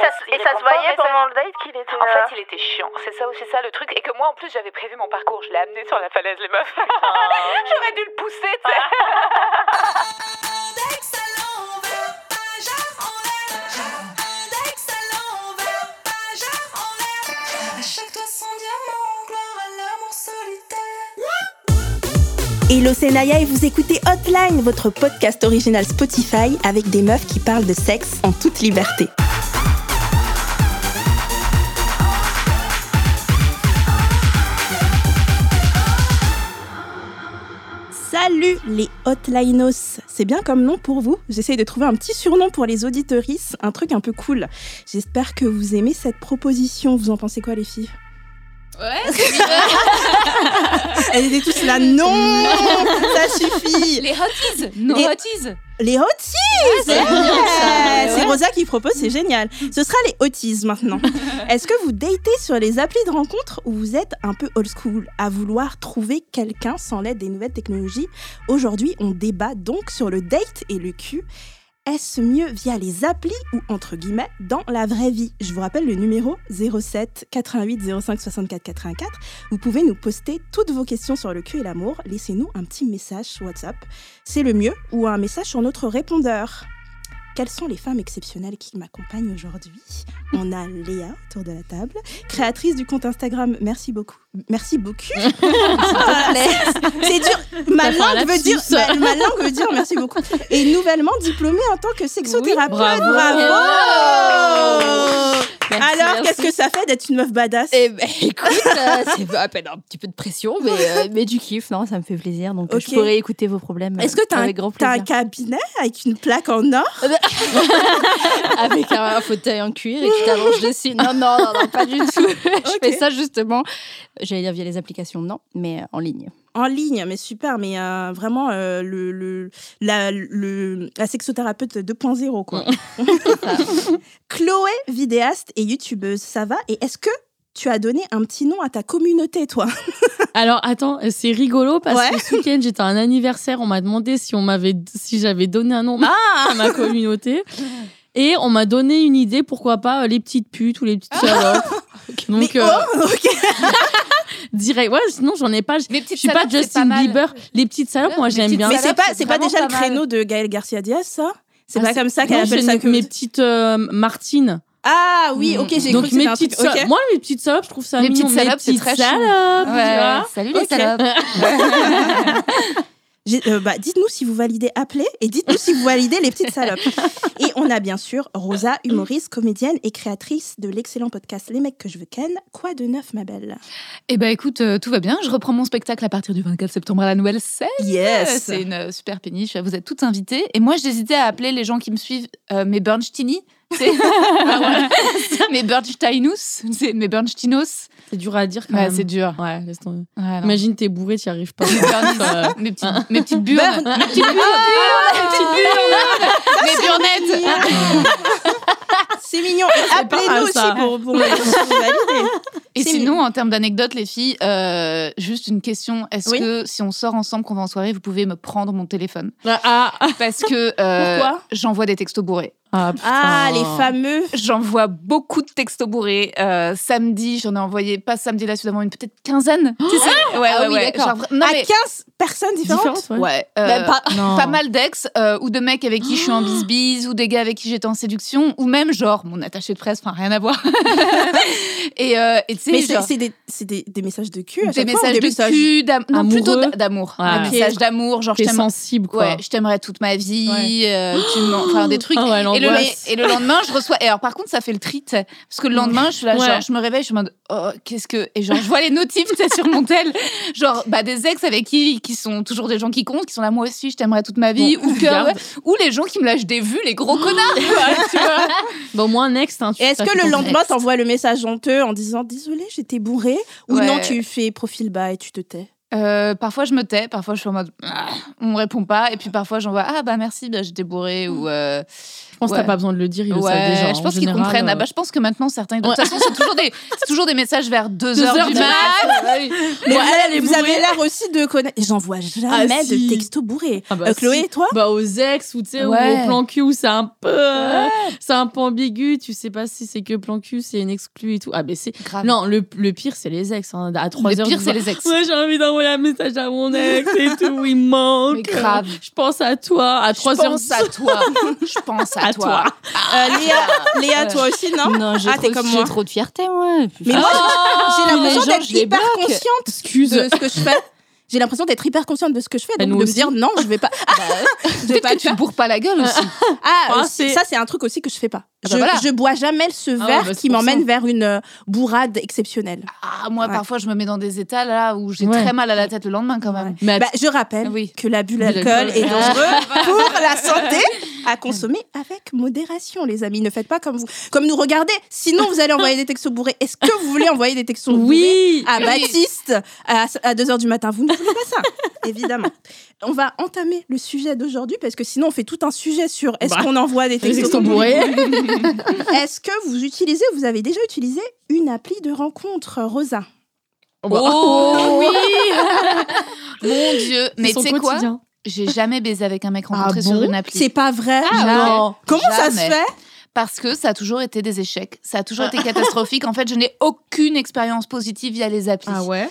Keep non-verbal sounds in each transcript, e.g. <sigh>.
ça, il et ça se voyait pendant le date qu'il était. En euh, fait, il était chiant. C'est ça aussi ça le truc. Et que moi, en plus, j'avais prévu mon parcours. Je l'ai amené sur la falaise, les meufs. <laughs> J'aurais dû le pousser, tu sais. Hello, c'est Naya et vous écoutez Hotline, votre podcast original Spotify avec des meufs qui parlent de sexe en toute liberté. Salut les Hotlinos C'est bien comme nom pour vous. J'essaye de trouver un petit surnom pour les auditorices, un truc un peu cool. J'espère que vous aimez cette proposition. Vous en pensez quoi les filles? Ouais, <laughs> Elles étaient tous là, <laughs> non Ça suffit les hotties No Les- hotties Les hotties c'est. C'est Rosa qui propose, c'est génial. Ce sera les hotties maintenant. <laughs> Est-ce que vous datez sur les applis de rencontre ou vous êtes un peu old school à vouloir trouver quelqu'un sans l'aide des nouvelles technologies? Aujourd'hui, on débat donc sur le date et le cul. Est-ce mieux via les applis ou entre guillemets dans la vraie vie? Je vous rappelle le numéro 07 88 05 64 84. Vous pouvez nous poster toutes vos questions sur le cul et l'amour. Laissez-nous un petit message WhatsApp. C'est le mieux ou un message sur notre répondeur. Quelles sont les femmes exceptionnelles qui m'accompagnent aujourd'hui? On a Léa autour de la table, créatrice du compte Instagram Merci beaucoup. Merci beaucoup. <laughs> C'est dur. Ma langue, veut dire, ma, ma langue veut dire merci beaucoup. Et nouvellement diplômée en tant que sexothérapeute. bravo. Bravo. Merci, Alors, qu'est-ce que ça fait d'être une meuf badass? Eh ben, écoute, euh, c'est à peine un petit peu de pression, mais, euh, <laughs> mais du kiff, non, ça me fait plaisir. Donc, euh, Ok. je pourrais écouter vos problèmes. euh, Est-ce que tu as, grand un cabinet avec une plaque en or? <laughs> Avec un, un fauteuil en cuir et tu t'allonges dessus. Non, non, non, non, pas du tout. <laughs> Je fais ça justement, j'allais dire via les applications, non, mais euh, en ligne. En ligne, mais super, mais euh, vraiment euh, le, le, la, le, la sexothérapeute 2.0, quoi. <laughs> Chloé, vidéaste et youtubeuse, ça va? Et est-ce que tu as donné un petit nom à ta communauté, toi <laughs> Alors attends, c'est rigolo parce Ouais. que ce week-end j'étais à un anniversaire, on m'a demandé si on m'avait si j'avais donné un nom Ah <laughs> à ma communauté. Et on m'a donné une idée, pourquoi pas euh, les petites putes ou les petites salopes. <laughs> Donc, Mais euh, oh, ok. direct. Ouais, sinon j'en ai pas. Je Les je petites suis pas salopes, Justin pas. Bieber. Les petites salopes, moi j'aime bien. Mais c'est pas, c'est pas déjà le pas créneau de Gaël Garcia Diaz, ça? C'est Ah, pas comme ça qu'elle appelle ça mes- que... mes petites euh, Martines. Ah oui, ok, j'ai cru Donc que c'était mes un petites salopes. Moi mes petites salopes, je trouve ça Les mignon. petites salopes, c'est Mes très petites salopes, tu vois. salut les salopes. <laughs> J'ai- euh, bah, dites-nous si vous validez appelez et dites-nous si vous validez les petites salopes. <laughs> Et on a bien sûr Rosa, humoriste, comédienne et créatrice de l'excellent podcast Les mecs que je veux ken. Quoi de neuf, ma belle? Eh ben écoute, euh, tout va bien. Je reprends mon spectacle à partir du 24 septembre à la nouvelle scène. Yes C'est une euh, super péniche. Vous êtes toutes invitées. Et moi, j'hésitais à appeler les gens qui me suivent euh, mes Bernsteini. C'est- <laughs> <laughs> mes Bernsteinus. C'est mes Bernstinos. C'est dur à dire quand Ouais, même. c'est dur. Ouais, laisse tomber. Ouais. Imagine t'es bourré, t'y arrives pas. Mes, Euh, petites, mes petites burnes. Burn- mes petites burnes. mes burnettes. C'est mignon. Appelez-nous aussi pour, pour. Et C'est sinon, en termes d'anecdotes, les filles, euh, juste une question. Est-ce Oui. que si on sort ensemble, qu'on va en soirée, vous pouvez me prendre mon téléphone? Ah, Parce que euh, Pourquoi? j'envoie des textos bourrés. Ah. Ah, les fameux. J'envoie beaucoup de textos bourrés. Euh, samedi, j'en ai envoyé, pas samedi là, suivant une peut-être quinzaine. <gasps> Tu sais ouais, Ah ouais, oui, ouais. d'accord. Genre, non, à mais- 15 personnes différentes Différentes, ouais. Ouais, euh, pas- Non. pas mal d'ex euh, ou de mecs avec qui je suis en <gasps> bisbise ou des gars avec qui j'étais en séduction ou même genre mon attaché de presse, enfin rien à voir. <laughs> et euh, et tu sais, Mais c'est genre, c'est des, c'est des, des messages de cul à des chaque fois messages des de cul, d'am- non, Amoureux. plutôt d'a- d'amour. Ouais. Des Ok. messages d'amour, genre je T'es t'aime. sensible, quoi. Ouais, je t'aimerais toute ma vie, Ouais. euh, tu enfin des <gasps> trucs. Ah Et le, l'angoisse. et le lendemain, je reçois. Et alors, par contre, ça fait le tri, tu sais. Parce que le lendemain, je suis là, Ouais. genre, je me réveille, je suis en mode, oh, qu'est-ce que. Et genre, je vois les notifs, sur mon tel. Genre, bah, des ex avec qui, qui sont toujours des gens qui comptent, qui sont là, moi aussi, je t'aimerais toute ma vie. Bon, ou, que, garde. ouais, ou les gens qui me lâchent des vues, les gros connards, quoi, tu vois. <laughs> Bon, au moins, next. Hein, tu Et est-ce que le lendemain, t'envoies le message honteux en disant désolé, j'étais bourré Ou Ouais. non, tu fais profil bas et tu te tais? Euh, parfois, je me tais, parfois, je suis en mode, ah, on me répond pas. Et puis, parfois, j'envoie, ah, bah, merci, bah, j'étais bourrée. Ou. euh, pense que Ouais. t'as pas besoin de le dire, ils le savent déjà. je en pense qu'ils comprennent. Ah euh. bah, je pense que maintenant, certains. De toute façon, c'est toujours, des... c'est toujours des messages vers 2 Deux heures, heures du du mat. <laughs> Mais Ouais, vous, elle vous avez l'air aussi de connaître. J'envoie jamais Ah, si. de textos bourrés. Ah bah, Euh, Chloé, si. toi Bah aux ex ou tu sais Ouais. ou au plan cul où c'est un peu euh, c'est un peu ambigu, tu sais pas si c'est que plan cul, c'est une exclue et tout. Ah mais c'est Grave. non, le, le pire c'est les ex hein. à 3 Le pire, c'est les ex. <laughs> Ouais, j'ai envie d'envoyer un message à mon ex et tout, il <laughs> manque. Mais grave. Je pense à toi à 3 Je heures pense à toi. Je pense à, À toi. Euh, Léa, Léa, toi aussi, non Non, j'ai Ah, t'es trop, comme j'ai moi. trop de fierté, moi. Mais moi, j'ai les l'impression gens, d'être hyper consciente Excuse. de ce que je fais. J'ai l'impression d'être hyper consciente de ce que je fais, Bah, donc nous de me dire non, je vais pas. <laughs> je vais Peut-être pas que tu bourres pas la gueule aussi. Ah, Ah, euh, ça c'est un truc aussi que je fais pas. Ah je, bah voilà. je bois jamais ce ouais, verre bah, qui m'emmène vers une euh, bourrade exceptionnelle. Ah, moi, Ouais. parfois, je me mets dans des états là où j'ai Ouais. très mal à la tête le lendemain quand même. Mais Bah, je rappelle Oui. que l'abus d'alcool est dangereux <laughs> pour la santé, à consommer avec modération, les amis. Ne faites pas comme vous, comme nous regardez. Sinon, vous allez envoyer des textos bourrés. Est-ce que vous voulez envoyer des textos bourrés oui. à Oui. Baptiste à, à 2h du matin? Vous ne pas ça, évidemment. On va entamer le sujet d'aujourd'hui parce que sinon on fait tout un sujet sur est-ce Bah, qu'on envoie des Les textos bourrés. <laughs> Est-ce que vous utilisez, vous avez déjà utilisé une appli de rencontre, Rosa? Oh oui <laughs> Mon Dieu C'est Mais tu sais quoi? J'ai jamais baisé avec un mec rencontré Ah sur bon? une appli. C'est pas vrai? Jamais. non. Comment ça se fait? Parce que ça a toujours été des échecs. Ça a toujours <laughs> été catastrophique. En fait, je n'ai aucune expérience positive via les applis. Ah ouais?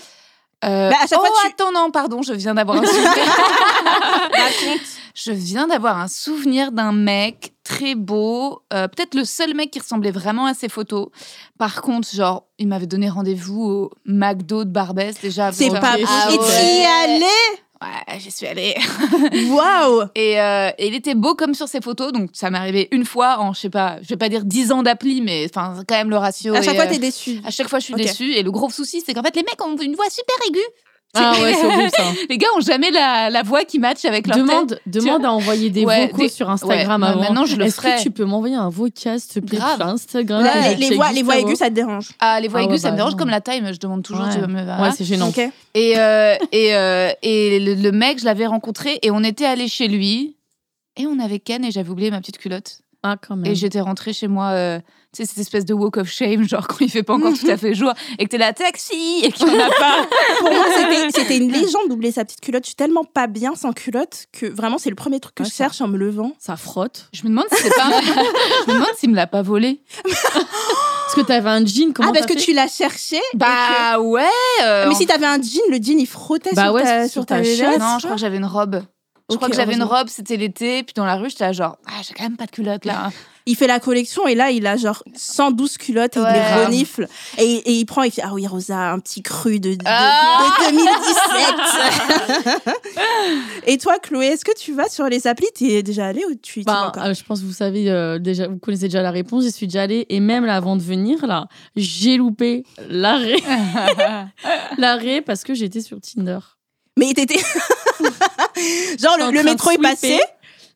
Euh, Bah, à chaque oh, fois, tu- attends, non, pardon, je viens d'avoir un souvenir. <laughs> Je viens d'avoir un souvenir d'un mec très beau, euh, peut-être le seul mec qui ressemblait vraiment à ses photos. Par contre, genre, il m'avait donné rendez-vous au McDo de Barbès déjà. C'est pas Ah Et ouais. Ouais, j'y suis allée. <laughs> Waouh Et, euh, et il était beau comme sur ses photos, donc ça m'est arrivé une fois en, je sais pas, je vais pas dire 10 ans d'appli, mais enfin, quand même le ratio. À chaque est, fois, euh, t'es déçue. à chaque fois, je suis déçue. Et le gros souci, c'est qu'en fait, les mecs ont une voix super aiguë. Ah ouais, c'est horrible ça. <laughs> Les gars ont jamais la, la voix qui match avec leur tête. Demande, demande à envoyer des Ouais, vocaux des- sur Instagram ouais, avant. maintenant, je le Est-ce ferai. que tu peux m'envoyer un vocal, s'il te plaît, Grave. sur Instagram Là, les, voix, les voix aiguës, ça te dérange Ah, les voix Ah aiguës, ouais, ça me bah dérange non. comme la taille. Je demande toujours. Ouais. tu me-. Ouais, c'est gênant. Ok. Et, euh, et, euh, et le, le mec, je l'avais rencontré et on était allé chez lui. Et on avait Ken et j'avais oublié ma petite culotte. Ah, quand même. Et j'étais rentrée chez moi, euh, sais, cette espèce de walk of shame, genre quand il fait pas encore tout à fait jour, et que t'es là, taxi, et qu'il y en a pas. <laughs> Pour moi, c'était- c'était une légende d'oublier sa petite culotte. Je suis tellement pas bien sans culotte que vraiment, c'est le premier truc que Ouais, je ça- cherche en me levant. Ça frotte. Je me demande si c'est pas. <laughs> je me demande s'il me l'a pas volé. Parce que t'avais un jean, comment ah, parce que tu l'as cherché que- Bah ouais. euh, Mais en- si t'avais un jean, le jean, il frottait Bah sur, ouais, ta, sur sur ta ta chaise. Non, je crois que j'avais une robe. Je crois que j'avais une robe, c'était l'été, puis dans la rue, j'étais là genre, ah, j'ai quand même pas de culotte là. Il fait la collection et là, il a genre 112 culottes et il Ouais. les renifle. Et, et il prend, il fait Ah oui, Rosa, un petit cru de, de, Ah de 2017. <laughs> et toi, Chloé, est-ce que tu vas sur les applis? Tu es déjà allée ou tu y vas Bah, encore? euh, je pense que vous savez euh, déjà, vous connaissez déjà la réponse. J'y suis déjà allée et même là, avant de venir là, j'ai loupé l'arrêt, <laughs> l'arrêt parce que j'étais sur Tinder. Mais t'étais. <laughs> genre, en le, métro est passé?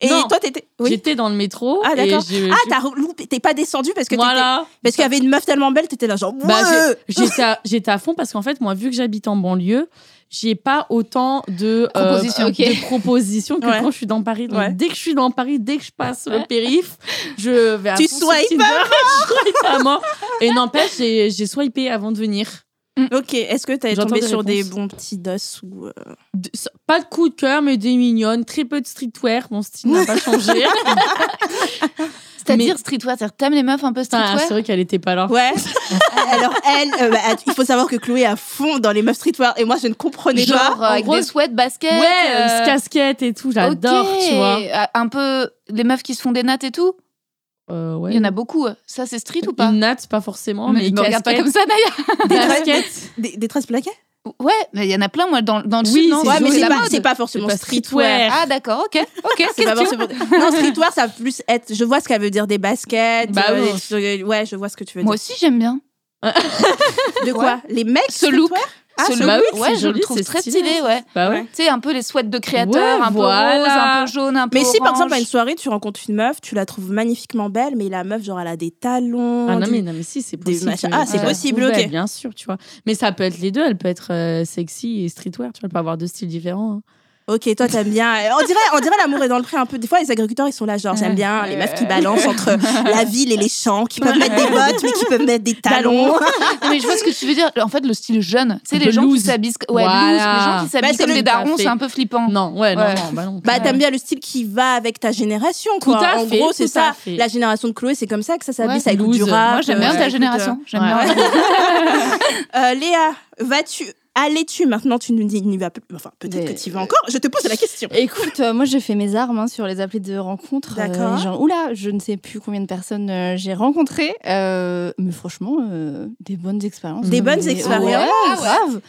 Et Non. toi, t'étais. Oui. J'étais dans le métro. Ah, d'accord. Ah, t'as loupé. T'es pas descendu parce que t'étais- voilà. Parce qu'il y avait une meuf tellement belle, t'étais là, genre. Bah, j'étais à, j'étais à fond parce qu'en fait, moi, vu que j'habite en banlieue, j'ai pas autant de euh, Propositions. de propositions que Ouais. quand je suis dans Paris. Donc, Ouais. dès que je suis dans Paris, dès que je passe le périph, je vais à Tu swipes <laughs> à mort. Et n'empêche, j'ai j'ai swipé avant de venir. Ok, est-ce que t'es tombé des sur des bons petits dos ou. euh, De- pas de coup de cœur, mais des mignonnes. Très peu de streetwear. Mon style n'a pas changé. <laughs> C'est-à-dire Mais- streetwear, c'est-à-dire t'aimes les meufs un peu Ah, streetwear c'est vrai qu'elle était pas là. Ouais. <laughs> Alors elle, euh, bah, il faut savoir que Chloé est à fond dans les meufs streetwear et moi je ne comprenais Genre pas. euh, avec gros- des sweats, baskets. Ouais, euh, euh, casquette et tout, j'adore, ok. tu vois. Un peu les meufs qui se font des nattes et tout. Euh, ouais. Il y en a beaucoup. euh. Ça, c'est street ou pas Une natte, pas forcément, mais, me regarde pas comme ça, Naya. <laughs> Des, des, des tresses plaquées Ouais, mais il y en a plein, moi, dans, dans le Oui, sud, non Ouais, mais c'est pas, c'est pas forcément pas streetwear. streetwear. Ah, d'accord, ok. Ok, <laughs> C'est pas forcément- <laughs> Non, streetwear, ça va plus être. Je vois ce qu'elle veut dire des baskets. Bah euh, oui. des- ouais, je vois ce que tu veux Moi dire. aussi, j'aime bien. De quoi Les mecs Ce look. Ah, Ce bah oui, ouais, c'est je joli, le trouve c'est très stylé. stylé, ouais. Bah ouais. Tu sais, un peu les sweats de créateurs, Ouais, un peu voilà. rose, un peu jaune, un peu Mais si par exemple à une soirée tu rencontres une meuf, tu la trouves magnifiquement belle, mais la meuf genre elle a des talons. Ah non du- mais, non, mais si, c'est des possible. Ah, c'est possible, ok. Bien sûr, tu vois. Mais ça peut être les deux. Elle peut être euh, sexy et streetwear. Tu vois, elle peut avoir deux styles différents. hein. Ok, toi t'aimes bien. On dirait, on dirait l'amour est dans le pré un peu. Des fois, les agriculteurs ils sont là, genre j'aime bien les meufs qui balancent entre <laughs> la ville et les champs, qui peuvent mettre des bottes mais qui peuvent mettre des talons. <laughs> Non, mais je vois ce que tu veux dire. En fait, le style jeune, tu sais, les gens qui s'habillent, ouais, Voilà. loose, les gens qui s'habillent Bah, comme des darons, c'est un peu flippant. Non, ouais, Ouais. non, non, bah non. Bah t'aimes bien le style qui va avec ta génération, quoi. Tout à en fait, gros, c'est ça. fait. La génération de Chloé, c'est comme ça que ça s'habille, Ouais, ça loose. du rap. Moi, j'aime bien euh, ta génération. J'aime bien. <laughs> Euh, Léa, vas-tu Allais-tu maintenant Tu nous dis, n'y vas plus. Enfin, peut-être Mais- que tu y vas encore. Je te pose la question. Écoute, euh, moi j'ai fait mes armes hein, sur les applis de rencontres. euh, D'accord. genre, oula, je ne sais plus combien de personnes euh, j'ai rencontrées. euh, mais franchement, euh, des bonnes expériences. Des bonnes Mais- expériences Ouais, Ah ouais. grave.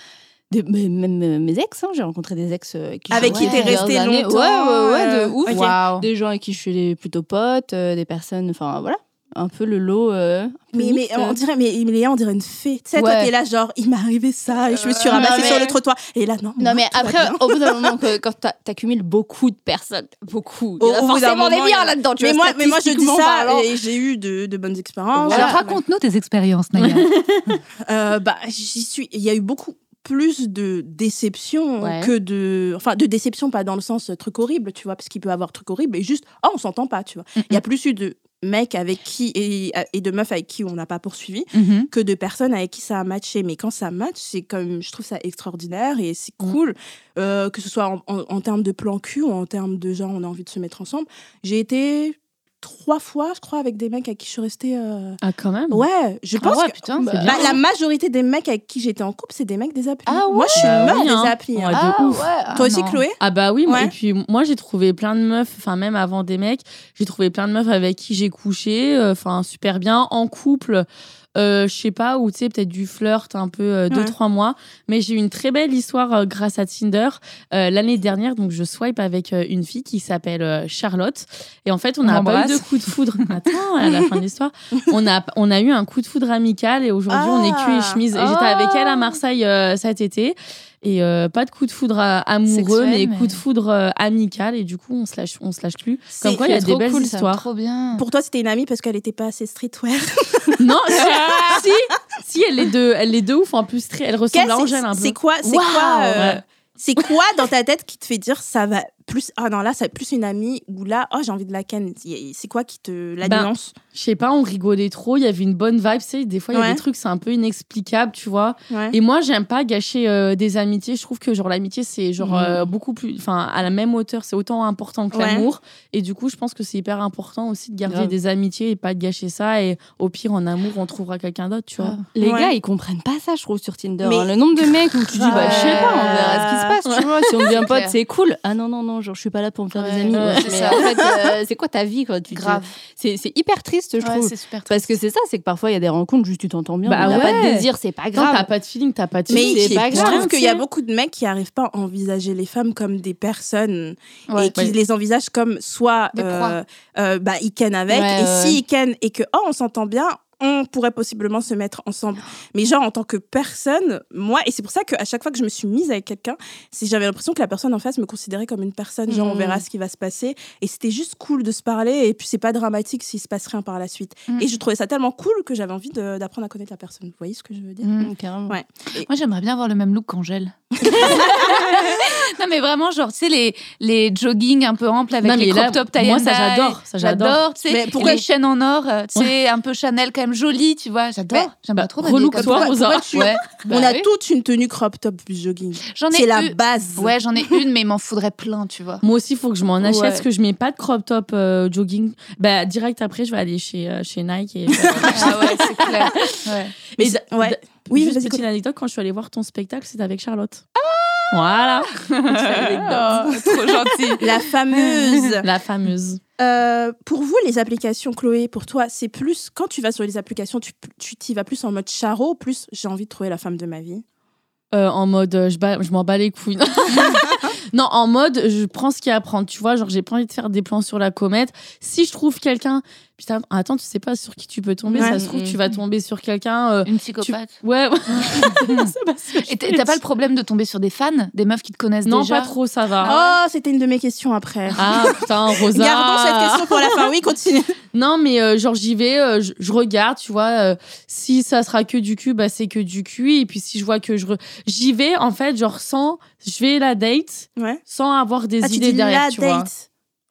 Des- mais même euh, mes ex, hein, j'ai rencontré des ex euh, qui Avec qui t'es resté longtemps, Ouais, ouais, ouais, euh, de ouf. Des gens avec qui je suis plutôt pote, euh, des personnes, enfin voilà, un peu le lot. euh, peu Mais, on dirait, mais, mais Léa, on dirait une fée. Tu sais, toi, t'es là, genre, il m'est arrivé ça, et je me suis Euh, ramassée sur le trottoir. Et là, non. Non, mais après, au bout d'un moment, <laughs> que, quand t'a- t'accumules beaucoup de personnes, beaucoup, il y a Au- au bout d'un forcément des biens là-dedans. Mais vois, moi, mais moi, je dis ça, parlant. et j'ai eu de, de bonnes expériences. Voilà. Alors, raconte-nous tes expériences, Naya. <laughs> Euh, bah, j'y suis. Il y a eu beaucoup plus de déception Ouais. que de. Enfin, de déception, pas dans le sens euh, truc horrible, tu vois, parce qu'il peut y avoir truc horrible, et juste, oh, on s'entend pas, tu vois. Il y a plus eu de mecs avec qui. et, et de meufs avec qui on n'a pas poursuivi. Mhm. que de personnes avec qui ça a matché. Mais quand ça match, c'est comme, je trouve ça extraordinaire et c'est Mm. cool, euh, que ce soit en, en- en termes de plan cul ou en termes de genre, on a envie de se mettre ensemble. J'ai été trois fois, je crois, avec des mecs avec qui je suis restée. euh, Ah, quand même. Ouais, je pense Ah ouais, que. putain, Bah, bien. la majorité des mecs avec qui j'étais en couple, c'est des mecs des applis. Ah Moi, je suis Bah une meuf oui, hein. des applis. hein. Ouais, de Ah ouf. ouais. ah Toi aussi, non. Chloé? Ah bah oui, moi- Ouais. et puis moi j'ai trouvé plein de meufs, enfin même avant des mecs, j'ai trouvé plein de meufs avec qui j'ai couché, euh, enfin super bien, en couple, euh, je sais pas, ou tu sais peut-être du flirt un peu euh, deux, Ouais. trois mois, mais j'ai eu une très belle histoire euh, grâce à Tinder. Euh, L'année dernière, donc je swipe avec une fille qui s'appelle Charlotte, et en fait on n'a pas eu de coup de foudre. <laughs> Attends, à la fin de l'histoire, on a, on a eu un coup de foudre amical, et aujourd'hui on est cul et Ah. chemise. Et J'étais avec elle à Marseille euh, cet été. Et euh, pas de coup de foudre euh, amoureux, Sexuel, mais, mais- coup de foudre euh, amical. Et du coup, on se lâche, on se lâche plus. Comme C'est- quoi, il y a des belles cool, ça. histoires. Trop bien. Pour toi, c'était une amie parce qu'elle était pas assez streetwear. <laughs> Non, si, si, elle est de, elle est de ouf. En plus, elle ressemble à Angèle un peu. C'est quoi, c'est Waouh, quoi, euh, ouais. c'est quoi dans ta tête qui te fait dire ça va plus ah non là va plus une amie ou là oh j'ai envie de la ken. C'est quoi qui te la Ben, nuance Je sais pas, on rigolait trop. Il y avait une bonne vibe. Tu sais, des fois, il y a Ouais. des trucs, c'est un peu inexplicable, tu vois. Ouais. Et moi, j'aime pas gâcher euh, des amitiés. Je trouve que genre l'amitié, c'est genre Mhm. euh, beaucoup plus, enfin, à la même hauteur. C'est autant important que Ouais. l'amour. Et du coup, je pense que c'est hyper important aussi de garder des amitiés et pas de gâcher ça. Et au pire, en amour, on trouvera quelqu'un d'autre, tu vois. Les Ouais. gars, ils comprennent pas ça, je trouve, sur Tinder. Mais- hein. Le nombre de mecs où tu dis, bah, je sais pas, on verra ce qui se passe, tu vois. Si on devient <laughs> C'est pote, c'est cool. Ah non, non, non, genre, je suis pas là pour me faire Ouais, des amis. ouais, Ouais, c'est mais ça. en fait, euh, <laughs> c'est quoi ta vie, quoi? Tu Grave. C'est c'est hyper triste, je Ouais, trouve. c'est super. Parce que c'est ça, c'est que parfois, il y a des rencontres, juste tu t'entends bien. Bah a pas de désir, c'est pas Non, t'as grave. pas de feeling, t'as pas de Mais c'est pas je grave, trouve qu'il y a beaucoup de mecs qui arrivent pas à envisager les femmes comme des personnes Ouais. et qui les envisagent comme soit Des euh, euh, bah ils ken avec Ouais, et ouais, si ils ken et que oh on s'entend bien on pourrait possiblement se mettre ensemble. Mais genre en tant que personne, moi et c'est pour ça qu'à chaque fois que je me suis mise avec quelqu'un, c'est j'avais l'impression que la personne en face me considérait comme une personne, genre on Mhm. verra ce qui va se passer et c'était juste cool de se parler et puis c'est pas dramatique s'il se passe rien par la suite. Mhm. Et je trouvais ça tellement cool que j'avais envie d'apprendre à connaître la personne. Vous voyez ce que je veux dire? Mm. Mm, carrément. Ouais. Moi, j'aimerais bien avoir le même look qu'Angèle. <laughs> non, mais vraiment, genre, tu sais, les, les jogging un peu amples avec Non, les crop top taille moi, ça, j'adore, ça, j'adore. tu sais. Pourquoi- les chaînes en or, euh, tu sais, un peu Chanel quand même jolie, tu vois. J'adore. J'aimerais bah, trop m'habiller comme. Rosa. Tu- Ouais. <laughs> On Bah a oui. toute une tenue crop top plus jogging. J'en ai C'est la base. Ouais, j'en ai une, mais il m'en faudrait plein, tu vois. Moi aussi, il faut que je m'en achète Ouais. parce que je mets pas de crop top euh, jogging. Bah, direct après, je vais aller chez, euh, chez Nike. Et, <laughs> ah ouais, c'est clair. Ouais. Mais ouais. Oui, juste petite anecdote, quand je suis allée voir ton spectacle, c'était avec Charlotte. Ah voilà, <laughs> Oh, trop gentil. La fameuse. la fameuse. Euh, pour vous, les applications, Chloé, pour toi, c'est plus quand tu vas sur les applications, tu tu t'y vas plus en mode charo, plus j'ai envie de trouver la femme de ma vie? Euh, en mode, euh, je, ba- je m'en bats les couilles. <laughs> non, en mode, je prends ce qu'il y a à prendre. Tu vois, genre, j'ai pas envie de faire des plans sur la comète. Si je trouve quelqu'un Putain, attends, tu sais pas sur qui tu peux tomber. Ouais. Ça se trouve, tu vas tomber sur quelqu'un. euh, Une psychopathe. Ouais. ouais. <laughs> Et t'as pas le problème de tomber sur des fans, des meufs qui te connaissent Non, déjà pas trop, ça va. Oh, c'était une de mes questions après. Ah putain, <laughs> Rosa. Gardons cette question pour la fin. Oui, continue. Non, mais euh, genre j'y vais, euh, je, je regarde, tu vois. euh, si ça sera que du cul, bah c'est que du cul. Et puis si je vois que je re- j'y vais en fait, genre sans, je vais la date Ouais. sans avoir des Ah, tu idées dis derrière, la tu vois.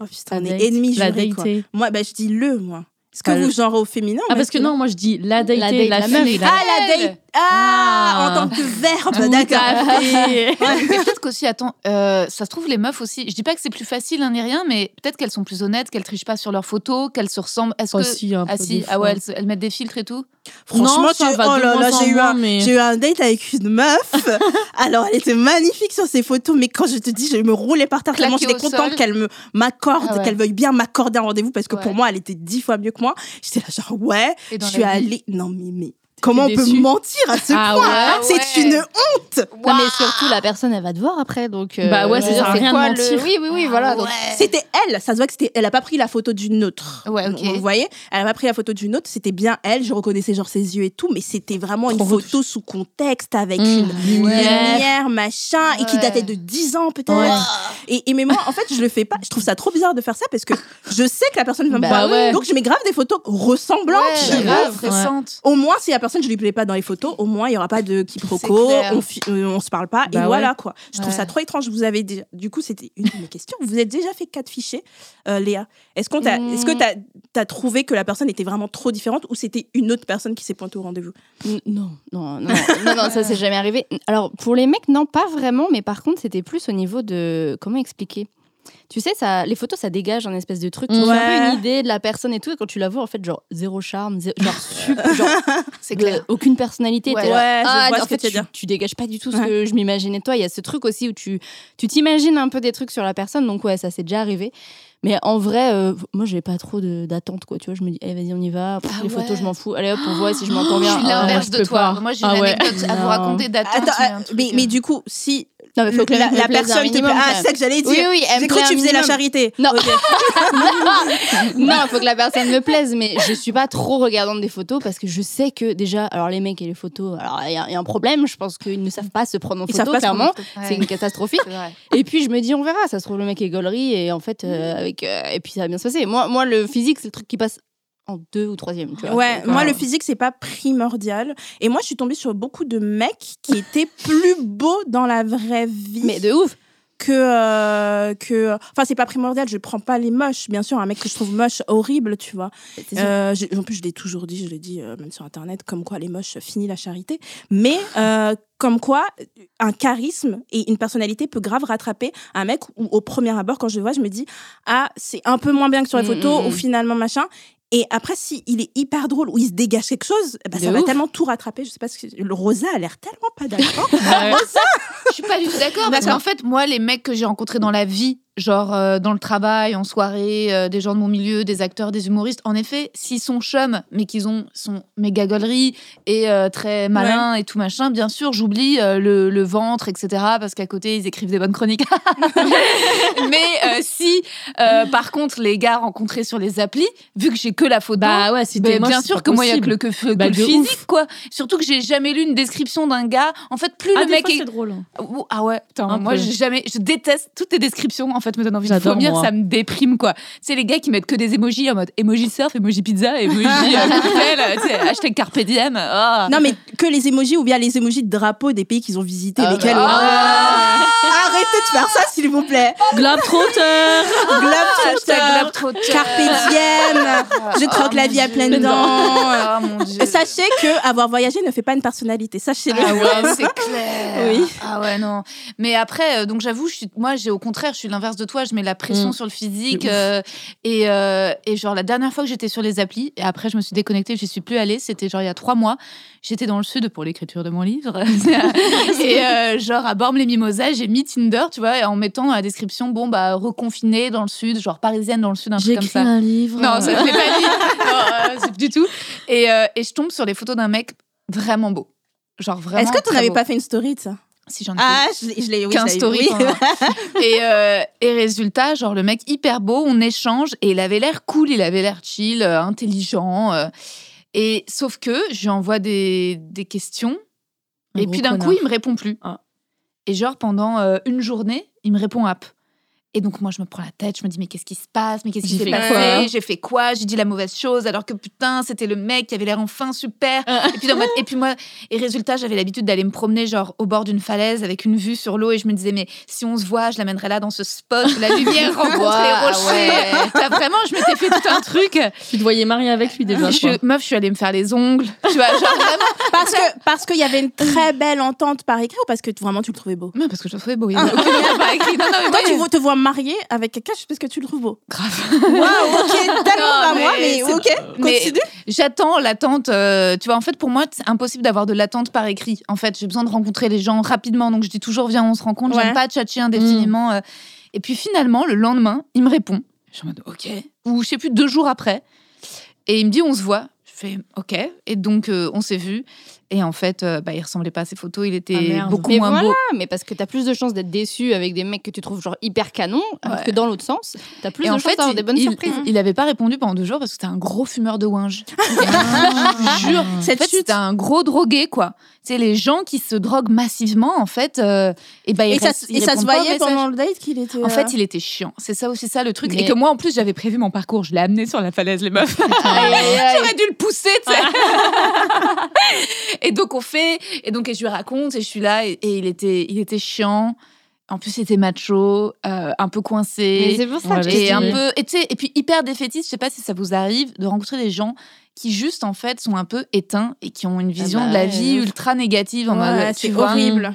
Oh putain, on est ennemis la jurés, quoi. Moi, bah, je dis le, moi. Est-ce que vous genre au féminin Ah parce que non, moi je dis la date, la, date, la meuf. Ah, la date Ah, Ah. en tant que verbe, Tout d'accord. <laughs> peut-être qu'aussi, attends, euh, ça se trouve, les meufs aussi, je dis pas que c'est plus facile hein, ni rien, mais peut-être qu'elles sont plus honnêtes, qu'elles trichent pas sur leurs photos, qu'elles se ressemblent. Est-ce que. Aussi, un Ah peu si, ah ouais, elles, mettent des filtres et tout Franchement, Non, tu- oh là j'ai eu, un- mais- j'ai eu un date avec une meuf. <laughs> Alors, elle était magnifique sur ses photos, mais quand je te dis, je me roulais par terre tellement j'étais contente qu'elle me m'accorde, Ah ouais. qu'elle veuille bien m'accorder un rendez-vous parce que pour moi, elle était dix fois mieux que moi. J'étais là, genre, ouais, je suis allée. Non, mais, mais comment on peut mentir à ce Ah point ouais, C'est ouais. une honte. Non, mais surtout, la personne, elle va te voir après. Donc, euh, Bah ouais, à dire, rien de quoi, le- mentir. Oui, oui, oui, voilà. donc- C'était elle, ça se voit que c'était. Elle a pas pris la photo d'une autre. Ouais, ok. Vous voyez Elle a pas pris la photo d'une autre, c'était bien elle, je reconnaissais genre ses yeux et tout, mais c'était vraiment une photo sous contexte avec Mmh, une lumière. lumière, machin, et qui datait de 10 ans peut-être. Ouais. Et, et mais moi, en fait, je le fais pas. Je trouve ça trop bizarre de faire ça parce que je sais que la personne va me Bah voir. ouais. Donc je mets grave des photos ressemblantes. Grave. Au moins, si la personne je lui plais pas dans les photos, au moins il y aura pas de quiproquo, on, euh, on se parle pas Bah et ouais. voilà quoi. Je trouve Ouais. ça trop étrange. Vous avez déjà, du coup, c'était une de mes questions. Vous êtes déjà fait quatre fichiers, euh, Léa. Est-ce qu'on t'a, Mm. est-ce que t'as, as trouvé que la personne était vraiment trop différente ou c'était une autre personne qui s'est pointée au rendez-vous? N- Non, non, non, non, non, ça c'est <laughs> jamais arrivé. Alors pour les mecs, non, pas vraiment, mais par contre c'était plus au niveau de comment expliquer? Tu sais, ça, les photos, ça dégage un espèce de truc. Tu as un peu une idée de la personne et tout. Et quand tu la vois, en fait, genre zéro charme, genre, <laughs> sup- genre <laughs> C'est de- clair. aucune personnalité. Ouais. Là, Ouais, je ah, vois en ce que fait, tu dégages pas du tout ce que je m'imaginais de toi. Il y a ce truc aussi où tu tu t'imagines un peu des trucs sur la personne. Donc ouais, ça s'est déjà arrivé. Mais en vrai, euh, moi, j'ai pas trop de- d'attente, quoi. Tu vois, je me dis, allez, vas-y, on y va. Pff, Ah les ouais. photos, je m'en fous. Allez, hop, on voit si je <gasps> m'entends Je bien. suis Ah, l'inverse je de toi. pas. Moi, j'ai Ah une ouais. anecdote à vous raconter d'attente. Mais euh, mais, euh, mais du coup, si Non, mais faut que la, plaise personne te minimum, ah, c'est ça que j'allais dire. Oui, oui, J'ai cru que tu faisais la charité. Non. Ok. <laughs> non, faut que la personne me plaise, mais je suis pas trop regardante des photos parce que je sais que déjà, alors les mecs et les photos, alors il y, a- il y a un problème, je pense qu'ils ne savent pas se prendre en Ils savent photo, clairement. ouais. C'est une catastrophique. <laughs> Et puis je me dis, on verra, ça se trouve le mec est gaulerie et en fait, euh, avec, euh, et puis ça va bien se passer. Moi, moi le physique, c'est le truc qui passe en deux ou troisième. Tu vois. Ouais, Donc, moi euh, le physique c'est pas primordial et moi je suis tombée sur beaucoup de mecs qui étaient <laughs> plus beaux dans la vraie vie Mais de ouf. que euh, que enfin c'est pas primordial, je prends pas les moches, bien sûr un mec que je trouve moche horrible, tu vois. Euh, en plus je l'ai toujours dit, je l'ai dit euh, même sur internet comme quoi les moches finissent la charité, mais comme quoi un charisme et une personnalité peut grave rattraper un mec où au premier abord quand je le vois, je me dis ah, c'est un peu moins bien que sur les Mm, photos mm, ou mm. finalement machin et après, si il est hyper drôle ou il se dégage quelque chose, eh ben, ça va tellement tout rattraper. Je sais pas ce que le Rosa a l'air tellement pas d'accord. <laughs> Je suis pas du tout d'accord parce qu'en fait, moi, les mecs que j'ai rencontrés dans la vie, genre euh, dans le travail, en soirée, euh, des gens de mon milieu, des acteurs, des humoristes, en effet, s'ils sont chums, mais qu'ils ont sont méga gauleries et euh, très malins et tout machin, bien sûr, j'oublie le, le ventre, etc. Parce qu'à côté, ils écrivent des bonnes chroniques. <laughs> mais si, par contre, les gars rencontrés sur les applis, vu que j'ai que la photo, Bah ouais, si ben, bien sûr que moi, il y a que le, que, que Bah, le physique, quoi. Surtout que j'ai jamais lu une description d'un gars. En fait, plus Ah, le des mec fois, est c'est drôle. hein. Ah ouais, putain, moi j'ai jamais, je déteste toutes tes descriptions. En fait, me donnent envie de vomir, moi. ça me déprime quoi. C'est les gars qui mettent que des emojis en mode emoji surf, emoji pizza, emoji euh, cocktail, euh, <laughs> hashtag carpe diem. ah. non, mais que les emojis ou bien les emojis de drapeaux des pays qu'ils ont visités, Ah, lesquels. bah, Ah, Arrêtez de faire ça, s'il vous plaît. Globetrotter <laughs> Globetrotter, Hashtag globetrotter. Carpe diem. <laughs> Je croque Oh, la vie à Dieu. pleines dents. Ah mon dieu. Sachez que avoir voyagé ne fait pas une personnalité. Sachez-le. Ah ouais, <laughs> c'est clair. Oui. Ah ouais, non. Mais après, euh, donc j'avoue, je suis, moi, j'ai au contraire, je suis l'inverse de toi. Je mets la pression Mm. sur le physique. Euh, et, euh, et genre, la dernière fois que j'étais sur les applis, et après, je me suis déconnectée, je suis plus allée, c'était genre il y a trois mois. J'étais dans le sud pour l'écriture de mon livre. et euh, genre, à Bormes-les-Mimosas, j'ai mis Tinder, tu vois, et en mettant dans la description, bon, bah, reconfinée dans le sud, genre parisienne dans le sud, un truc comme écrit ça. un livre. Non, ça je l'ai pas dit. Non, euh, du tout. Et, euh, et je tombe sur les photos d'un mec vraiment beau. Genre vraiment. Est-ce que tu n'avais pas fait une story de ça? Si j'en ai Ah, je, l'ai- je l'ai, oui, 15 je l'ai- stories. oui. pendant- <laughs> et, euh, et résultat, genre le mec hyper beau, on échange et il avait l'air cool, il avait l'air chill, euh, intelligent. euh, et sauf que je lui envoie des, des questions Un et puis d'un coup il me répond plus. Ah. Et genre pendant euh, une journée, il me répond app. Et donc moi je me prends la tête, je me dis mais qu'est-ce qui se passe, mais qu'est-ce qui s'est passé, j'ai fait quoi, j'ai dit la mauvaise chose alors que putain c'était le mec qui avait l'air enfin super. Ah. Et puis, dans ma- et puis moi, et résultat, j'avais l'habitude d'aller me promener genre au bord d'une falaise avec une vue sur l'eau et je me disais mais si on se voit, je l'amènerai là dans ce spot, où la lumière <laughs> rencontre les rochers. ouais. Vraiment, je m'étais fait tout un truc. Tu te voyais marier avec lui déjà. Je meuf, je suis allée me faire les ongles. Tu vois, genre vraiment. Parce que parce qu'il y avait une <laughs> très belle entente par écrit ou parce que vraiment tu le trouvais beau? Non, parce que je le trouvais beau. Il y avait aucune raison par écrit. Non, non, mais Toi, tu te vois marié avec quelqu'un juste parce que tu le trouves beau. grave. Waouh, ok, tellement pas <laughs> moi, mais ok, continue. J'attends l'attente. euh, tu vois, en fait, pour moi, c'est impossible d'avoir de l'attente par écrit. En fait, j'ai besoin de rencontrer les gens rapidement. Donc, je dis toujours, viens, on se rencontre. Ouais. J'aime pas tchatcher indéfiniment. euh. Et puis, finalement, le lendemain, il me répond. Je suis en mode, OK. Ou je sais plus, deux jours après. Et il me dit, on se voit. Je fais, OK. Et donc, euh, on s'est vu. Et en fait, euh, bah, il ressemblait pas à ses photos. Il était Ah, beaucoup Mais moins voilà, beau. mais parce que t'as plus de chances d'être déçu avec des mecs que tu trouves genre hyper canon, alors Ouais. que dans l'autre sens, t'as plus Et de en chances d'avoir des bonnes il- surprises. il avait pas répondu pendant deux jours parce que c'était un gros fumeur de winge. <laughs> Ah. Jure. Cette en fait, c'était un gros drogué, quoi. C'est les gens qui se droguent massivement, en fait. euh, et ben, Et ça, et ça se voyait pendant le date qu'il était. En euh, fait, il était chiant. C'est ça aussi ça le truc. Et que moi, en plus, j'avais prévu mon parcours. Je l'ai amené sur la falaise, les meufs. <laughs> J'aurais dû le pousser, tu sais. <laughs> et donc on fait, et donc et je lui raconte, et je suis là, et, et il était, il était chiant. En plus, c'était macho, euh, un peu coincé. c'est pour ça que Et un peu, et, puis hyper défaitiste. Je sais pas si ça vous arrive de rencontrer des gens qui juste en fait sont un peu éteints et qui ont une vision bah de la ouais, vie ultra négative en ouais, mode. tu c'est horrible.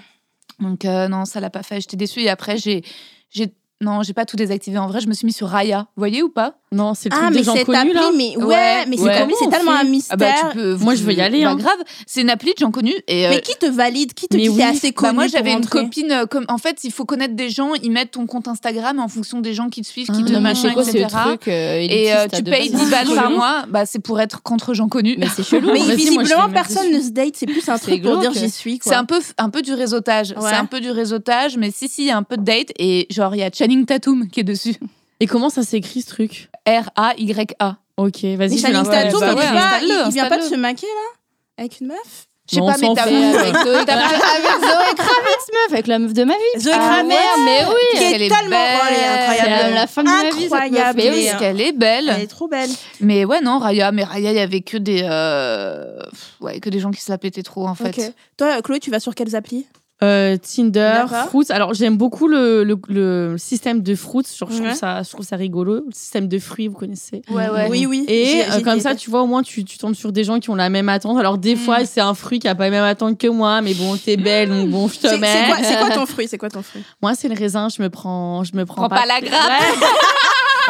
Donc euh, non, ça l'a pas fait. J'étais déçue et après j'ai, j'ai, non, j'ai pas tout désactivé. En vrai, je me suis mis sur Raya. Vous voyez ou pas? Non, c'est le Ah, truc mais des gens cette connus appli, là. mais ouais, Ouais, mais c'est ouais. c'est tellement un mystère. Ah bah tu peux. Moi, je veux y aller, Bah, hein. grave. C'est une appli de gens connus et. euh, Mais qui te valide? Qui te Mais dit oui. assez connu bah moi pour j'avais une copine euh, comme en fait il faut connaître des gens ils mettent ton compte Instagram en fonction des gens qui te suivent qui Ah, te mais machin c'est quoi ce etc. truc euh, et euh, tu payes base 10 balles par mois bah c'est pour être contre gens connus Mais c'est chelou. Mais moi, visiblement, personne ne se date. C'est plus un C'est truc pour dire j'y suis. c'est un peu un peu du réseautage c'est un peu du réseautage mais si si il y a un peu de date et genre il y a Channing Tatum qui est dessus Et comment ça s'écrit ce truc R A Y A Ok, vas-y. Mais bah il, ouais, est pas- installe-le, il- il vient pas de se maquer là Avec une meuf? Je sais Mais pas mais t'as <laughs> avec Zoé Kravitz, meuf, avec la meuf de ma vie. Zoé Ah Kravitz, mais oui, qui est elle est tellement belle. oh, elle est incroyable. la femme de ma vie. Mais oui, qu'elle est belle Elle est trop belle. mais ouais non Raya mais Raya il y avait que des euh, ouais que des gens qui se la pétaient trop en fait. Toi, Chloé, tu vas sur quelles applis? Euh, Tinder. Fruits. Alors j'aime beaucoup le, le, le système de Fruits. Genre, je, Ouais. trouve ça, je trouve ça rigolo. Le système de fruits, vous connaissez. ouais ouais Oui, oui. Et J'ai- euh, j'ai comme ça, tu vois, au moins, tu, tu tombes sur des gens qui ont la même attente. Alors, des Mm. fois, c'est un fruit qui a pas la même attente que moi, mais bon, t'es belle, donc bon, je te c'est mets. quoi, c'est quoi <laughs> ton fruit C'est quoi ton fruit? Moi, c'est le raisin, je me prends, je me prends, Prends pas la grappe. Ouais. <laughs>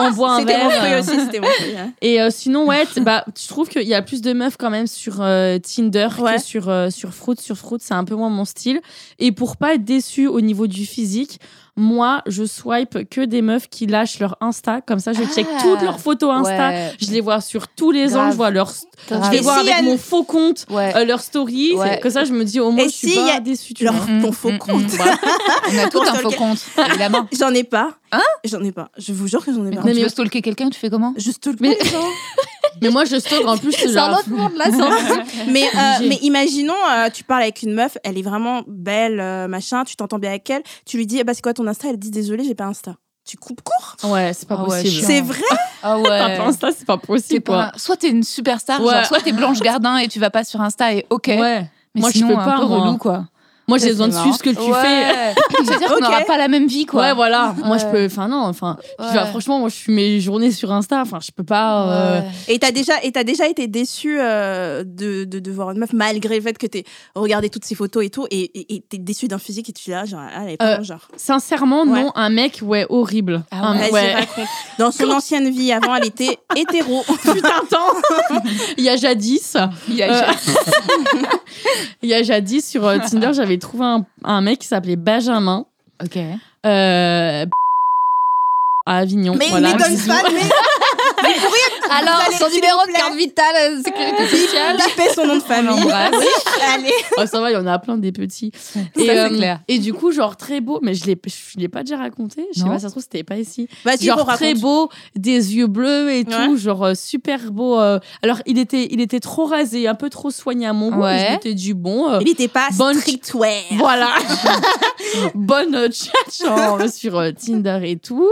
On boit un C'était mon fruit verre. aussi. C'était mon fruit. hein. Et euh, sinon, ouais, bah, je trouve qu'il y a plus de meufs quand même sur euh, Tinder Ouais. que sur, euh, sur Fruits. Sur Fruits, c'est un peu moins mon style. Et pour pas être déçu au niveau du physique, moi, je swipe que des meufs qui lâchent leur Insta. Comme ça, je check Ah. toutes leurs photos Insta. Ouais. Je les vois sur tous les ans. Je vois leur, Grave. je voir si avec mon faux compte ouais euh, leur story. Ouais. C'est- Que ça, je me dis au moins, Et je suis si y pas a déçue. Tu leur- vois. ton faux Mm, compte. mm, voilà. On a tout un faux compte, évidemment. <laughs> J'en ai pas. Hein J'en ai pas. Je vous jure que j'en ai Mais pas. quand tu veux stalker quelqu'un, tu fais comment Juste tout le Mais- temps. <laughs> Mais moi, je stalk en plus. C'est genre- un autre monde là, c'est un <laughs> Mais, euh, mais imaginons, euh, tu parles avec une meuf, elle est vraiment belle, euh, machin, tu t'entends bien avec elle, tu lui dis, eh bah, c'est quoi ton Insta? Elle dit, désolé, j'ai pas Insta. Tu coupes court? Ouais, c'est pas Ah ouais, possible. C'est vrai? <laughs> Ah T'as pas Insta, c'est pas possible. pas- Quoi. Soit t'es une superstar, Ouais. genre, soit t'es Blanche Gardin et tu vas pas sur Insta et ok. Ouais. Mais Moi, je peux un pas, peu moi. relou, quoi. Moi, j'ai besoin de suivre ce que tu fais. C'est-à-dire <laughs> qu'on n'aura pas la même vie, quoi. Ouais, voilà. Moi, je peux. Enfin, non. Enfin, Ouais. franchement, moi, je suis mes journées sur Insta. Enfin, je peux pas. euh, Ouais. Et t'as déjà, et t'as déjà été déçu euh, de, de, de voir une meuf, malgré le fait que t'aies regardé toutes ses photos et tout, et t'es déçu d'un physique et tu là, genre, ah, elle est pas Euh, genre. Sincèrement, Ouais. non. Un mec, ouais, horrible. Ah Un-. <laughs> Dans son ancienne vie, avant, elle était <laughs> hétéro. Putain, attends. Il y a jadis. Il y a- Euh, Il y a jadis sur euh, Tinder, j'avais trouvé un, un mec qui s'appelait Benjamin. Ok. Euh, à Avignon. Mais voilà, il pas, mais. Alors, allez, son numéro de carte vitale, euh, sécurité sociale. Bipez son nom de famille. l'embrasse. Allez. Oh, ça va, il y en a plein des petits. Ça, Et, c'est euh, clair. et du coup, genre très beau, mais je l'ai, je l'ai pas déjà raconté. Je sais pas, ça se trouve, c'était pas ici. Vas-y, genre raconte. très beau, des yeux bleus et Ouais. tout, genre euh, super beau. euh. Alors il était, il était trop rasé, un peu trop soigné à mon goût. Ouais. Je m'étais dit bon, euh, Il était pas Bonne- streetwear. voilà, <laughs> bonne euh, <laughs> chat genre, sur euh, Tinder et tout.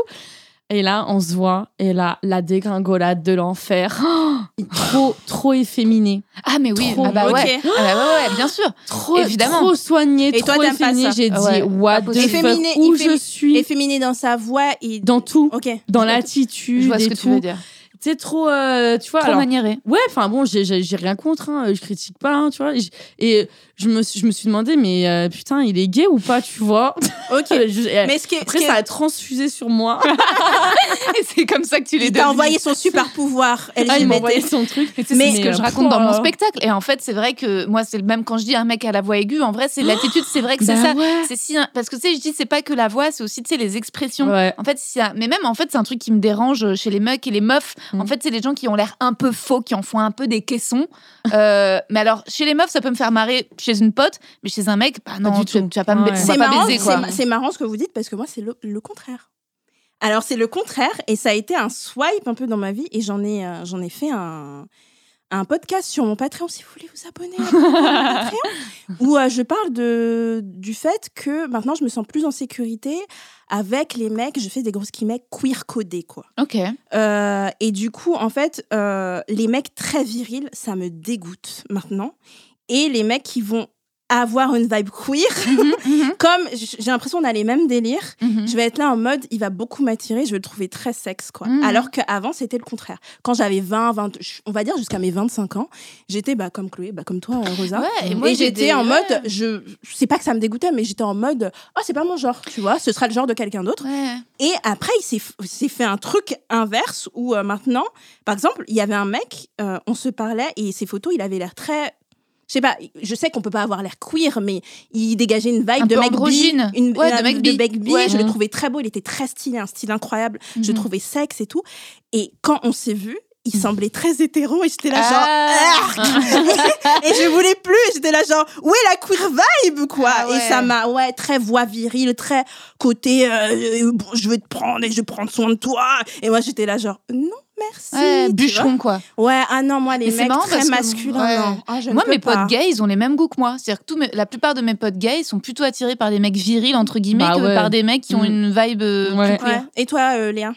Et là, on se voit, et là, la dégringolade de l'enfer, <gasps> trop, trop efféminé, Ah, mais oui. Trop ah bah ouais. Ah bah ouais, ouais, bien sûr. <gasps> trop, Évidemment. trop soigné, Et trop toi, efféminé. J'ai dit, Ouais, what the fuck, où je suis, Efféminé dans sa voix et. dans tout, Ok. dans l'attitude Je vois ce que tu tout. veux dire. Tu sais, trop, euh, tu vois, Trop alors, maniéré. Ouais, enfin bon, j'ai- rien contre, hein, je critique pas, hein, tu vois. Et je, me, suis- je me suis demandé, mais euh, putain, il est gay ou pas, tu vois? Ok. <laughs> Je- Mais ce qui est- Après, ce qui ça a transfusé sur moi. <laughs> Et c'est comme ça que tu les il t'a envoyé son super pouvoir Ah, il m'a envoyé LGBT. son truc. Mais c'est Mais- ce que je euh, raconte dans mon oh. spectacle. Et en fait, c'est vrai que moi, c'est le même quand je dis un mec à la voix aiguë. En vrai, c'est l'attitude. C'est vrai que c'est Bah ça. ouais. C'est si parce que tu sais, je dis c'est pas que la voix, c'est aussi tu sais les expressions. Ouais. En fait, c'est un- mais même en fait, c'est un truc qui me dérange chez les mecs et les meufs. Mm. En fait, c'est les gens qui ont l'air un peu faux, qui en font un peu des caissons. Euh, mais alors, chez les meufs, ça peut me faire marrer chez une pote, mais chez un mec, bah non, du tu, tout. tu vas pas me Ouais. C'est pas marrant, baiser c'est marrant ce que vous dites parce que moi, c'est le, le contraire. Alors, c'est le contraire et ça a été un swipe un peu dans ma vie et j'en ai, euh, j'en ai fait un, un podcast sur mon Patreon si vous voulez vous abonner à mon Patreon <laughs> où euh, je parle de, du fait que maintenant je me sens plus en sécurité avec les mecs, je fais des grosses guillemets queer codés quoi. Ok. Euh, et du coup, en fait, euh, les mecs très virils, ça me dégoûte maintenant. Et les mecs qui vont avoir une vibe queer, <laughs> comme j- j'ai l'impression qu'on a les mêmes délires, Mhm. je vais être là en mode, il va beaucoup m'attirer, je vais le trouver très sexe, quoi. Mhm. Alors qu'avant, c'était le contraire. Quand j'avais 20, 20, on va dire jusqu'à mes 25 ans, j'étais bah, comme Chloé, bah, comme toi, Rosa. Ouais, et j'étais des- en mode, je, je sais pas que ça me dégoûtait, mais j'étais en mode, oh, c'est pas mon genre, tu vois, ce sera le genre de quelqu'un d'autre. Ouais. Et après, il s'est fait un truc inverse où euh, maintenant, par exemple, il y avait un mec, euh, on se parlait et ses photos, il avait l'air très. Je sais pas, je sais qu'on peut pas avoir l'air queer, mais il dégageait une vibe Un de mec une Ouais, de mec bi. Ouais. Je le Mhm. trouvais très beau, il était très stylé, un style incroyable. Je le Mhm. trouvais sexe et tout. Et quand on s'est vu, il semblait très hétéro et j'étais là genre <laughs> Ah. et je voulais plus j'étais là genre où est la queer vibe quoi? Ah ouais. et ça m'a ouais très voix virile très côté euh, bon, je vais te prendre et je vais prendre soin de toi et moi j'étais là genre non merci Ouais, bûcheron quoi. ouais ah non moi les mecs très masculins ouais. non Ah, Moi, mes pas. potes gays, ils ont les mêmes goûts que moi. C'est-à-dire que tous mes- la plupart de mes potes gays sont plutôt attirés par des mecs virils, entre guillemets, Bah que ouais. par des mecs qui ont Mm. une vibe euh, Ouais. plus queer. Ouais. et toi euh, Léa?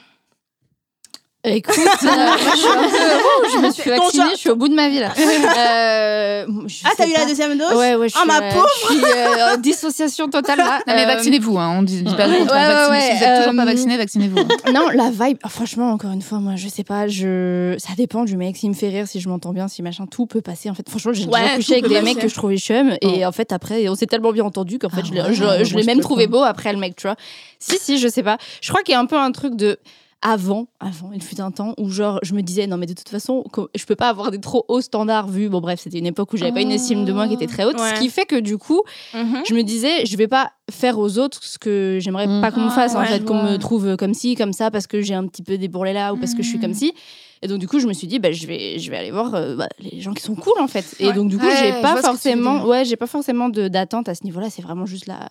Écoute, euh, moi, je suis un peu. Ouh, je me suis Ton vaccinée, genre- je suis au bout de ma vie là. Euh, je ah sais t'as eu pas. la deuxième dose Ouais, ouais, je Oh, suis, ma euh, pauvre Je suis euh, en dissociation totale là. Non, mais Euh, vaccinez-vous, hein. on dit, dit pas le ouais, contraire. ouais, Vaccinez- ouais, si vous êtes toujours euh, pas vacciné, vaccinez-vous. hein. Non, la vibe, ah, franchement, encore une fois, moi, je sais pas, je... ça dépend du mec, s'il me fait rire, si je m'entends bien, si machin, tout peut passer. En fait, franchement, j'ai Ouais, déjà tout couché avec peut des passer. mecs que je trouvais chum, et en fait, après, on s'est tellement bien entendu qu'en fait, Ah je l'ai, ouais, je- moi, je l'ai je même trouvé pas. beau après le mec, tu vois. Si, si, je sais pas. Je crois qu'il y a un peu un truc de. Avant, avant, il fut un temps où genre je me disais non mais de toute façon je peux pas avoir des trop hauts standards vu bon bref c'était une époque où j'avais pas une estime de moi qui était très haute Ouais. ce qui fait que du coup Mhm. je me disais, je vais pas faire aux autres ce que j'aimerais Mm. pas qu'on me Ah, fasse, en ouais, fait, qu'on vois. me trouve comme ci, comme ça, parce que j'ai un petit peu débourré là ou parce que je suis comme Mm. ci. Et donc, du coup, je me suis dit, bah, je, vais, je vais aller voir euh, bah, les gens qui sont cool, en fait. Et Ouais. donc, du coup, Ouais, j'ai je pas forcément, ouais, j'ai pas forcément de- d'attente à ce niveau-là. C'est vraiment juste la,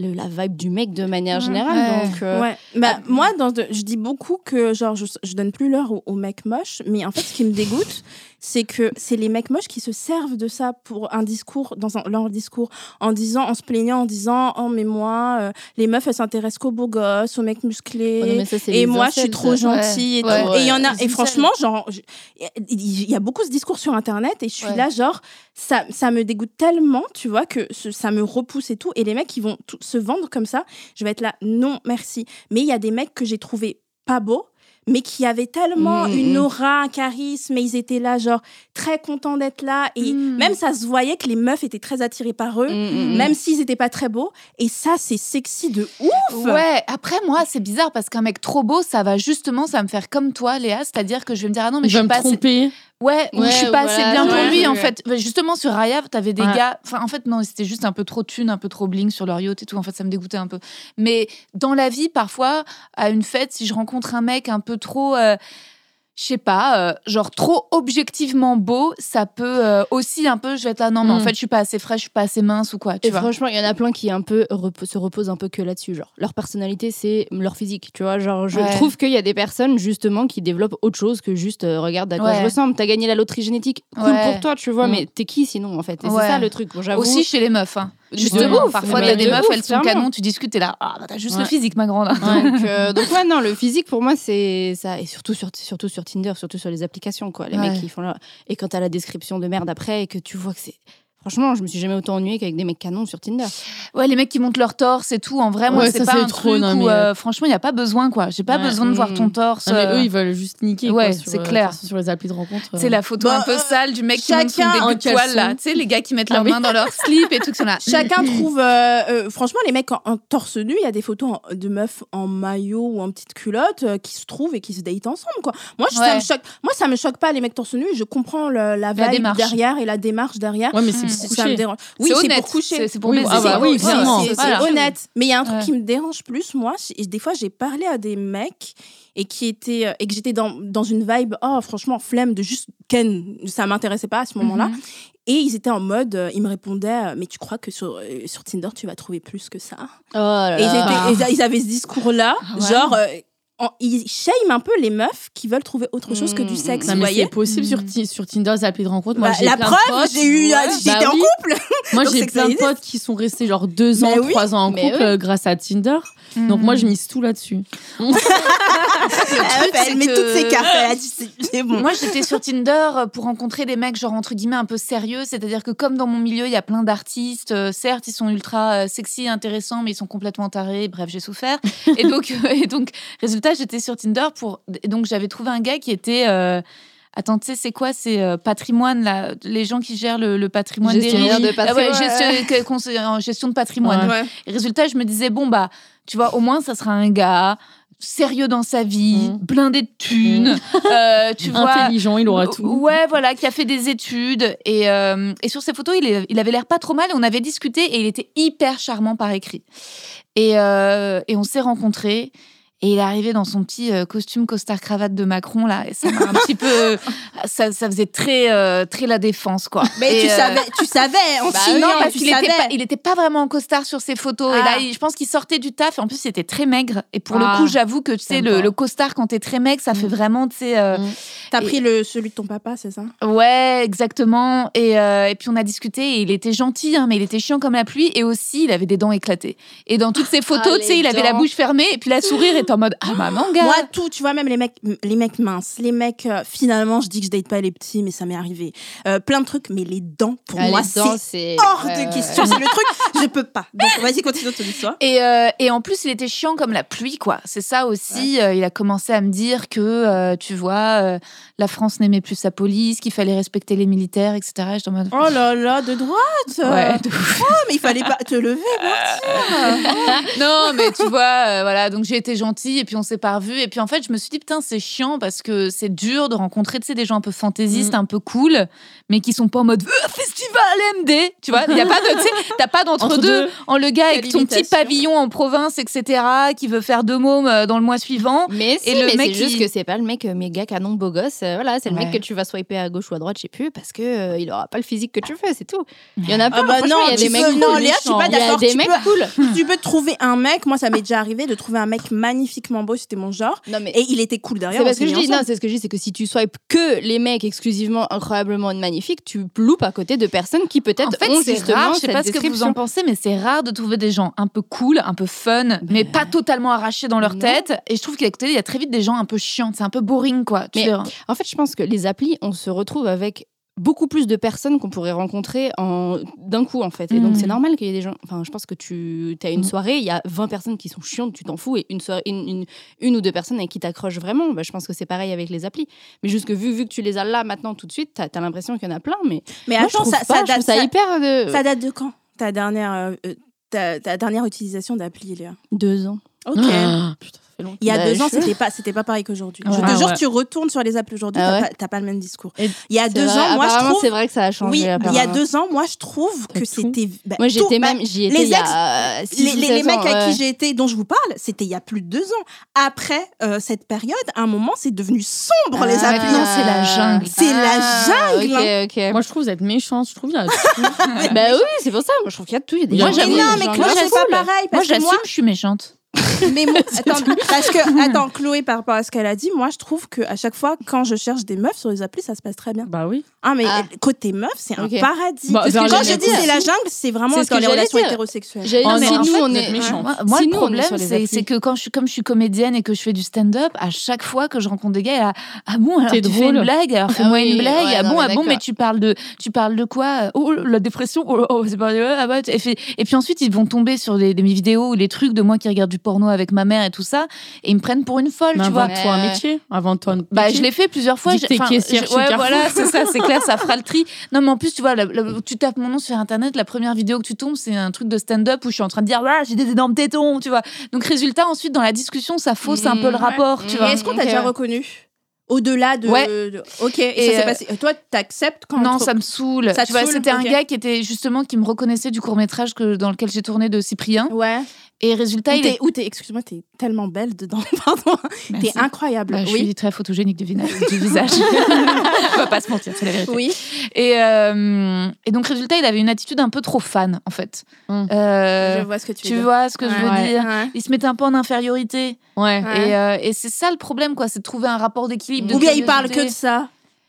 le- la vibe du mec de manière générale. Ouais. Donc, euh, Ouais. Bah, ah, moi, dans de- je dis beaucoup que genre je, je donne plus l'heure aux, aux mecs moches, mais en fait, ce qui me dégoûte, c'est que c'est les mecs moches qui se servent de ça pour un discours, dans un- leur discours, en disant, en se plaignant, en disant, oh mais moi, euh, les meufs elles s'intéressent qu'aux beaux gosses, aux mecs musclés. oh non, ça, et moi, je suis trop gentille et Ouais. tout. Ouais. Et il y en a, et franchement, genre, il y a beaucoup ce discours sur Internet et je suis là, genre, ça, ça me dégoûte tellement, tu vois, que ce- ça me repousse et tout. Et les mecs qui vont se vendre comme ça, je vais être là, non, merci. Mais il y a des mecs que j'ai trouvé pas beaux, mais qui avaient tellement Mm, une mm. aura, un charisme, et ils étaient là, genre, très contents d'être là. Et Mm. même ça se voyait que les meufs étaient très attirées par eux, même s'ils étaient pas très beaux. Et ça, c'est sexy de ouf. Ouais, après moi c'est bizarre parce qu'un mec trop beau ça va justement ça va me faire comme toi Léa, c'est-à-dire que je vais me dire ah non mais je va suis me pas assez tromper. Ouais, ou Ouais, je suis pas assez bien pour lui en fait. Justement sur Raya, t'avais des gars. Enfin, en fait, non, c'était juste un peu trop thune, un peu trop bling sur leur yacht et tout. En fait, ça me dégoûtait un peu. Mais dans la vie, parfois, à une fête, si je rencontre un mec un peu trop. euh, je sais pas, euh, genre trop objectivement beau, ça peut euh, aussi un peu, je vais être là, non, mais en Mm. fait, je suis pas assez fraîche, je suis pas assez mince ou quoi, tu Et vois. franchement, il y en a plein qui un peu se reposent un peu que là-dessus. Genre, leur personnalité, c'est leur physique. Tu vois, genre, je Ouais. trouve qu'il y a des personnes justement qui développent autre chose que juste euh, regarde à quoi Ouais. je ressemble. T'as gagné la loterie génétique, cool Ouais. pour toi, tu vois. Mm. Mais t'es qui sinon en fait? Et c'est ça le truc. Bon. Aussi chez les meufs, hein. Justement, parfois, t'as des de meufs, ouf, elles sont canon, tu discutes, t'es là, ah, bah, t'as juste le physique, ma grande. <laughs> donc, euh, donc ouais, non, le physique pour moi c'est ça et surtout sur surtout sur Tinder, surtout sur les applications quoi. Les Ouais. mecs qui font là et quand t'as la description de merde après et que tu vois que c'est franchement, je me suis jamais autant ennuyée qu'avec des mecs canons sur Tinder. Ouais, les mecs qui montent leur torse et tout, en vrai, moi, Ouais, c'est pas c'est un trop, truc non, où, mais, euh, franchement, il n'y a pas besoin, quoi. J'ai pas Ouais. besoin de voir Mm. ton torse. Ah, mais euh, eux, ils veulent juste niquer. Ouais, c'est euh, clair. sur les applis de rencontre. C'est la photo Bah, un peu euh, sale du mec qui monte son début en de poil, là. Tu sais, les gars qui mettent Ah leurs mains dans leur <laughs> slip et tout, là. Chacun trouve. euh, euh, franchement, les mecs en, en torse nu, il y a des photos en- de meufs en maillot ou en petite culotte euh, qui se trouvent et qui se datent ensemble, quoi. Moi, je- ça me choque. Moi, ça me choque pas les mecs torse nu. Je comprends le- la vibe démarche. derrière et la démarche derrière. Ouais, mais c'est Ça me dérange. Oui, C'est pour coucher. c'est- pour Oui, ah bah oui, c'est- Voilà. honnête. Mais il y a un truc Ouais. qui me dérange plus, moi. des fois, j'ai parlé à des mecs et qui étaient euh, et que j'étais dans, dans une vibe, oh franchement, flemme de juste Ken. Ça m'intéressait pas à ce moment-là. Mhm. Et ils étaient en mode, euh, ils me répondaient, euh, mais tu crois que sur, sur Tinder, tu vas trouver plus que ça? Oh là Et ils, étaient- avaient ce discours-là, Ah ouais. genre, euh, en- ils shame un peu les meufs qui veulent trouver autre chose que du Mm, sexe, Non, vous mais voyez c'est possible sur, Mm. Ti- sur Tinder, les applis de rencontre. Moi, Bah, j'ai La plein de preuve, potes. j'ai eu, Ouais. j'étais Bah en oui. couple. Moi, j'ai plein de potes qui sont restés genre deux ans, Mais oui. trois ans en Mais couple oui. euh, grâce à Tinder. Donc, moi, je mise tout là-dessus. <laughs> Elle met que- toutes ses cartes, elle a dit, c'est c'est bon. Moi, j'étais sur Tinder euh, pour rencontrer des mecs, genre entre guillemets, un peu sérieux. C'est-à-dire que, comme dans mon milieu, il y a plein d'artistes, euh, certes, ils sont ultra euh, sexy, intéressants, mais ils sont complètement tarés. Bref, j'ai souffert. et, donc, et donc, résultat, j'étais sur Tinder pour. Et donc, j'avais trouvé un gars qui était. euh, Attends, tu sais, c'est quoi C'est euh, patrimoine, là, les gens qui gèrent le, le patrimoine des riches. de Ah ouais, patrimoine. gestion, que- <laughs> conseil- en gestion de patrimoine. Ouais. Et résultat, je me disais, bon, bah, tu vois, au moins, ça sera un gars sérieux dans sa vie, Mm. blindé de thunes, euh, tu vois. Intelligent, il aura tout. Ouais, voilà, qui a fait des études. Et, euh, et sur ses photos, il, est- il avait l'air pas trop mal. Et on avait discuté et il était hyper charmant par écrit. Et, euh, et on s'est rencontrés. Et il est arrivé dans son petit euh, costume costard cravate de Macron là, et ça un petit peu, ça, ça faisait très euh, très la défense quoi. Mais Et, tu euh, savais, tu savais, en bah signant, non, parce qu'il était pas, il était pas vraiment en costard sur ses photos. Et Ah. là, il- je pense qu'il sortait du taf. Et en plus, il était très maigre. Et pour Ah. le coup, j'avoue que tu sais, le, costard quand t'es très maigre, ça fait Mm. vraiment, tu sais. euh, Mm. T'as Et- pris le, celui de ton papa, c'est ça? Ouais, exactement. Et, euh, et puis on a discuté et il était gentil, hein, mais il était chiant comme la pluie. Et aussi, il avait des dents éclatées. Et dans toutes ses photos, Ah, tu sais, il avait la bouche fermée et puis la sourire était en mode Ah, maman, gars. Moi, tout, tu vois, même les mecs, les mecs minces, les mecs, euh, finalement, je dis que je date pas les petits, mais ça m'est arrivé. Euh, plein de trucs, mais les dents, pour Ah, moi, c'est hors de question. C'est le truc, je peux pas. Donc, vas-y, continue ton histoire. Et, euh, et en plus, il était chiant comme la pluie, quoi. C'est ça aussi. il a commencé à me dire que, tu vois, la France n'aimait plus sa police, qu'il fallait respecter les militaires, etc. J'étais en mode. Oh là là, de droite Ouais, de ouf. Oh, mais il fallait pas te lever, Martine <laughs> non, mais tu vois, voilà, donc j'ai été gentille et puis on s'est pas revus. Et puis en fait, je me suis dit, putain, c'est chiant parce que c'est dur de rencontrer, tu sais, des gens un peu fantaisistes, un peu cool, mais qui sont pas en mode Euh, festival MD, tu vois. Il y a pas de, tu sais, t'as pas Entre d'entre-deux deux. en le gars avec son petit pavillon en province, etc., qui veut faire deux mômes euh, dans le mois suivant. Mais si, Et le mais mec, c'est juste il- que c'est pas le mec euh, méga canon beau gosse. euh, voilà, c'est le Ouais. mec que tu vas swiper à gauche ou à droite, je sais plus, parce que euh, il aura pas le physique que tu veux, c'est tout. Il y en a. Ah bah franchement, non, il y a tu des mecs non, Léa, je suis pas d'accord, des tu mecs peux- cool. <laughs> Tu peux trouver un mec, moi ça m'est déjà arrivé de trouver un mec magnifiquement beau, c'était mon genre, Non mais et il était cool derrière. c'est s'est que je dis non, c'est ce que je dis, c'est que si tu swipes que les mecs exclusivement incroyablement magnifiques, tu loupes à côté de personnes qui peut-être En fait, ont justement rare, je sais cette pas ce que vous en pensez, mais c'est rare de trouver des gens un peu cool, un peu fun, mais pas totalement arrachés dans leur Non. tête. Et je trouve qu'à côté, il y a très vite des gens un peu chiants, c'est un peu boring, quoi. Tu Mais- sais, En fait, je pense que les applis, on se retrouve avec beaucoup plus de personnes qu'on pourrait rencontrer en d'un coup en fait et donc Mhm. c'est normal qu'il y ait des gens enfin je pense que tu as une Mhm. soirée il y a 20 personnes qui sont chiantes tu t'en fous et une, soirée, une, une, une ou deux personnes avec qui t'accroches vraiment bah, je pense que c'est pareil avec les applis mais juste que vu, vu que tu les as là maintenant tout de suite t'as as, l'impression qu'il y en a plein mais Mais moi, attends, ça, pas, ça je date, ça ça- hyper de ça date de quand ta dernière, euh, euh, ta, ta dernière utilisation d'appli, Léa? Deux ans Ok. Ah, putain, fait longtemps. Il y a Bah, deux ans, je- c'était pas, c'était pas pareil qu'aujourd'hui. Je Ouais. te Ah jure, ouais. tu retournes sur les applis aujourd'hui, Ah t'as, ouais pas, t'as pas le même discours. Et Il y a deux vrai, ans, moi je trouve. c'est vrai que ça a changé. Oui, il y a deux ans, moi je trouve que c'était. bah, Moi, j'étais bah, même. J'y étais les il y a ex- euh, six les, mecs à qui j'ai été, dont je vous parle, c'était il y a plus de deux ans. Après euh, cette période, à un moment, c'est devenu sombre les Ah, applis. non, c'est la jungle. C'est la jungle. Ah, Ok, ok. Moi, je trouve que vous êtes méchante. Je trouve qu'il y a bah oui, c'est pour ça. Moi, je trouve qu'il y a de tout. Il y a des Moi, j'avoue, mais non, des mais gens Chloé, qui- c'est pas pareil. Moi, j'assume, moi, je suis méchante. <laughs> mais moi, attends, parce que, <laughs> attends, Chloé, par rapport à ce qu'elle a dit, moi, je trouve que à chaque fois, quand je cherche des meufs sur les applis, ça se passe très bien. Bah oui. Ah, mais Ah. côté meuf, c'est un paradis. Bah, Parce que quand je dis c'est la jungle, c'est vraiment C'est ce dans que les j'allais relations dire. hétérosexuelles. J'allais Oh, dire, mais si en nous, fait, on est. méchants. Moi, moi, Si le nous, problème, c'est que quand je, suis- comme je suis comédienne et que je fais du stand-up, à chaque fois que je rencontre des gars, il y a, ah bon, alors T'es tu fais une blague, alors fais-moi oui, une blague, ouais, ah bon, mais ah bon, mais tu parles de, tu parles de quoi? Oh, la dépression, oh, oh, c'est pas, ah bah, et, puis ensuite ils vont tomber sur des, vidéos ou les trucs de moi qui regarde du porno avec ma mère et tout ça, et ils me prennent pour une folle, Mais tu vois. invente-toi un métier. Invente-toi un Bah, je l'ai fait plusieurs fois. Enfin, caissière je- ouais, voilà, c'est ça, c'est clair, ça fera le tri. Non, mais en plus, tu vois, la- la- tu tapes mon nom sur Internet, la première vidéo que tu tombes, c'est un truc de stand-up où je suis en train de dire, voilà, j'ai des énormes tétons, tu vois. Donc, résultat, ensuite, dans la discussion, ça fausse un peu le Mmh, rapport, ouais. tu Mmh. vois. Est-ce qu'on t'a déjà ouais. reconnu Au-delà de, Ouais. de- Ok, et, Et, ça s'est euh, passé. Toi, t'acceptes quand Non, ça me saoule. Ça tu vois, c'était un gars qui était justement qui me reconnaissait du court métrage que dans lequel j'ai tourné de Cyprien. Ouais. Et résultat, Ou il est. ou t'es- excuse-moi, t'es tellement belle dedans. <laughs> Pardon. Merci. T'es incroyable. Bah, je oui. suis très photogénique du, vina- du visage. <laughs> On va pas se mentir, c'est la vérité. Oui. Et, euh, et donc, résultat, il avait une attitude un peu trop fan, en fait. Mm. Euh, je vois ce que tu, tu veux dire. vois ce que je veux Ouais. dire? Ouais. Il se mettait un peu en infériorité. Ouais. Ouais. Et, euh, et c'est ça le problème, quoi. C'est de trouver un rapport d'équilibre. Ou bien il parle que de ça.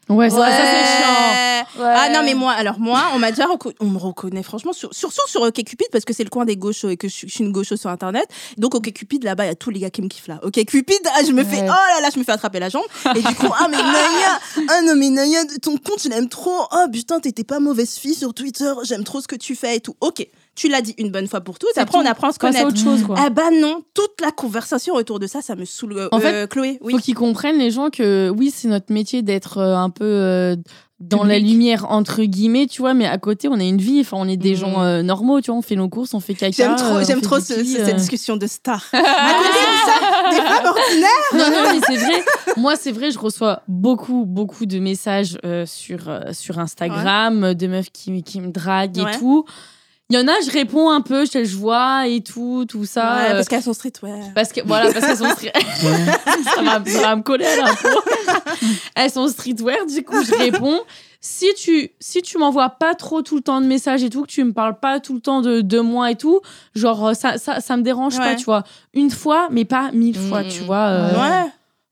Ouais, ça, ça, c'est chiant. Ouais. Ouais. Ah non mais moi alors moi on m'a déjà on me reconnaît franchement sur, surtout sur OkCupid parce que c'est le coin des gauchos et que je, suis- je suis une gaucho sur internet donc OkCupid là-bas il y a tous les gars qui me kiffent là OkCupid ah, je me fais Ouais. oh là là je me fais attraper la jambe et du coup ah mais Naya ah non mais Naya ton compte je l'aime trop oh putain t'étais pas mauvaise fille sur Twitter j'aime trop ce que tu fais et tout ok tu l'as dit une bonne fois pour toutes après on apprend à se connaître autre chose, quoi. ah bah non toute la conversation autour de ça ça me saoule Euh, En fait, euh, Chloé oui Faut qu'ils comprennent les gens que oui, c'est notre métier d'être euh, un peu euh, dans la lumière entre guillemets, tu vois, mais à côté, on a une vie, enfin, on est des Mm. gens euh, normaux, tu vois, on fait nos courses, on fait caca. J'aime trop, j'aime fait trop ce- cette discussion de star. <laughs> à côté des femmes ordinaires. Non, non, mais c'est vrai. Moi, c'est vrai, je reçois beaucoup, beaucoup de messages sur, sur Instagram, euh, de meufs qui, qui me draguent et Ouais. tout. Il y en a, je réponds un peu, je, je vois et tout, tout ça. Ouais, euh, parce qu'elles sont streetwear. Parce que voilà, parce qu'elles sont street... <laughs> <laughs> ça, va, ça va me coller à peau. <laughs> Elles sont streetwear, du coup je réponds. Si tu si tu m'envoies pas trop tout le temps de messages et tout, que tu me parles pas tout le temps de, de moi et tout, genre ça ça, ça me dérange pas, tu vois. Une fois, mais pas mille fois, tu vois. euh, Ouais.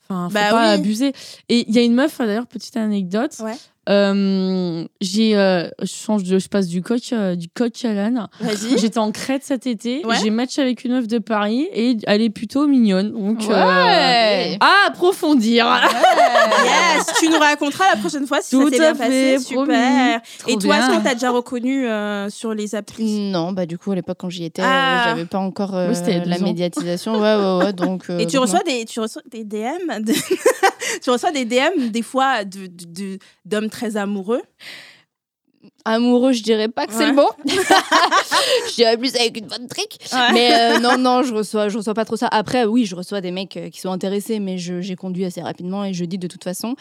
Enfin, faut Bah pas oui. abuser. Et il y a une meuf, d'ailleurs, petite anecdote. Ouais. Euh, j'ai, euh, je change de, je passe du coq, euh, du coq à l'âne. Vas-y. <laughs> J'étais en Crète cet été. Ouais. J'ai match avec une meuf de Paris et elle est plutôt mignonne. Donc, euh, Ouais. à approfondir. Yes, tu nous raconteras la prochaine fois si Tout ça s'est bien fait, passé. promis. Super. Trop Et toi, est-ce que t'as déjà reconnu euh, sur les applis? Non, bah du coup à l'époque quand j'y étais, Ah. j'avais pas encore euh, Oui, la ans. médiatisation. Ouais, ouais, ouais. Donc. <laughs> euh, Et tu reçois des, tu reçois des DM, de- <laughs> tu reçois des DM des fois de de- de- d'hommes très amoureux. amoureux, je dirais pas que c'est le mot. <laughs> je dirais plus avec une bonne trick. Mais euh, non, non, je reçois, je reçois pas trop ça. Après, oui, je reçois des mecs euh, qui sont intéressés, mais je- j'ai conduit assez rapidement et je dis de toute façon.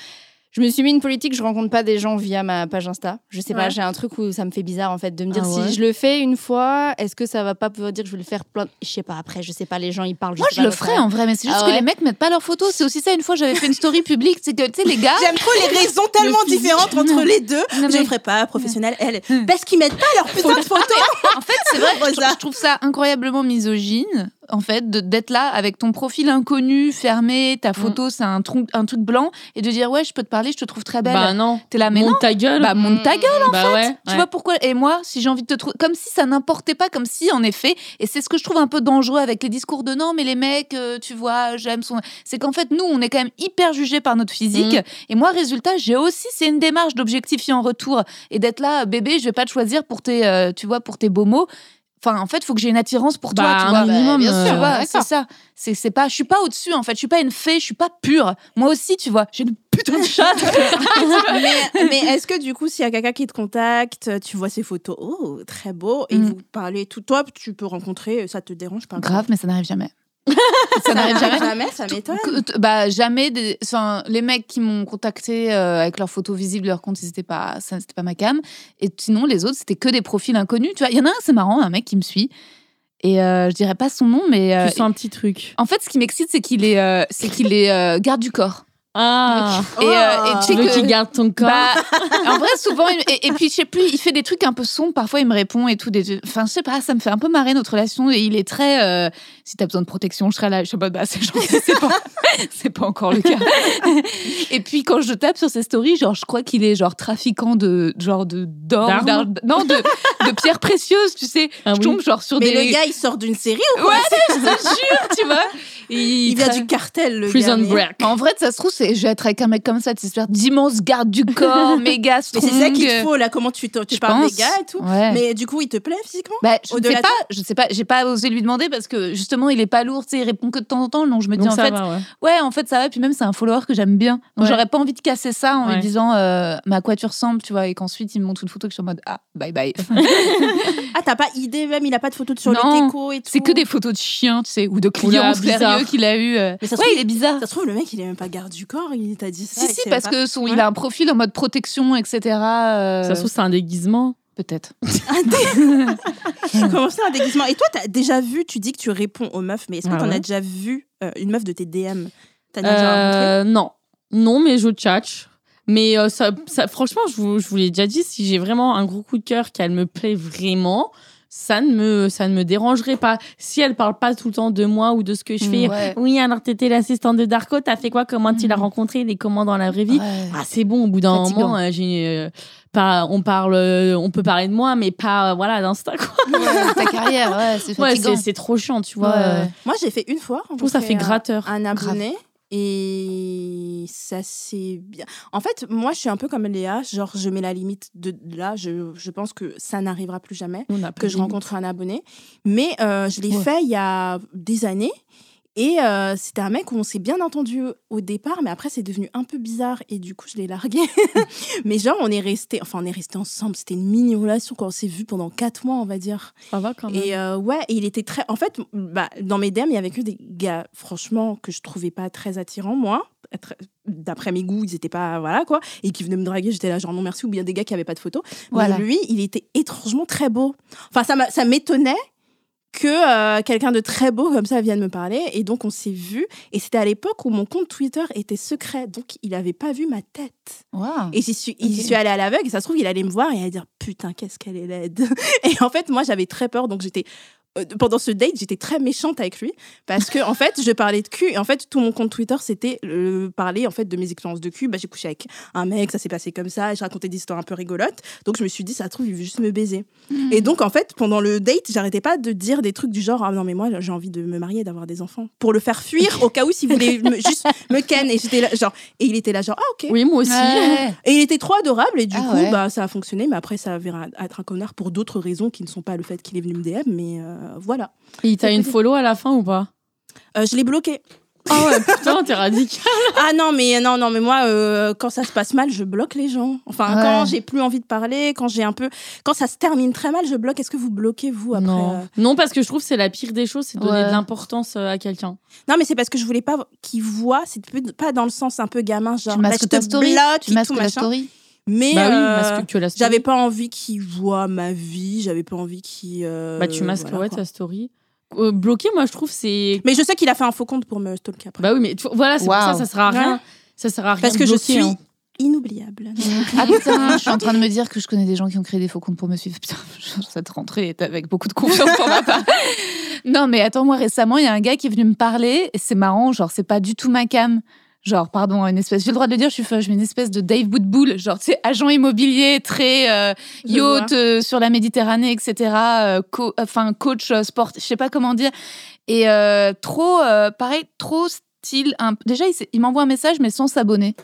Je me suis mis une politique, je rencontre pas des gens via ma page Insta. Je sais pas, j'ai un truc où ça me fait bizarre en fait de me dire Ah ouais si je le fais une fois, est-ce que ça va pas pouvoir dire que je vais le faire plein Je sais pas, après, je sais pas, les gens ils parlent. Moi, sais je pas le ferais en vrai, mais c'est juste Ah que les mecs mettent pas leurs photos. C'est aussi ça. Une fois, j'avais fait une story publique. C'est que, tu sais, les gars. J'aime trop les <laughs> raisons tellement différentes entre les deux. Non, Je mais- ne ferai pas professionnel. Elle, parce qu'ils mettent pas leur putain de photos. <laughs> En fait, c'est vrai, je, je trouve ça incroyablement misogyne, en fait, d'être là avec ton profil inconnu, fermé, ta photo, c'est un, truc- un truc blanc, et de dire, ouais, je peux te parler, je te trouve très belle. Bah non. T'es là, mais non. Monte ta gueule. Bah, monte ta gueule. bah ouais. Tu ouais. vois pourquoi? Et moi, si j'ai envie de te trouver, comme si ça n'importait pas, comme si en effet, et c'est ce que je trouve un peu dangereux avec les discours de non, mais les mecs, euh, tu vois, j'aime son. C'est qu'en fait, nous, on est quand même hyper jugés par notre physique. Mm. Et moi, résultat, j'ai aussi, c'est une démarche d'objectifier en retour et d'être là, bébé, je vais pas te choisir pour tes, euh, tu vois, pour tes beaux mots. Enfin, en fait, faut que j'ai une attirance pour toi, Bah, tu un vois. minimum, bien euh, Tu vois, d'accord. c'est ça. C'est, c'est pas, je suis pas au-dessus, en fait. Je suis pas une fée, je suis pas pure. Moi aussi, tu vois, j'ai une putain de chatte. <laughs> mais mais est-ce que du coup, s'il y a quelqu'un qui te contacte, tu vois ses photos, oh, très beau, et Mm. vous parlez tout, toi, tu peux rencontrer, ça te dérange pas Grave, mais ça n'arrive jamais. Ça n'arrive jamais. Jamais, ça m'étonne. Bah jamais. des- Enfin, les mecs qui m'ont contacté euh, avec leurs photos visibles, leur compte, c'était pas, ça, c'était pas ma cam. Et sinon, les autres, c'était que des profils inconnus. Tu vois, il y en a un, c'est marrant, un mec qui me suit. Et euh, je dirais pas son nom, mais euh, Tu sens un petit truc. en fait, ce qui m'excite, c'est qu'il est, euh, c'est qu'il est euh, garde du corps. Ah Et, euh, et tu sais qu'il garde ton corps Bah, en vrai, souvent, il- et, et puis je sais plus, il fait des trucs un peu sombres. Parfois, il me répond et tout. Des, enfin, je sais pas, ça me fait un peu marrer notre relation. Et il est très. euh, si t'as besoin de protection, je serai là. Je suis en mode, bah, c'est gentil, c'est pas, <laughs> c'est pas encore le cas. <laughs> et puis quand je tape sur ses stories, genre, je crois qu'il est genre trafiquant de genre de d'or, non, de, de pierres précieuses, tu sais. Ah je oui. tombe genre sur Mais des. le gars, il sort d'une série ou quoi? Ouais, je te jure, tu vois. Et Il vient du cartel, le Prison gars. mais- Break. En vrai, ça se trouve, c'est je vais être avec un mec comme ça, tu sais, d'immenses gardes du corps, méga <laughs> Mais strong. c'est ça qu'il te faut, là, comment tu, te- tu Je parles pense. des gars et tout. Ouais. Mais du coup, il te plaît physiquement? Bah, je ne sais pas, je sais pas, j'ai pas osé lui demander parce que justement il est pas lourd, tu sais, il répond que de temps en temps, donc je me dis Donc en ça fait, va, ouais. ouais, en fait ça va, puis même c'est un follower que j'aime bien, donc Ouais. j'aurais pas envie de casser ça en Ouais. lui disant, euh, mais à quoi tu ressembles, tu vois, et qu'ensuite il me montre une photo que je suis en mode ah bye bye. <laughs> Ah, t'as pas idée même, il a pas de photo de sur Non, le déco et tout c'est que des photos de chiens, tu sais, ou de clients Oula, sérieux bizarre. qu'il a eu. euh. Mais ça se Ouais, trouve, il est bizarre. Ça se trouve, le mec, il est même pas garde du corps, il t'a dit ça. Si si, parce pas. que son, Ouais. il a un profil en mode protection, etc. euh, Ça se trouve, c'est un déguisement. Peut-être. <laughs> Comment un déguisement Et toi, t'as déjà vu, tu dis que tu réponds aux meufs, mais est-ce que Ah t'en ouais. as déjà vu euh, une meuf de tes DM T'as déjà rencontré? Euh, non. Non, mais je tchatche. Mais euh, ça, ça- franchement, je vous, je vous l'ai déjà dit, si j'ai vraiment un gros coup de cœur, qu'elle me plaît vraiment, ça ne, me, ça ne me dérangerait pas. Si elle parle pas tout le temps de moi ou de ce que je fais, Ouais. oui, alors t'étais l'assistante de Darko, t'as fait quoi? Comment tu l'as Mm. rencontré Il est comment dans la vraie vie? Ouais. Ah, c'est bon, au bout d'un moment, euh, j'ai, euh, pas, on, parle, on peut parler de moi, mais pas voilà, d'Insta. Quoi. Ouais, ta carrière, ouais, c'est Ouais, trop chiant, tu vois. Ouais. Moi, j'ai fait une fois. Je trouve ça fait gratteur. Un abonné. Et ça, c'est bien. En fait, moi, je suis un peu comme Léa. Genre, je mets la limite de de là. Je, je pense que ça n'arrivera plus jamais. Que je limite. rencontre un abonné. Mais euh, je l'ai Ouais. fait il y a des années. Et euh, c'était un mec où on s'est bien entendu au départ, mais après c'est devenu un peu bizarre et du coup je l'ai largué. <laughs> mais genre on est resté, enfin on est resté ensemble, c'était une mini relation quand on s'est vu pendant quatre mois on va dire. Ça va quand même. Et euh, ouais, et il était très, en fait, bah, dans mes DM il y avait que des gars franchement que je trouvais pas très attirants moi. D'après mes goûts, ils étaient pas voilà quoi, et qui venaient me draguer, j'étais là genre non merci ou bien des gars qui avaient pas de photos. Voilà. Mais lui, il était étrangement très beau. Enfin, ça m'étonnait que euh, quelqu'un de très beau comme ça vienne me parler. Et donc, on s'est vu. Et c'était à l'époque où mon compte Twitter était secret. Donc, il n'avait pas vu ma tête. Et j'y suis, j'y Ok. suis allée à l'aveugle. Et ça se trouve, il allait me voir et il allait dire Putain, qu'est-ce qu'elle est laide. <laughs> Et en fait, moi, j'avais très peur. Donc, j'étais. Euh, Pendant ce date, j'étais très méchante avec lui parce que en fait, je parlais de cul et en fait, tout mon compte Twitter, c'était euh, parler en fait de mes expériences de cul. Bah, j'ai couché avec un mec, ça s'est passé comme ça, et je racontais des histoires un peu rigolotes. Donc, je me suis dit, ça se trouve, il veut juste me baiser. Et donc, en fait, pendant le date, j'arrêtais pas de dire des trucs du genre Ah non, mais moi, j'ai envie de me marier d'avoir des enfants. Pour le faire fuir, au cas où, s'il voulait <laughs> me- juste me ken. Et, j'étais là, genre, et il était là, genre Ah, ok. Oui, moi aussi. Ouais. Et il était trop adorable. Et du Ah coup, ouais. bah, ça a fonctionné. Mais après, ça avère être un connard pour d'autres raisons qui ne sont pas le fait qu'il est venu me DM. Mais euh, voilà. Et t'as une follow à la fin ou pas? Euh, je l'ai bloqué. Ah ouais, <laughs> putain, t'es radical. Ah non, mais non, non, mais moi, euh, quand ça se passe mal, je bloque les gens. Enfin, Ouais. quand j'ai plus envie de parler, quand j'ai un peu, quand ça se termine très mal, je bloque. Est-ce que vous bloquez vous après non. euh non, parce que je trouve que c'est la pire des choses, c'est donner Ouais. de l'importance euh, à quelqu'un. Non, mais c'est parce que je voulais pas qu'ils voient. C'est pas dans le sens un peu gamin, genre Tu bah, masques je te ta story. bloque Tu et masques tout la machin. story. Mais bah oui, euh, j'avais pas envie qu'ils voient ma vie. J'avais pas envie qu'ils. euh, Bah tu masques voilà, ouais, quoi. ta story. Euh, bloquer, moi je trouve c'est. Mais je sais qu'il a fait un faux compte pour me stalker après. Bah oui, mais tu- voilà, c'est pour ça, ça sert à rien. Ouais. Ça sert à rien. Parce que je suis hein. inoubliable. Ah putain, je suis en train de me dire que je connais des gens qui ont créé des faux comptes pour me suivre. Putain, cette rentrée est avec beaucoup de confiance pour ma part. Non, mais attends, moi récemment, il y a un gars qui est venu me parler et c'est marrant, genre, c'est pas du tout ma cam. Genre, pardon, une espèce, j'ai le droit de le dire, je suis, je suis une espèce de Dave Woodbull, genre, tu sais, agent immobilier, très euh, yacht euh, sur la Méditerranée, etc. euh, co- Enfin, coach sport, je sais pas comment dire. Et trop, pareil, trop style. un- Déjà, il m'envoie un message, mais sans s'abonner.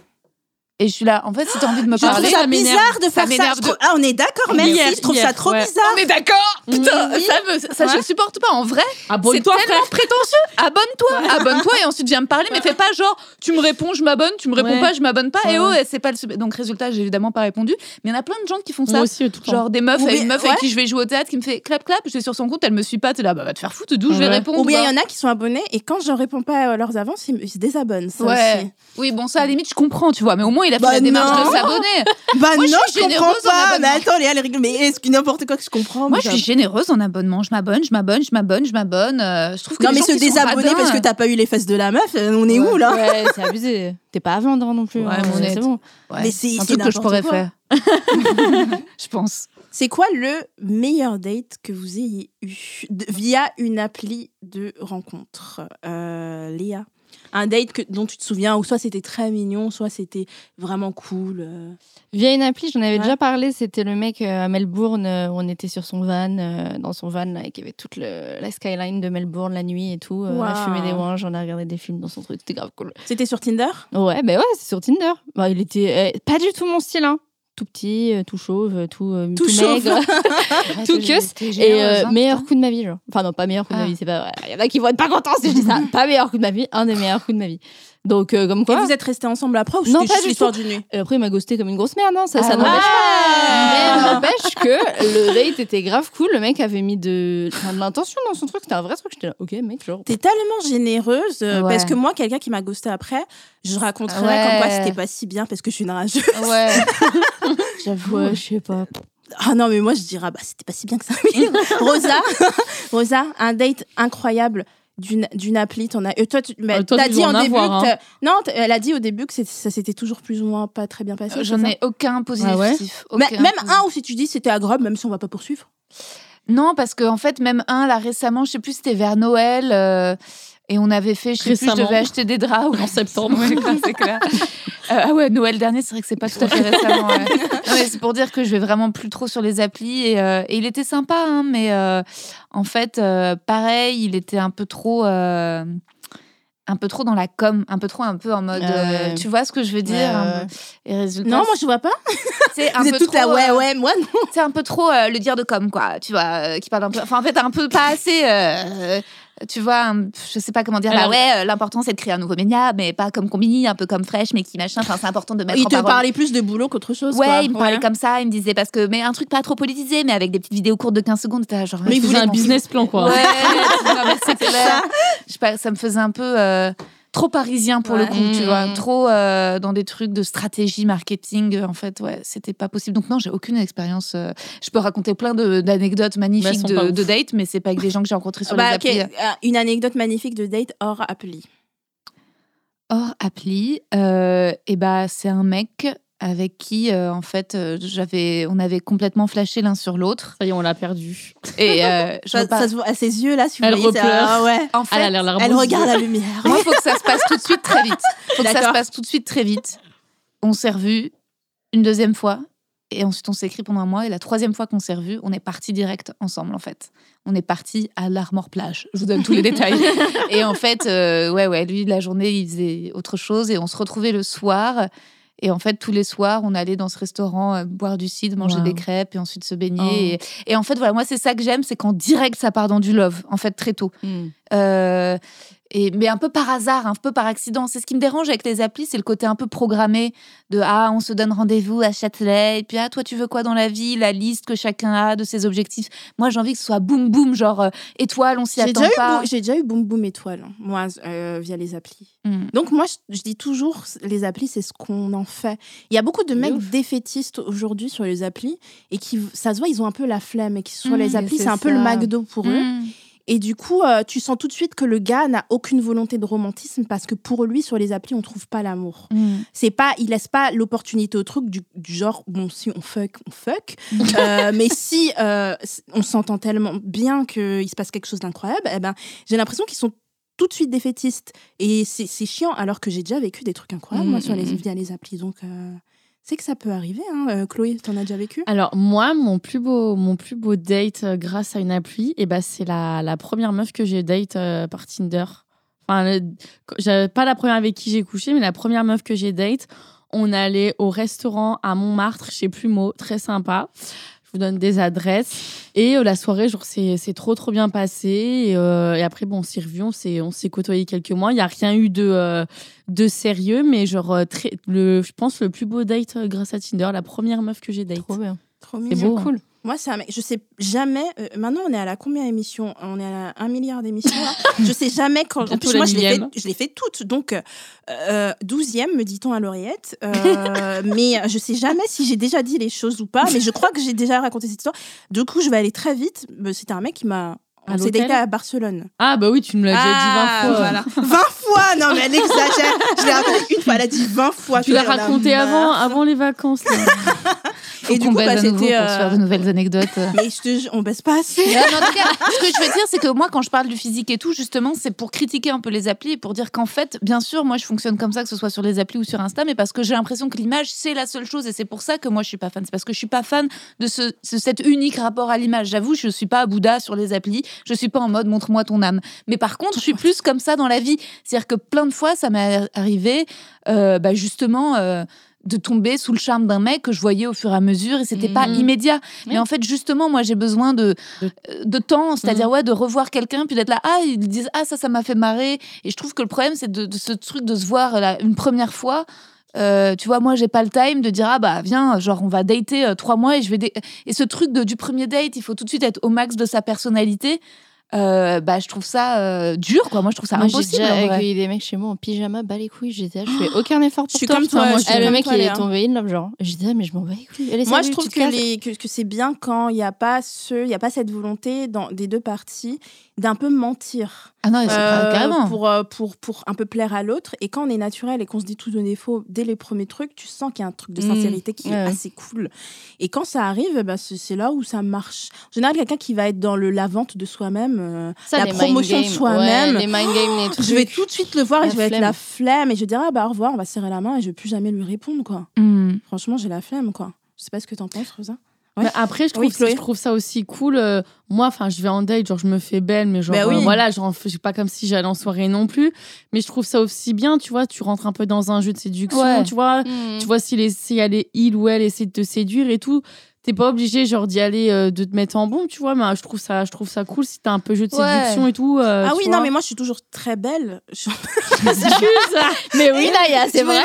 Et je suis là, en fait, si t'as envie de me Je trouve parler, ça ça m'énerve. bizarre de Ça faire ça. Je trouve- Ah, on est d'accord, merci. Hier, je trouve hier, ça trop ouais. bizarre. On est d'accord Putain, ça, me, ça je Ouais. supporte pas. En vrai, c'est tellement frère. prétentieux. Abonne-toi, abonne-toi et ensuite viens me parler. Mais fais pas genre, tu me réponds, je m'abonne, tu me réponds Ouais. pas, je m'abonne pas. Et oh, et c'est pas le. Donc résultat, j'ai évidemment pas répondu. Mais il y en a plein de gens qui font ça. Moi aussi, tout. Genre des meufs, bien- une meuf ouais. avec qui je vais jouer au théâtre qui me fait clap clap, je vais sur son compte, elle me suit pas, t'es là, bah va te faire foutre, d'où je vais répondre. Ou bien quoi. il y en a qui sont abonnés et quand je réponds pas à leurs avances, ils se désabonnent. ça Ouais. aussi. Oui, bon, ça à la limite, je comprends, tu vois, mais au moins il a fait Bah la démarche non. de s'abonner. <laughs> Bah Moi, je non, suis je comprends pas. Mais attends, Léa, elle rigole. Mais est-ce que n'importe quoi que je comprends Moi, je suis généreuse en abonnement. Je m'abonne, je m'abonne, je m'abonne, je m'abonne. euh, je trouve que Non, les mais gens se désabonner parce que t'as pas eu les fesses de la meuf, euh, on est où là Ouais, c'est abusé. T'es pas à vendre non plus. Ouais, hein, mon c'est bon. ouais, Mais c'est- un truc que je pourrais quoi. faire. <laughs> <laughs> je pense. C'est quoi le meilleur date que vous ayez eu de- via une appli de rencontre Euh, Léa? Un date que, dont tu te souviens, ou soit c'était très mignon, soit c'était vraiment cool. euh. Via une appli, j'en avais Ouais. déjà parlé. C'était le mec euh, à Melbourne euh, où on était sur son van, dans son van, là, et qui avait toute le- la skyline de Melbourne la nuit et tout. euh, On a Wow. fumé des ouinges, on a regardé des films dans son truc. C'était grave cool. C'était sur Tinder? Ouais, ben ouais, c'est sur Tinder. Bah, il était euh, pas du tout mon style, hein. Tout petit, euh, tout chauve, euh, tout, euh, Tout tout, chauve. maigre. <laughs> Tout que Et euh, meilleur coup de ma vie, genre. Enfin, non, pas meilleur coup de Ah. ma vie, c'est pas vrai. Il y en a qui vont être pas contents si je dis ça. <laughs> pas meilleur coup de ma vie, un des meilleurs coups de ma vie. Donc, euh, comme Et quoi. vous êtes restés ensemble après ou Non, c'était pas juste du l'histoire du nu Et après, il m'a ghosté comme une grosse merde, hein. ça, Ah ça n'empêche pas. Mais n'empêche que le date était grave cool. Le mec avait mis de, enfin, de l'intention dans son truc. C'était un vrai truc. J'étais là, ok, mec, genre. T'es tellement généreuse euh, Ouais. parce que moi, quelqu'un qui m'a ghosté après, je raconterais Ouais. comme quoi c'était pas si bien parce que je suis une rageuse. Ouais. <laughs> J'avoue. Ouais, je sais pas. Ah non, mais moi je dirais, bah c'était pas si bien que ça. <laughs> Rosa, Rosa, un date incroyable d'une d'une appli. T'en as. euh, toi, tu bah, Ah, toi, tu dit en en début. avoir, que hein. Non, elle a dit au début que ça s'était toujours plus ou moins pas très bien passé. J'en c'est ça ai aucun positif. Ah ouais Mais- aucun même positif. un où si tu dis c'était agréable, même si on va pas poursuivre. Non, parce qu'en en fait, même un, là, récemment, je sais plus, c'était vers Noël. Et on avait fait, je sais plus, je devais acheter des draps. En septembre. Ouais, clair, c'est clair. <laughs> Euh, ah ouais, Noël dernier, c'est vrai que c'est pas tout à fait récemment. ouais. Non, mais c'est pour dire que je vais vraiment plus trop sur les applis. Et, euh, et il était sympa, hein, mais euh, en fait, pareil, il était un peu trop. un peu trop dans la com, un peu trop un peu en mode, Ah euh, ouais. tu vois ce que je veux dire Ouais, ouais. Et résultat, Non, moi je vois pas. c'est un Vous peu êtes trop, là, ouais, ouais, moi non. c'est un peu trop le dire de com quoi tu vois qui parle un peu enfin en fait un peu pas assez tu vois je sais pas comment dire Alors- bah ouais euh, l'important c'est de créer un nouveau média mais pas comme Combini un peu comme Fresh mais qui machin enfin c'est important de mettre Il en te parole parlait plus de boulot qu'autre chose. ouais quoi. il me parlait Ouais. comme ça il me disait parce que mais un truc pas trop politisé mais avec des petites vidéos courtes de 15 secondes genre Mais il voulait un business plan, quoi. ouais <laughs> non, mais c'est clair je sais pas ça me faisait un peu euh, trop parisien pour le coup tu Mm. vois trop euh, dans des trucs de stratégie marketing euh, en fait ouais c'était pas possible. Donc non j'ai aucune expérience euh, je peux raconter plein d'anecdotes magnifiques de, de dates mais c'est pas avec des gens que j'ai rencontrés sur Bah, les applis Une anecdote magnifique de date hors appli. hors appli euh, et bah c'est un mec avec qui euh, en fait euh, j'avais on avait complètement flashé l'un sur l'autre Ça y est, on l'a perdu. et euh, <laughs> je Ça, ça se voit à ses yeux là, si vous Elle voyez. ça- ah ouais. en fait Elle a regarde la lumière. Moi, il faut que ça se passe tout de suite très vite. faut que ça se passe tout de suite très vite. On s'est revus une deuxième fois. Et ensuite, on s'est écrit pendant un mois. Et la troisième fois qu'on s'est revus, on est parti direct ensemble, en fait. On est parti à l'Armor Plage. Je vous donne tous les détails. <laughs> Et en fait, euh, ouais, ouais, lui, la journée, il faisait autre chose. Et on se retrouvait le soir. Et en fait, tous les soirs, on allait dans ce restaurant euh, boire du cidre, manger Wow. des crêpes et ensuite se baigner. Oh. Et, et en fait, voilà, moi, c'est ça que j'aime, c'est qu'en direct, ça part dans du love, en fait, très tôt. Hmm. Euh, et, mais un peu par hasard, un peu par accident. C'est ce qui me dérange avec les applis, c'est le côté un peu programmé de ah, on se donne rendez-vous à Châtelet, et puis ah, toi, tu veux quoi dans la vie, la liste que chacun a de ses objectifs. Moi, j'ai envie que ce soit boum boum, genre euh, étoile, on s'y attend pas. J'ai déjà eu Boom Boom Étoile, hein, moi, euh, via les applis. Mm. Donc moi, je, je dis toujours, les applis, c'est ce qu'on en fait. Il y a beaucoup de mecs défaitistes aujourd'hui sur les applis et qui, ça se voit, ils ont un peu la flemme et qui sur Mm, les applis, c'est un peu le. McDo pour eux. Mm. Et du coup, euh, tu sens tout de suite que le gars n'a aucune volonté de romantisme parce que pour lui, sur les applis, on trouve pas l'amour. Mm. C'est pas, il laisse pas l'opportunité au truc du, du genre, bon, si on fuck, on fuck. <laughs> Euh, mais si euh, on s'entend tellement bien qu'il se passe quelque chose d'incroyable, eh ben, j'ai l'impression qu'ils sont tout de suite défaitistes. Et c'est chiant, alors que j'ai déjà vécu des trucs incroyables, moi, sur les, Mm, mm. via les applis. Donc, c'est que ça peut arriver. Hein. Euh, Chloé, t'en as déjà vécu? Alors moi, mon plus beau, mon plus beau date euh, grâce à une appli, et ben c'est la, la première meuf que j'ai date euh, par Tinder. Enfin, pas la première avec qui j'ai couché, mais la première meuf que j'ai date. on allait au restaurant à Montmartre chez Plumeau, très sympa. Vous donne des adresses. Et euh, la soirée, genre, c'est c'est trop, trop bien passé. Et, euh, et après, bon, on s'est revus, on s'est côtoyé quelques mois. Il n'y a rien eu de, euh, de sérieux, mais genre, très, le, je pense le plus beau date grâce à Tinder, la première meuf que j'ai date. Trop bien. Trop C'est mignon. beau. hein. Moi, c'est un mec. Je sais jamais. euh, maintenant, on est à la combien d'émissions On est à la 1 milliard d'émissions. <laughs> je sais jamais quand. En plus, moi, je les, fais, je les fais toutes. Donc, euh, 12e, me dit-on à l'oreillette. Euh, <laughs> mais je sais jamais si j'ai déjà dit les choses ou pas. Mais je crois que j'ai déjà raconté cette histoire. Du coup, je vais aller très vite. Euh, C'était un mec qui m'a. On s'est daté à Barcelone. Ah, bah oui, tu me l'as déjà dit 20 fois. voilà. 20 fois Non, mais elle exagère. Je l'ai raconté une fois. Elle a dit 20 fois. Tu l'as raconté avant, avant les vacances. là. <laughs> Et du qu'on coup, bah, à nouveau c'était. pour se faire de euh, nouvelles anecdotes. <laughs> Mais je te jure, on baisse pas assez. Non, mais en tout cas, ce que je veux dire, c'est que moi, quand je parle du physique et tout, justement, c'est pour critiquer un peu les applis et pour dire qu'en fait, bien sûr, moi, je fonctionne comme ça, que ce soit sur les applis ou sur Insta, mais parce que j'ai l'impression que l'image, c'est la seule chose et c'est pour ça que moi, je suis pas fan. C'est parce que je suis pas fan de ce, ce- cet unique rapport à l'image. J'avoue, je suis pas à Bouddha sur les applis. Je suis pas en mode montre-moi ton âme. Mais par contre, je suis plus comme ça dans la vie. C'est-à-dire que plein de fois, ça m'est arrivé, euh, bah, justement. euh, de tomber sous le charme d'un mec que je voyais au fur et à mesure et c'était pas Mhm. immédiat. Mais en fait, justement, moi, j'ai besoin de, De- euh, temps, c'est-à-dire ouais, de revoir quelqu'un, puis d'être là, ah, ils disent, ah, ça, ça m'a fait marrer. Et je trouve que le problème, c'est de, de ce truc de se voir là, une première fois. Euh, tu vois, moi, j'ai pas le time de dire, ah, bah, viens, genre, on va dater euh, trois mois et je vais. Et ce truc de, du premier date, il faut tout de suite être au max de sa personnalité. Euh, bah, je trouve ça euh, dur, quoi. Moi, je trouve ça Moi, j'ai impossible. déjà en vrai. accueilli des mecs chez moi en pyjama, bas les couilles. J'étais là, je fais aucun effort pour Je suis toi. comme toi, moi, je suis le comme mec, toi, il est tombé in love, genre? J'étais là, mais je m'en bats les couilles. Allez, Moi, salut, je trouve les, que, que c'est bien quand il n'y a pas ce, il y a pas cette volonté dans, des deux parties d'un peu mentir Ah non, c'est euh, carrément. pour, euh, pour, pour un peu plaire à l'autre. Et quand on est naturel et qu'on se dit tout de défaut dès les premiers trucs, tu sens qu'il y a un truc de Mm. sincérité qui est assez cool. Et quand ça arrive, ben, c'est là où ça marche. En général, quelqu'un qui va être dans le, la vente de soi-même, euh, la promotion de soi-même, ouais, <gasps> je vais tout de suite le voir et je vais être flemme. la flemme et je vais dire ah bah au revoir, on va serrer la main et je vais plus jamais lui répondre quoi. Hmm. Franchement, j'ai la flemme quoi. Je sais pas ce que t'en penses, Rosa. Ouais. Mais après, je trouve, Oui, je trouve ça aussi cool. euh, moi, enfin, je vais en date, genre, je me fais belle, mais genre, Bah oui. euh, voilà, genre, suis pas comme si j'allais en soirée non plus. Mais je trouve ça aussi bien, tu vois, tu rentres un peu dans un jeu de séduction, Ouais. tu vois. Mm. Tu vois, si, les, si elle est, il ou elle essaie de te séduire et tout, t'es pas obligé, genre, d'y aller, euh, de te mettre en bombe, tu vois. Mais euh, je trouve ça, je trouve ça cool si t'as un peu jeu de Ouais. séduction et tout. euh, ah oui, non mais moi je suis toujours très belle. Je- <laughs> Mais oui, Naya, c'est vrai.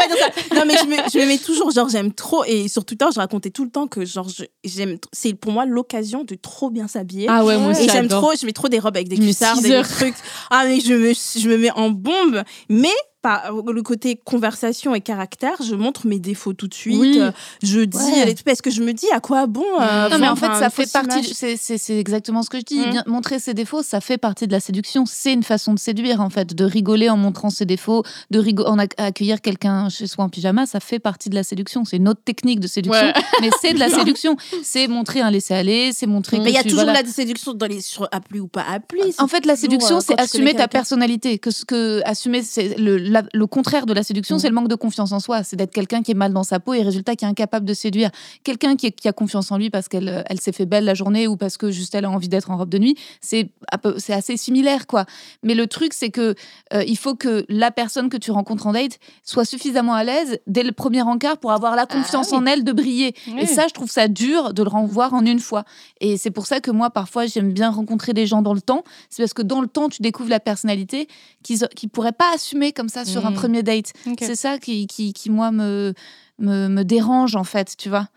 Non mais je me, je me mets toujours genre j'aime trop et sur Twitter je racontais tout le temps que genre j'aime c'est pour moi l'occasion de trop bien s'habiller. Ah ouais, moi aussi. et j'aime trop, je mets trop des robes avec des cuissards, des trucs. Ah mais je me, je me mets en bombe. Mais par le côté conversation et caractère, je montre mes défauts tout de suite. Oui. Euh, Je dis Ouais. parce que je me dis à quoi bon. euh, Non, mais en enfin, fait, ça fait partie. C'est exactement ce que je dis. Mm. Bien- montrer ses défauts, ça fait partie de la séduction. C'est une façon de séduire, en fait. De rigoler en montrant ses défauts, de rigo- en ac- accueillir quelqu'un chez soi en pyjama, ça fait partie de la séduction. C'est une autre technique de séduction, Ouais. mais c'est de la <laughs> séduction. C'est montrer un laisser-aller, c'est montrer. Que Mais il y a tu- toujours voilà. la séduction dans les sur appli ou pas appli. En fait, la séduction, euh, c'est assumer ta personnalité. Que ce que assumer, c'est le, la- le contraire de la séduction, Mm. c'est le manque de confiance en soi. C'est d'être quelqu'un qui est mal dans sa peau et résultat qui est incapable de séduire. Quelqu'un qui, qui a confiance en lui parce qu'elle euh, elle s'est fait belle la journée ou parce que juste elle a envie d'être en robe de nuit. C'est assez similaire, quoi. Mais le truc, c'est que euh, il faut que la personne que tu rencontres en date soit suffisamment à l'aise dès le premier encart pour avoir la confiance oui. en elle de briller. Oui. Et ça, je trouve ça dur de le revoir en une fois. Et c'est pour ça que moi, parfois, j'aime bien rencontrer des gens dans le temps. C'est parce que dans le temps, tu découvres la personnalité qu'ils ne pourraient pas assumer comme ça sur un Mhm. premier date. C'est ça qui, qui, qui, moi, me, me, me dérange, en fait, tu vois,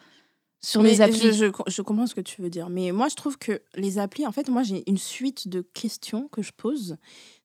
sur Mais les applis. Je, je, je comprends ce que tu veux dire. Mais moi, je trouve que les applis, en fait, moi, j'ai une suite de questions que je pose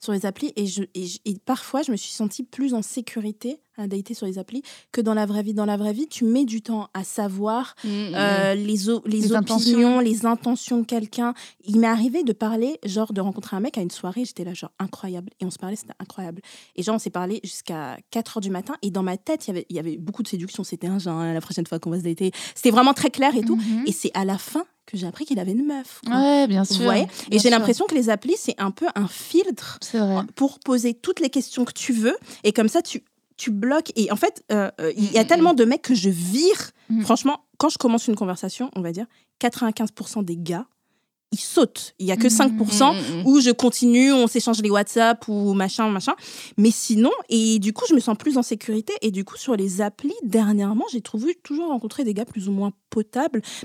sur les applis. Et, je, et, je- et parfois, je me suis sentie plus en sécurité à dater sur les applis que dans la vraie vie. Dans la vraie vie, tu mets du temps à savoir Mm, mm, euh, les, les, Les opinions, intentions. les intentions de quelqu'un. Il m'est arrivé de parler, genre, de rencontrer un mec à une soirée. J'étais là, genre, incroyable. Et on se parlait, c'était incroyable. Et genre, on s'est parlé jusqu'à 4 heures du matin. Et dans ma tête, il y avait, il y avait beaucoup de séduction. C'était un genre, la prochaine fois qu'on va se dater. C'était vraiment très clair et tout. Et c'est à la fin que j'ai appris qu'il avait une meuf. quoi. Ouais, bien sûr. Bien Et j'ai l'impression que les applis, c'est un peu un filtre pour poser toutes les questions que tu veux. Et comme ça, tu, tu bloques. Et en fait, euh, euh, il y a Mm, tellement de mecs que je vire. Mm. Franchement, quand je commence une conversation, on va dire, 95% des gars, il saute. Il y a que Mhm. 5% Mm, mm, mm. où je continue, on s'échange les WhatsApp ou machin, machin. Mais sinon, et du coup, je me sens plus en sécurité. Et du coup, sur les applis, dernièrement, j'ai trouvé toujours rencontré des gars plus ou moins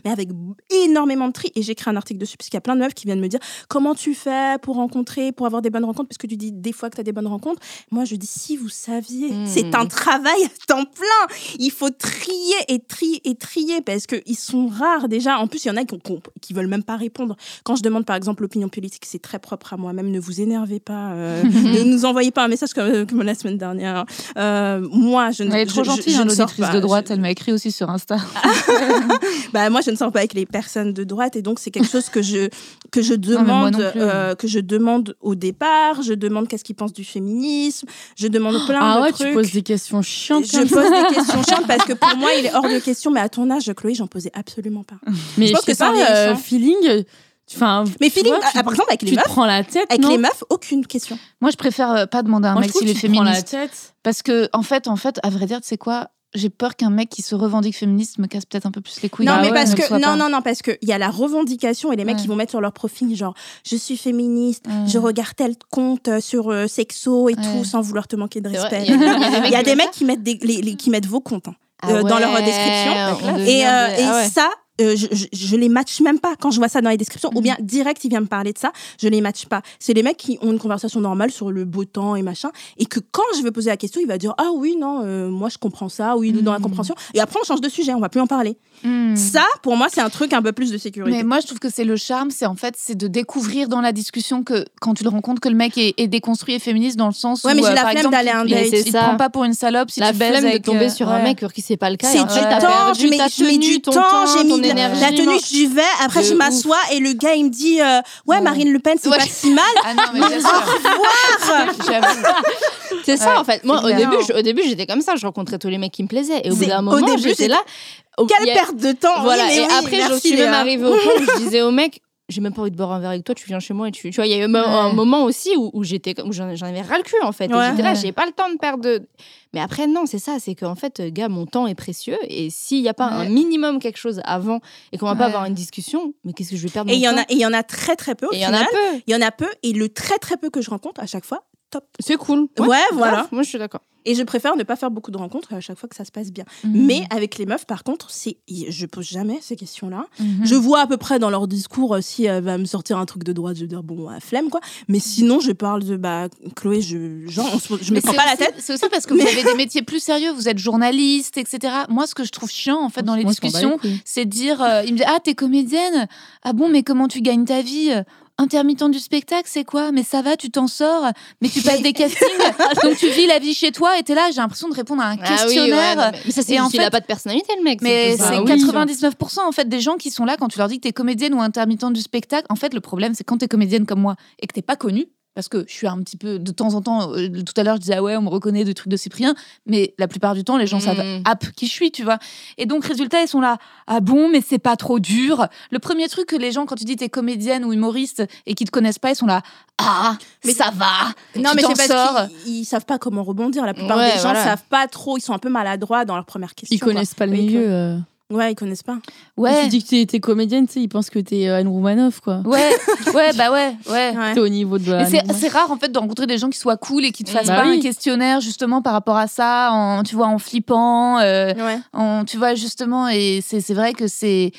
mais avec énormément de tri. Et j'ai écrit un article dessus, parce qu'il y a plein de meufs qui viennent me dire comment tu fais pour rencontrer, pour avoir des bonnes rencontres, parce que tu dis des fois que tu as des bonnes rencontres. Moi, je dis si vous saviez, Mhm. c'est un travail à temps plein. Il faut trier et trier et trier, parce qu'ils sont rares déjà. En plus, il y en a qui, qui, veulent même pas répondre. Quand je demande par exemple l'opinion politique, c'est très propre à moi-même. Ne vous énervez pas. euh, <laughs> ne nous envoyez pas un message comme, comme la semaine dernière. Euh, moi, je ne Elle est trop je- je- gentille, je hein, ne sors l'auditrice de droite. Je- Elle m'a écrit aussi sur Insta. <laughs> <laughs> bah, moi, je ne sors pas avec les personnes de droite et donc c'est quelque chose que je, que je <laughs> demande, non plus. euh, que je demande au départ. Je demande qu'est-ce qu'ils pensent du féminisme. Je demande <gasps> plein Ah de ouais, trucs. tu poses des questions chiantes. Je pose ça. des questions chiantes parce que pour moi, il est hors de <laughs> question. Mais à ton âge, Chloé, j'en posais absolument pas. Mais je pense que vieillissant. euh, feeling. Enfin, Mais feeling, vois, tu- ah, par exemple, avec les tu te meufs, prends la tête. avec non les meufs, aucune question. Moi, je préfère euh, pas demander à un Moi, mec s'il est que tu te prends la féministe. tête. Parce que, en fait, en fait, à vrai dire, tu sais quoi? J'ai peur qu'un mec qui se revendique féministe me casse peut-être un peu plus les couilles. Non, Bah mais ouais, parce que non, pas. non, non, parce que il y a la revendication et les mecs Ouais. qui vont mettre sur leur profil genre je suis féministe, Ouais. je regarde tel compte euh, sur euh, sexo et Ouais. tout sans vouloir te manquer de respect. il y a- il y a des mecs <laughs> qui mettent des, les- les- qui mettent vos comptes hein, Ah euh, dans leur description. Et, euh, des- et ah ouais. ça, euh, je, je, je les match même pas quand je vois ça dans les descriptions. Ou Mhm. bien direct, il vient me parler de ça, je les match pas. C'est les mecs qui ont une conversation normale sur le beau temps et machin. Et que quand je veux poser la question, il va dire Ah oui, non, euh, moi je comprends ça, oui, dans la Mhm. compréhension. Et après, on change de sujet, on va plus en parler. Hmm. Ça, pour moi, c'est un truc un peu plus de sécurité. Mais moi, je trouve que c'est le charme, c'est en fait, c'est de découvrir dans la discussion que quand tu le rencontres que le mec est, est déconstruit et féministe dans le sens Ouais, où, mais j'ai euh, la par flemme exemple, d'aller un il- date. il, te prend pas pour une salope si la tu baises flemme de tomber euh, sur un mec qui c'est pas le cas. C'est et du temps, je mets, du temps, j'ai mis la, tenue, j'y vais, après je m'assois et le gars il me dit euh, Ouais. Marine Le Pen, c'est Ouais. pas si mal. Ah non, mais bien sûr. <laughs> J'avoue. C'est ça Ouais, en fait. Moi au début, je- au début j'étais comme ça, je rencontrais tous les mecs qui me plaisaient et au bout d'un moment j'étais là. Quelle a- perte de temps. Voilà. Oui, et oui, après je suis même arrivée au point où je disais au mec. J'ai même pas envie de boire un verre avec toi, tu viens chez moi et tu. Tu vois, il y a eu un- moment aussi où, où j'étais, où j'en j'en avais ras le cul en fait. Et j'étais là, j'ai pas le temps de perdre de. Mais après, non, c'est ça, c'est qu'en fait, gars, mon temps est précieux et s'il n'y a pas un minimum quelque chose avant et qu'on va pas avoir une discussion, mais qu'est-ce que je vais perdre Et il mon y en temps a, et il y en a très très peu. il y en a peu. Il y en a peu et le très très peu que je rencontre à chaque fois, top. C'est cool. Ouais, voilà. Moi, je suis d'accord. Et je préfère ne pas faire beaucoup de rencontres à chaque fois que ça se passe bien. Mhm. Mais avec les meufs, par contre, c'est, je pose jamais ces questions-là. Mhm. Je vois à peu près dans leur discours euh, si elle va me sortir un truc de droite, je vais dire bon, euh, flemme quoi. Mais sinon, je parle de bah Chloé, je genre, on se- je me prends c'est pas la tête. C'est aussi parce que vous avez des métiers plus sérieux, vous êtes journaliste, etc. Moi, ce que je trouve chiant, en fait, dans les Moi, discussions, c'est de dire, euh, il me dit, ah, t'es comédienne? Ah bon, mais comment tu gagnes ta vie? Intermittent du spectacle, c'est quoi? Mais ça va, tu t'en sors Mais tu passes des castings, <laughs> donc tu vis la vie chez toi, et t'es là, j'ai l'impression de répondre à un Ah oui, ouais, questionnaire. non, mais- mais ça, c'est en il a pas de personnalité, le mec. Mais c'est ça. Ah oui. 99% en fait des gens qui sont là quand tu leur dis que t'es comédienne ou intermittente du spectacle. En fait, le problème, c'est quand t'es comédienne comme moi et que t'es pas connue. Parce que je suis un petit peu de temps en temps. euh, tout à l'heure, je disais ah ouais, on me reconnaît des trucs de Cyprien, mais la plupart du temps, les gens Mm. savent app qui je suis, tu vois. Et donc, résultat, ils sont là. Ah bon, mais c'est pas trop dur? Le premier truc que les gens, quand tu dis t'es comédienne ou humoriste et qu'ils te connaissent pas, ils sont là. Ah, mais ça va. Non, tu mais c'est parce qu'ils ils savent pas comment rebondir. La plupart Ouais, des gens voilà. savent pas trop. Ils sont un peu maladroits dans leur première question. Ils connaissent pas le milieu. Ouais, ils connaissent pas. Quand Ouais. tu dis que t'es- t'es comédienne, tu sais, ils pensent que t'es euh, Anne Roumanoff, quoi. Ouais, ouais, <laughs> bah ouais, ouais. Ouais. T'es au niveau de c'est rare en fait de rencontrer des gens qui soient cool et qui te fassent Bah pas un oui. questionnaire justement par rapport à ça, en, tu vois, en flippant, euh, Ouais. en, tu vois, justement, et c'est c'est vrai que c'est.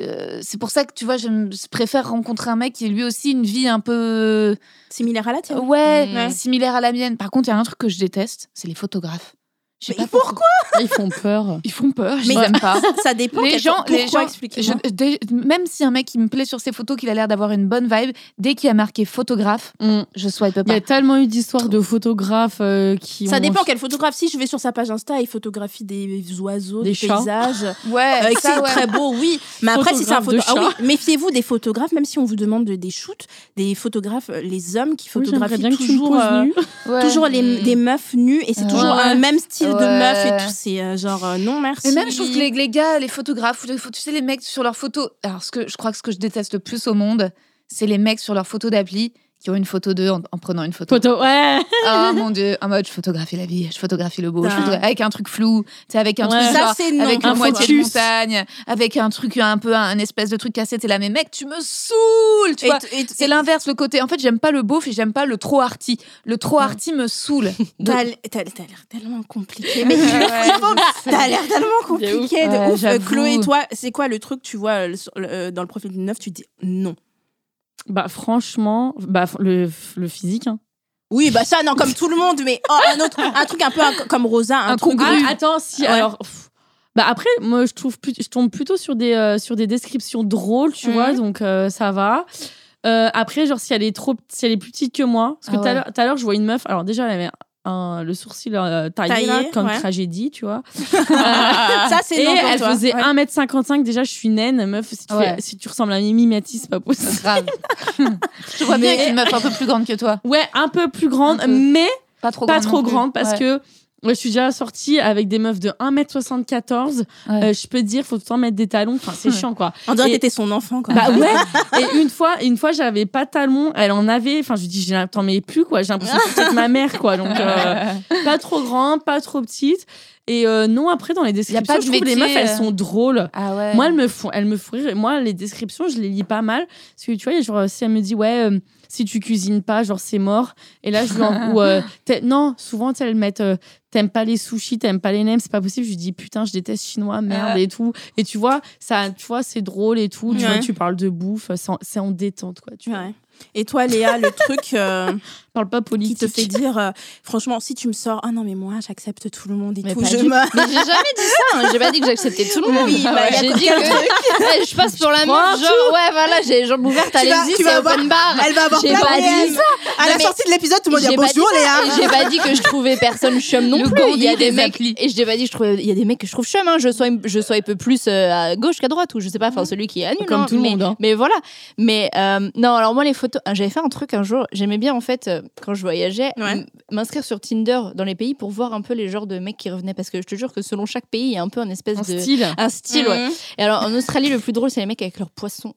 euh, c'est pour ça que tu vois, je, préfère rencontrer un mec qui a lui aussi une vie un peu Similaire à la tienne. ouais, Ouais. similaire à la mienne. Par contre, il y a un truc que je déteste, c'est les photographes. Mais pas pourquoi. Ils font peur. Ils font peur, je Mais- les aime pas. Ça dépend. Les gens, les gens, je- même si un mec qui me plaît sur ses photos, qu'il a l'air d'avoir une bonne vibe, dès qu'il a marqué photographe, Mm. je swipe Il y pas. a tellement eu d'histoires de photographes euh, qui Ça ont- dépend quel photographe. Si je vais sur sa page Insta, il photographie des oiseaux, Des des, paysages. <laughs> Ouais, Euh, ça, c'est ouais. très beau, oui. Mais après, si c'est un Photographe ah oui, méfiez-vous des photographes, même si on vous demande de- des shoots, des photographes, euh, les hommes qui Oui, photographient me toujours, euh, toujours les, des meufs nues et c'est toujours un même style de Ouais. meuf et tout. C'est euh, genre euh, non merci. Et même, je trouve que les, les gars, les photographes, les tu sais, les mecs sur leurs photos. Alors, ce que je crois que ce que je déteste le plus au monde, c'est les mecs sur leurs photos d'appli qui ont une photo d'eux en, en prenant une photo. Photo, ouais. Oh <laughs> mon dieu, en mode je photographie la vie, je photographie le beau, je Putain. photographie- avec un truc flou, tu avec un Ouais. truc Ça, genre, avec Un une moitié de montagne, avec un truc un peu un espèce de truc cassé. T'es là, mais mec, tu me saoules, tu Et vois. C'est l'inverse, le côté. En fait, j'aime pas le beauf et j'aime pas le trop arty. Le trop arty me saoule. <laughs> T'as l'air tellement compliqué. <laughs> Mais t'as l'air tellement compliqué de Ouais, ouf. Euh. Chloé, toi, c'est quoi le truc, tu vois, le- euh, dans le profil d'une neuf, tu dis non? Bah, franchement, bah, le, le physique. hein. Oui, bah ça, non, comme tout le monde, mais oh, un autre, un truc un peu un- comme Rosa, un, Un truc. congru. Ah, attends, si, Ouais. alors. pff, Bah après, moi, je trouve je tombe plutôt sur des, euh, sur des descriptions drôles, tu Mhm. vois, donc euh, ça va. Euh, après, genre, si elle est trop, si elle est plus petite que moi, parce que Ah tout à ouais. l'heure- tout à l'heure, je vois une meuf. Alors déjà, elle avait un, le sourcil euh, taillé, là, Taillé, comme ouais. tragédie, tu vois. <laughs> Ça, c'est Et non pour elle toi. faisait Ouais. 1m55. Déjà, je suis naine, meuf. Si tu, Ouais. fais- si tu ressembles à Mimi Mati, c'est pas possible. Grave. <laughs> je vois bien avec une meuf un peu plus grande que toi. Ouais, un peu plus grande, mais Pas trop pas grande. trop grande parce Ouais. que je suis déjà sortie avec des meufs de 1m74. Ouais. Euh, je peux te dire, faut tout le temps mettre des talons. Enfin, c'est chiant, quoi. On dirait Et- que t'étais son enfant, quoi. Bah ouais. <laughs> Et une fois, une fois, j'avais pas de talons. Elle en avait. Enfin, je lui dis, j'ai- t'en mets plus, quoi. J'ai l'impression que c'est ma mère, quoi. Donc, euh, <laughs> pas trop grande, pas trop petite. Et euh, non, après, dans les descriptions, pas de je trouve que les meufs, elles euh. sont drôles. Ah ouais. Moi, elles me font, elles me font rire. Moi, les descriptions, je les lis pas mal. Parce que tu vois, genre, si elle me dit, ouais, euh, si tu cuisines pas, genre, c'est mort. Et là, je lui en. <laughs> ou, euh, non, souvent, elles mettent, euh, t'aimes pas les sushis, t'aimes pas les nems, c'est pas possible. Je lui dis, putain, je déteste chinois, merde, et tout. Et tu vois, ça, tu vois, c'est drôle et tout. Tu Ouais. vois, tu parles de bouffe, c'est en, détente, quoi. Tu vois. Et toi, Léa, le truc euh, <laughs> Parle pas qui politique. te fait dire, euh, franchement, si tu me sors, ah non, mais moi, j'accepte tout le monde et Mais tout, je du- me. Mais j'ai jamais dit ça. hein. J'ai pas dit que j'acceptais tout le monde. Oui, bah, j'ai dit que <laughs> Ouais, je passe pour la meuf. Genre, ouais, voilà, j'ai les jambes ouvertes. Allez-y, tu c'est open bar. Elle va avoir J'ai plein pas dit ça. À la sortie de l'épisode, tout le monde dit J'ai pas bonjour. Léa. J'ai pas dit que je trouvais personne chum non plus. Il y a des mecs et je t'ai pas dit que je trouvais il y a des mecs que je trouve chum hein. je sois je sois un peu plus euh, à gauche qu'à droite ou je sais pas enfin celui qui est à nul Comme tout le monde, hein. mais voilà mais non alors moi les ah, j'avais fait un truc un jour j'aimais bien en fait euh, quand je voyageais Ouais. m'inscrire sur Tinder dans les pays pour voir un peu les genres de mecs qui revenaient parce que je te jure que selon chaque pays il y a un peu un espèce Un de style. un style ouais. Mhm. et alors en Australie le plus drôle c'est les mecs avec leurs poissons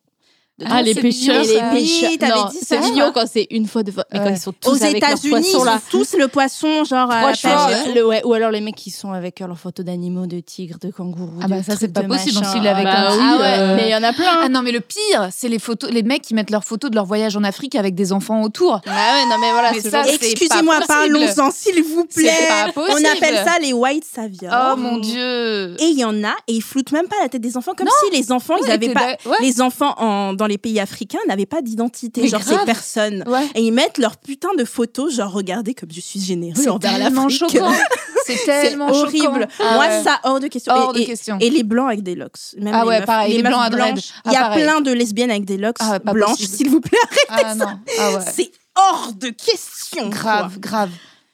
Ah, les pêcheurs. les pêcheurs. c'est mignon quand c'est une fois deux fois mais quand Ouais. ils sont tous Aux États-Unis, ils là tous le poisson, genre. Franchement, ouais, ou alors les mecs qui sont avec euh, leurs photos d'animaux, de tigres, de kangourous. Ah bah ça, c'est pas possible, machin. s'il est avec Bah un oui, Ah ouais, euh, mais il y en a plein. Ah non, mais le pire, c'est les photos, les mecs qui mettent leurs photos de leur voyage en Afrique avec des enfants autour. Ah ouais, non mais voilà, Excusez-moi, parlons-en, s'il vous C'est plaît. pas possible. On appelle ça les white saviors. Oh mon dieu. Et il y en a, et ils floutent même pas la tête des enfants, comme si les enfants, ils Ouais, avaient pas. ouais. Les enfants en, dans les pays africains n'avaient pas d'identité, genre grave. ces personnes. Ouais. Et ils mettent leur putain de photos, genre regardez comme je suis généreux C'est envers tellement l'Afrique. <laughs> C'est tellement horrible. Ah Moi, ouais. ça hors de question. Hors et, de et- question. et les blancs avec des locks. Même Ah les ouais, meufs- pareil, les blancs à blanches. Ah, Il y a pareil. plein de lesbiennes avec des locks Ah blanches, s'il vous plaît. Ah non. Ah ouais. C'est hors de question. quoi. Grave, grave.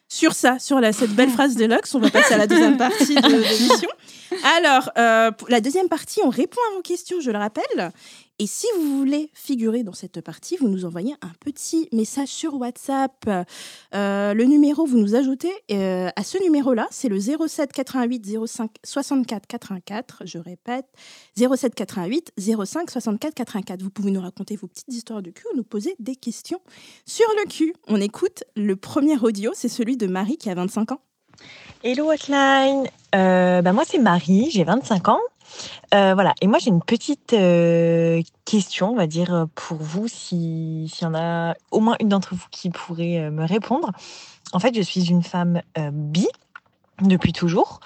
Sur ça, sur la, cette belle phrase de Lux, on va passer à la deuxième partie de l'émission. <laughs> Alors, euh, pour la deuxième partie, on répond à vos questions, je le rappelle. Et si vous voulez figurer dans cette partie, vous nous envoyez un petit message sur WhatsApp. Euh, le numéro, vous nous ajoutez euh, à ce numéro-là, c'est le 07 88 05 64 84. Je répète, 07 88 05 64 84. Vous pouvez nous raconter vos petites histoires de cul ou nous poser des questions sur le cul. On écoute le premier audio, c'est celui de Marie qui a 25 ans. Hello Hotline, Euh, bah moi c'est Marie, j'ai 25 ans. Euh, voilà, et moi j'ai une petite euh, question, on va dire, pour vous, si- s'il y en a au moins une d'entre vous qui pourrait euh, me répondre. En fait, je suis une femme euh, bi depuis toujours,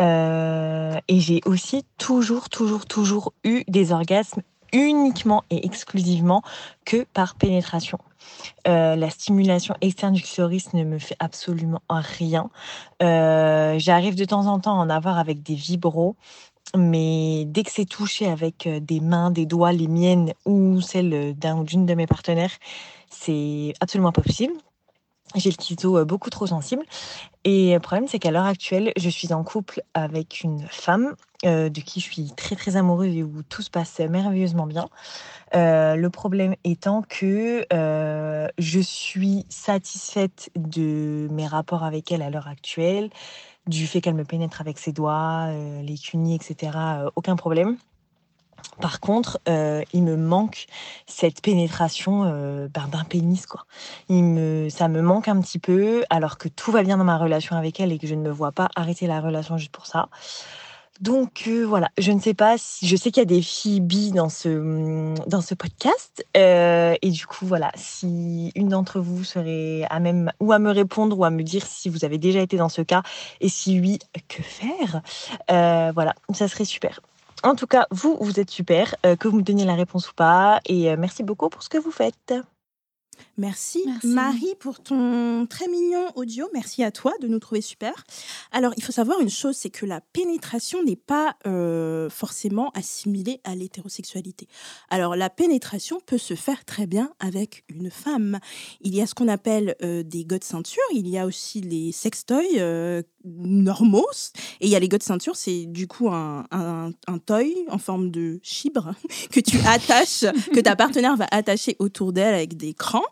Euh, et j'ai aussi toujours, toujours, toujours eu des orgasmes uniquement et exclusivement que par pénétration. Euh, la stimulation externe du clitoris ne me fait absolument rien. Euh, J'arrive de temps en temps à en avoir avec des vibros, mais dès que c'est touché avec euh, des mains, des doigts, les miennes ou celles d'un ou d'une de mes partenaires, c'est absolument pas possible. J'ai le clito euh, beaucoup trop sensible. Et le problème, c'est qu'à l'heure actuelle, je suis en couple avec une femme euh, de qui je suis très très amoureuse et où tout se passe merveilleusement bien. Euh, le problème étant que je suis satisfaite de mes rapports avec elle à l'heure actuelle, du fait qu'elle me pénètre avec ses doigts, les cunis, etc. aucun problème. Par contre, euh, il me manque cette pénétration euh, ben, d'un pénis, quoi. Il me, ça me manque un petit peu, alors que tout va bien dans ma relation avec elle et que je ne me vois pas arrêter la relation juste pour ça. Donc euh, voilà, je ne sais pas si je sais qu'il y a des filles bi dans ce dans ce podcast euh, et du coup voilà, si une d'entre vous serait à même ou à me répondre ou à me dire si vous avez déjà été dans ce cas et si oui, que faire? Voilà, ça serait super. En tout cas, vous, vous êtes super, euh, que vous me donniez la réponse ou pas et euh, merci beaucoup pour ce que vous faites. Merci. Merci. Marie pour ton très mignon audio. Merci à toi de nous trouver super. Alors, il faut savoir une chose, c'est que la pénétration n'est pas euh, forcément assimilée à l'hétérosexualité. Alors, la pénétration peut se faire très bien avec une femme. Il y a ce qu'on appelle euh, des godes ceintures. Il y a aussi les sextoys euh, normaux. Et il y a les godes ceintures, c'est du coup un, un, un toy en forme de chibre <laughs> que tu attaches, <laughs> que ta partenaire va attacher autour d'elle avec des crans.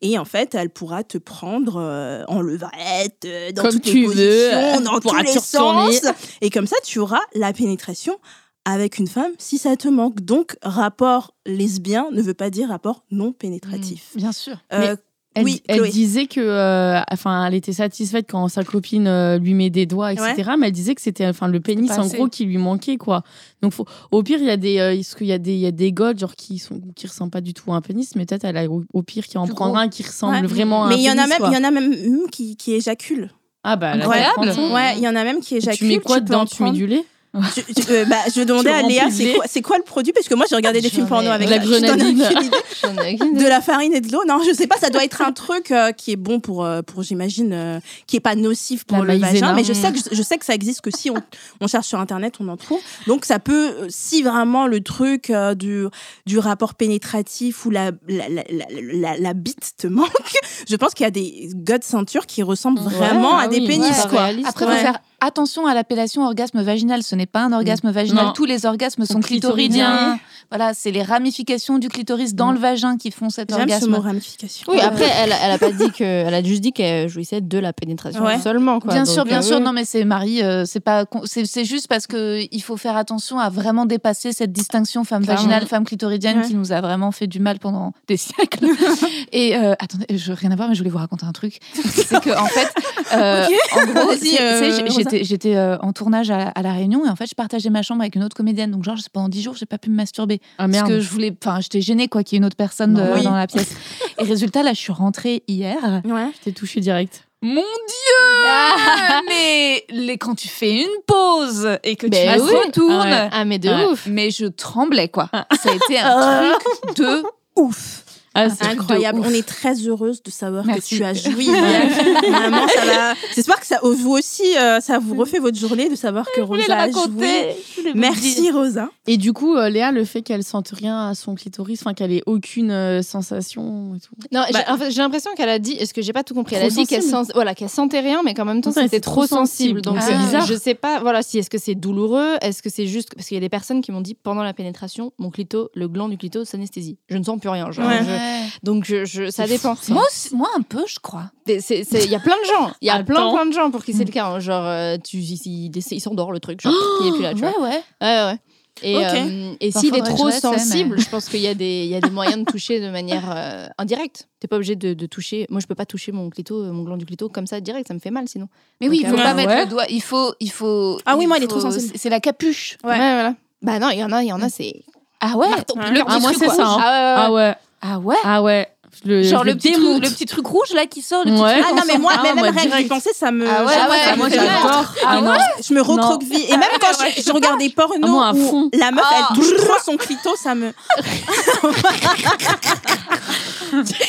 Et en fait, elle pourra te prendre euh, en levrette, euh, dans Comme toutes tu les veux, positions, dans tous les sens. Et comme ça, tu auras la pénétration avec une femme si ça te manque. Donc, rapport lesbien ne veut pas dire rapport non pénétratif. Bien sûr. Euh, Elle, oui, elle Chloé. disait que, euh, enfin, elle était satisfaite quand sa copine euh, lui met des doigts, etc. Mais elle disait que c'était, enfin, le pénis en gros qui lui manquait, quoi. Donc, faut- au pire, il y a des, euh, qu'il y a des, il y a des godes genre qui sont, qui ressemblent pas du tout à un pénis, mais peut-être elle a au, au pire qui en gros. un qui ressemble Ouais. vraiment à un Mais il y en a pénis, même, il y en a même une qui, qui éjacule. Ah bah, là, Ouais. t'as 30 ans. Ouais, il y en a même qui Et éjacule. Tu mets quoi dedans? Tu mets du lait? Je, je- euh, bah, je demandais à Léa, c'est quoi, c'est quoi le produit? Parce que moi, j'ai regardé des films porno avec De la grenadine. <laughs> aucune De la farine et de l'eau? Non, je sais pas, ça doit être un truc euh, qui est bon pour, euh, pour j'imagine, euh, qui est pas nocif pour La le maïzena. vagin. Mais je sais, que, je sais que ça existe, que si on, on cherche sur Internet, on en trouve. Donc ça peut, si vraiment le truc euh, du, du rapport pénétratif ou la, la, la, la, la- la bite te manque, <laughs> je pense qu'il y a des gars de ceinture qui ressemblent vraiment ah à des oui, pénis. ouais. quoi. Après, Ouais. faut faire attention à l'appellation orgasme vaginal. Ce n'est pas un orgasme vaginal. Non. Tous les orgasmes sont clitoridiens. clitoridiens. Voilà, c'est les ramifications du clitoris dans Mm. le vagin qui font cet J'aime ce orgasme. mot ramification. Oui, après, elle, elle a pas dit que, elle a juste dit qu'elle jouissait de la pénétration Ouais. seulement, quoi. Bien Donc, sûr, bien euh, sûr. oui. Non, mais c'est Marie. euh, c'est pas. C'est c'est juste parce que il faut faire attention à vraiment dépasser cette distinction femme Clairement. vaginale, femme clitoridienne Ouais. qui nous a vraiment fait du mal pendant des <laughs> siècles. <laughs> Et euh, attendez, je rien à voir, mais je voulais vous raconter un truc. C'est que en fait, euh, <laughs> en gros, Vas-y, c'est- c'est- j'ai-. J'étais j'étais euh, en tournage à, à la Réunion et en fait, je partageais ma chambre avec une autre comédienne. Donc genre, je pendant dix jours, j'ai pas pu me masturber Ah parce merde. que je voulais. Enfin, j'étais gênée quoi qu'il y ait une autre personne de- Oui. dans la pièce. Et résultat, là, je suis rentrée hier. Ouais. T'es touché direct. Mon Dieu Mais les, quand tu fais une pause et que Ben tu oui. retournes, Ah ouais. Ah, mais de Ouais. ouf. mais je tremblais quoi. Ça a été un truc de Ouf. Ah, c'est Incroyable. On est très heureuse de savoir Merci. que tu as joui. <laughs> Vraiment, ça va. J'espère que ça, vous aussi, euh, ça vous refait votre journée de savoir que Rosa a joué. Merci Rosa. Et du coup, euh, Léa, le fait qu'elle sente rien à son clitoris, enfin qu'elle ait aucune euh, sensation et tout. Non, Bah- j'ai en fait, j'ai l'impression qu'elle a dit, est-ce que j'ai pas tout compris? Elle a dit qu'elle sent, voilà, qu'elle sentait rien, mais qu'en même temps Ouais, c'était trop trop sensible. sensible. Donc Ah. c'est bizarre. Je sais pas, voilà, si est-ce que c'est douloureux, est-ce que c'est juste parce qu'il y a des personnes qui m'ont dit pendant la pénétration, mon clito, le gland du clito s'anesthésie. Je ne sens plus rien. genre, Ouais. je- donc je, je- ça dépend. fou, ça. Moi, un peu, je crois. Il y a plein de gens, il y a plein plein de gens pour qui c'est le cas. hein. Genre, euh, tu, il, il- il s'endort le truc, genre, il est plus là, tu vois. Ouais, ouais. Ouais, ouais. Et, Ok. euh, et Bah, s'il est trop je l'essaie, mais- sensible, je pense qu'il y, a des- il y a des moyens de toucher de manière euh, indirecte. T'es pas obligé de, de toucher. Moi, je peux pas toucher mon clito, euh, mon gland du clito comme ça direct, ça me fait mal sinon. Mais oui, il Donc, faut euh, pas ouais. mettre le doigt. Il faut, il faut. Ah oui, moi, il est trop sensible. c'est- la capuche. Ouais. voilà. Bah non, il y en a, il y en a, c'est. Ah ouais. Marteau, Ouais. le Ah, moi, c'est ça, hein. Ah ouais. Ah ouais. Ah ouais. Ah ouais. Le, Genre je le petit, truc, le petit truc rouge là qui sort. Le petit Ouais. truc Ah non, mais moi, Ah, mais moi, même rien que d'y direct. penser, ça me. Ah ouais, ça- ouais, moi fait j'adore. Ah non. Je me recroqueville. Et même quand je, je pornos Ah, moi, à où fond. la meuf, Ah. elle touche trop son clito, ça me. <laughs>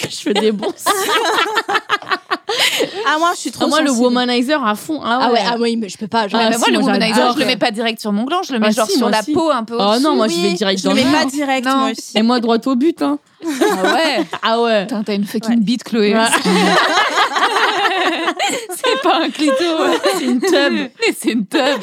je fais des bons. Ah, moi, je suis trop Ah, moi, le sensible. womanizer à fond. Ah ouais. Ah ouais, ah oui, mais je peux pas. genre- Ah, mais moi, si, le moi, womanizer, je le mets pas direct sur mon gland, je le mets Ah, genre si, sur moi la aussi. peau un peu. Oh non, moi je vais direct Je dans le le mets pas direct, Non. moi aussi. Et moi droit au but. Hein. Ah ouais. Ah ouais. Putain, t'as une fucking Ouais. bite, Chloé. Ouais. <laughs> c'est pas un clito, c'est une tub. Mais c'est une tub.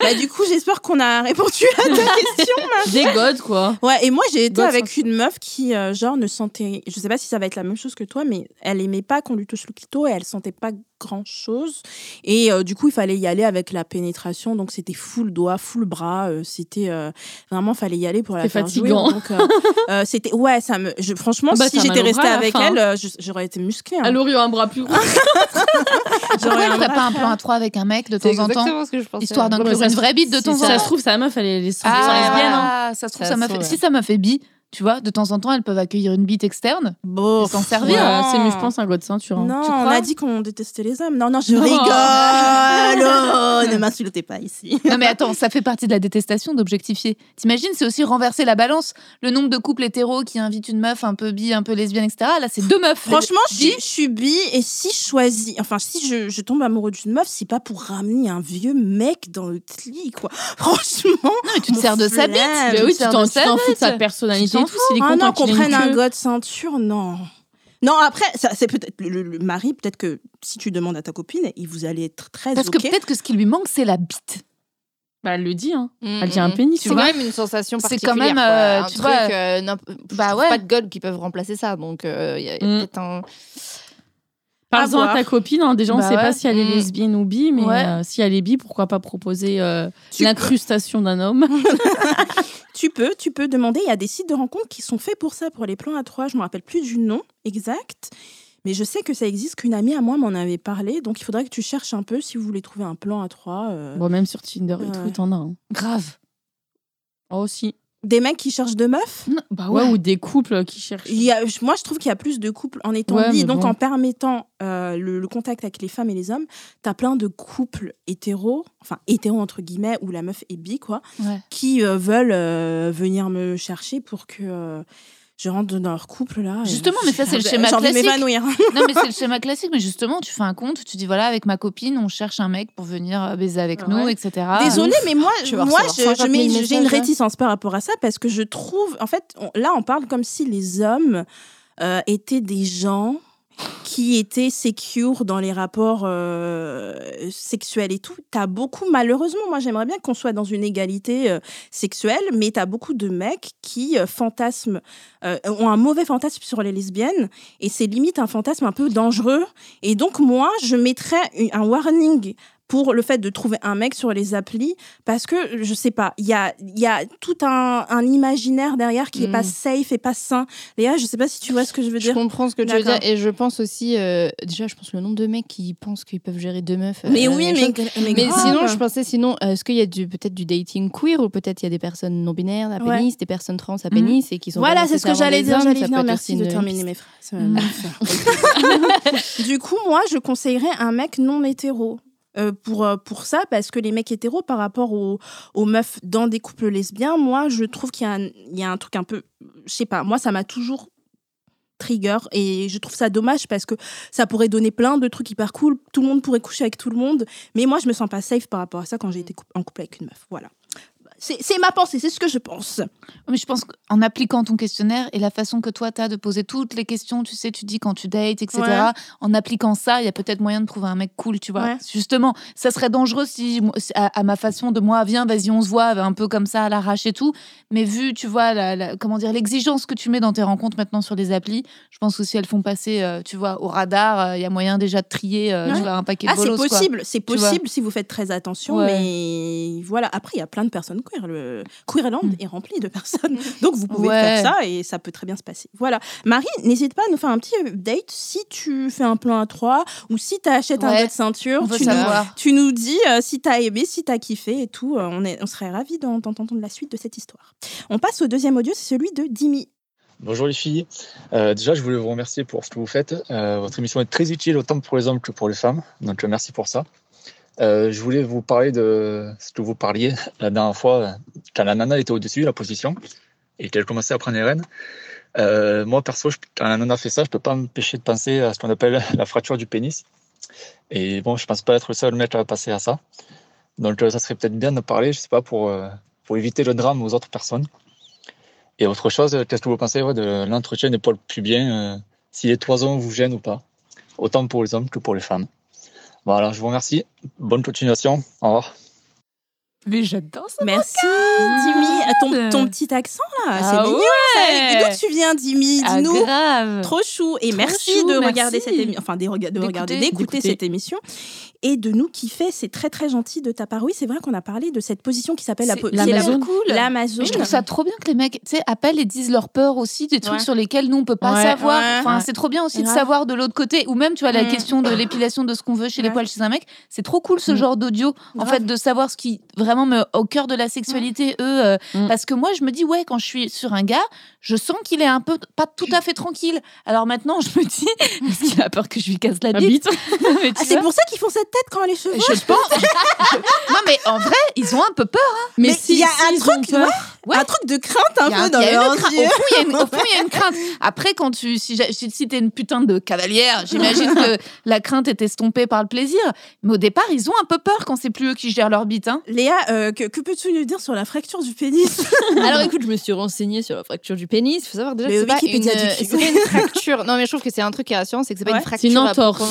Bah, du coup, j'espère qu'on a répondu à ta <laughs> question. Des godes, quoi. Ouais, et moi, j'ai été God, avec une meuf qui, euh, genre, ne sentait. Je sais pas si ça va être la même chose que toi, mais elle aimait pas qu'on lui touche le clito et elle sentait pas grand chose. Et euh, du coup, il fallait y aller avec la pénétration. Donc, c'était full doigt, full bras. euh, c'était euh, vraiment, fallait y aller pour la C'est faire fatigant. jouer. Donc, euh, <laughs> euh, c'était. Ouais, ça me. je- franchement, Bah, si j'étais restée avec fin, elle, euh, j'aurais été musclée. hein. Elle aurait eu un bras plus gros. Pourquoi elle ferait pas un plan à trois avec un mec de temps en temps exactement ce que je. Histoire ça une vraie bite de Si temps en ça. temps. Se trouve, sa meuf, elle est lesbienne. Ah, ça se trouve, Ça ça m'a fait... Si ça m'a fait bi, tu vois, de temps en temps, elles peuvent accueillir une bite externe Bon, et s'en servir. Ouais, c'est mieux, je pense, un god ceinture. hein. Non, Tu on a dit qu'on détestait les hommes. Non, non, je Non. rigole. <laughs> Oh, ne m'insultez pas ici. Non mais attends, ça fait partie de la détestation d'objectifier. T'imagines, c'est aussi renverser la balance. Le nombre de couples hétéros qui invitent une meuf un peu bi, un peu lesbienne, etc. Là, c'est deux meufs. Franchement, je suis- Bi. je suis bi et si je choisis, enfin, si je, je tombe amoureux d'une meuf, c'est pas pour ramener un vieux mec dans le lit, quoi. <laughs> Franchement. Non, mais tu te sers de sa bite. Mais oui, tu t'en de fous de sa personnalité et t'en tout. S'il est Ah content non, qu'on prenne un queue. god ceinture, non. Non, après, c'est peut-être le, le- le mari, peut-être que si tu demandes à ta copine, il vous allez être très Parce que peut-être que ce qui lui manque, c'est la bite. Bah, elle le dit, hein. Elle dit un pénis, C'est quand même une sensation C'est particulière. quand même, euh, un tu truc, vois, euh, bah ouais. pas de gold qui peuvent remplacer ça. Donc, euh, il y a, il y a Mm. peut-être un. Parle-en à ta copine. hein. Déjà, on Bah sait ouais. pas si elle est Mm. lesbienne ou bi, mais Ouais. euh, si elle est bi, pourquoi pas proposer euh, l'incrustation d'un homme? <laughs> Tu peux, tu peux demander. Il y a des sites de rencontres qui sont faits pour ça, pour les plans à trois. Je me rappelle plus du nom exact. Mais je sais que ça existe, qu'une amie à moi m'en avait parlé. Donc il faudrait que tu cherches un peu si vous voulez trouver un plan à trois. euh. Bon, même sur Tinder et Ouais. tout, t'en as. Hein. Grave. Oh, aussi. Des mecs qui cherchent deux meufs? Non, bah Ouais, ouais. ou des couples qui cherchent. il y a, Moi, je trouve qu'il y a plus de couples en étant Ouais, bi. Donc bon. en permettant euh, le, le contact avec les femmes et les hommes, t'as plein de couples hétéros, enfin hétéros entre guillemets, où la meuf est bi, quoi, Ouais. qui euh, veulent euh, venir me chercher pour que euh, je rentre dans leur couple là. Justement, mais ça, c'est le <laughs> schéma de classique. m'évanouir. Non, mais c'est le schéma classique. Mais justement, tu fais un compte, tu dis voilà, avec ma copine, on cherche un mec pour venir euh, baiser avec Ouais. nous, etc. Désolée, mais moi, moi recevoir je- je 50 mets- 000 j'ai une hein. réticence par rapport à ça parce que je trouve, en fait, on- là, on parle comme si les hommes euh, étaient des gens qui étaient secure dans les rapports euh, sexuels et tout. T'as beaucoup, malheureusement, moi j'aimerais bien qu'on soit dans une égalité euh, sexuelle, mais t'as beaucoup de mecs qui euh, fantasment, ont un mauvais fantasme sur les lesbiennes, et c'est limite un fantasme un peu dangereux. Et donc moi, je mettrais un warning pour le fait de trouver un mec sur les applis parce que je sais pas il y a il y a tout un, un imaginaire derrière qui est pas Mm. safe et pas sain Léa je sais pas si tu vois ce que je veux Je dire comprends ce que tu veux dire et je pense aussi euh, déjà je pense le nombre de mecs qui pensent qu'ils peuvent gérer deux meufs. euh, mais oui mais, mais, sinon, je pensais, sinon, euh, est-ce qu'il y a du, peut-être du dating queer ou peut-être il y a des personnes non binaires à Ouais. pénis, des personnes trans à pénis et qui sont. Voilà, c'est ce que j'allais dire. J'allais venir. Merci de terminer mes phrases. Mm. <laughs> du coup, moi, je conseillerais un mec non hétéro. Euh, pour, euh, pour ça, parce que les mecs hétéros, par rapport aux, aux meufs dans des couples lesbiens, moi, je trouve qu'il y, a un- il y a un truc un peu. Je sais pas, moi, ça m'a toujours trigger et je trouve ça dommage parce que ça pourrait donner plein de trucs hyper cool tout le monde pourrait coucher avec tout le monde mais moi je me sens pas safe par rapport à ça quand j'ai été coup- en couple avec une meuf voilà c'est c'est ma pensée c'est ce que je pense Mais je pense qu'en appliquant ton questionnaire et la façon que toi, tu as de poser toutes les questions, tu sais, tu dis quand tu dates, etc., Ouais. en appliquant ça, il y a peut-être moyen de trouver un mec cool, tu vois. Ouais. Justement, ça serait dangereux si, à, à ma façon de moi, viens, vas-y, on se voit, un peu comme ça, à l'arrache et tout. Mais vu, tu vois, la, la- comment dire, l'exigence que tu mets dans tes rencontres maintenant sur les applis, je pense que si elles font passer, euh, tu vois, au radar, euh, il y a moyen déjà de trier, euh, Ouais. tu vois, un paquet ah de c'est bolos, quoi. possible c'est possible si vous faites très attention mais voilà après il y a plein de personnes queer le Queerland Mm. est rempli de personnes <laughs> donc vous pouvez Ouais. faire ça et ça peut très bien se passer voilà Marie n'hésite pas à nous faire un petit update si tu fais un plan à trois ou si tu achètes un autre ceinture tu nous, tu dis euh, si t'as aimé, si t'as kiffé et tout. euh, on, est, on serait ravis d'en- d'entendre la suite de cette histoire. On passe au deuxième audio, c'est celui de Dimi. Bonjour les filles. Euh, déjà, je voulais vous remercier pour ce que vous faites. Euh, votre émission est très utile autant pour les hommes que pour les femmes. Donc, merci pour ça. Euh, je voulais vous parler de ce que vous parliez la dernière fois, quand la nana était au-dessus de la position et qu'elle commençait à prendre les rênes. Euh, moi, perso, quand la nana fait ça, je peux pas m'empêcher de penser à ce qu'on appelle la fracture du pénis. Et bon, je pense pas être le seul mec à passer à ça. Donc, euh, ça serait peut-être bien de parler, je sais pas, pour, euh, pour éviter le drame aux autres personnes. Et autre chose, qu'est-ce que vous pensez ouais, de l'entretien des poils pubiens, euh, si les toisons vous gênent ou pas Autant pour les hommes que pour les femmes? Voilà, je vous remercie. Bonne continuation. Au revoir. Mais j'adore ça. Merci, Dimi. Ton, ton petit accent là, c'est Ah mignon. ça. Et d'où tu viens, Dimi? Ah, Dis-nous. grave. Trop chou. Et Trop merci chou, de merci. regarder cette émission, enfin de, rega- de D'écouter. regarder, D'écouter. cette émission et de nous kiffer. C'est très très gentil de ta part. Oui, c'est vrai qu'on a parlé de cette position qui s'appelle l'Amazon. L'Amazon. Mais je trouve ça trop bien que les mecs tu sais, appellent et disent leur peur aussi, des trucs Ouais. sur lesquels nous on peut pas Ouais. savoir. Ouais. Enfin, Ouais. c'est trop bien aussi de savoir de l'autre côté. Ou même, tu vois, la Mm. question de l'épilation de ce qu'on veut chez les poils chez un mec. C'est trop cool ce Mm. genre d'audio. En Grave. fait, de savoir ce qui vraiment me au cœur de la sexualité, eux. euh, Mm. Parce que moi, je me dis, ouais, quand je suis sur un gars, je sens qu'il est un peu pas tout à fait tranquille. Alors maintenant, je me dis, <laughs> parce qu'il a peur que je lui casse la bite. <laughs> Ah, c'est pour ça qu'ils font cette tête quand les cheveux. je pense. <laughs> Non, mais en vrai, ils ont un peu peur. Mais si, il y a si un truc, peur, Ouais. Un truc de crainte un Il y a peu dans il y a une leurs crainte. yeux. Au fond, il y a une- crainte. <laughs> Après, quand tu, si, t'es une putain de cavalière, j'imagine que la crainte est estompée par le plaisir. Mais au départ, ils ont un peu peur quand c'est plus eux qui gèrent leur bite. Hein. Léa, euh, que, que peux-tu nous dire sur la fracture du pénis? <laughs> Alors écoute, je me suis renseignée sur la fracture du pénis. Il faut savoir déjà Mais que c'est pas, une, Wikipédia dit c'est pas une <laughs> fracture. Non, mais je trouve que c'est un truc qui est rassurant, c'est que c'est pas Ouais. une fracture. C'est une entorse.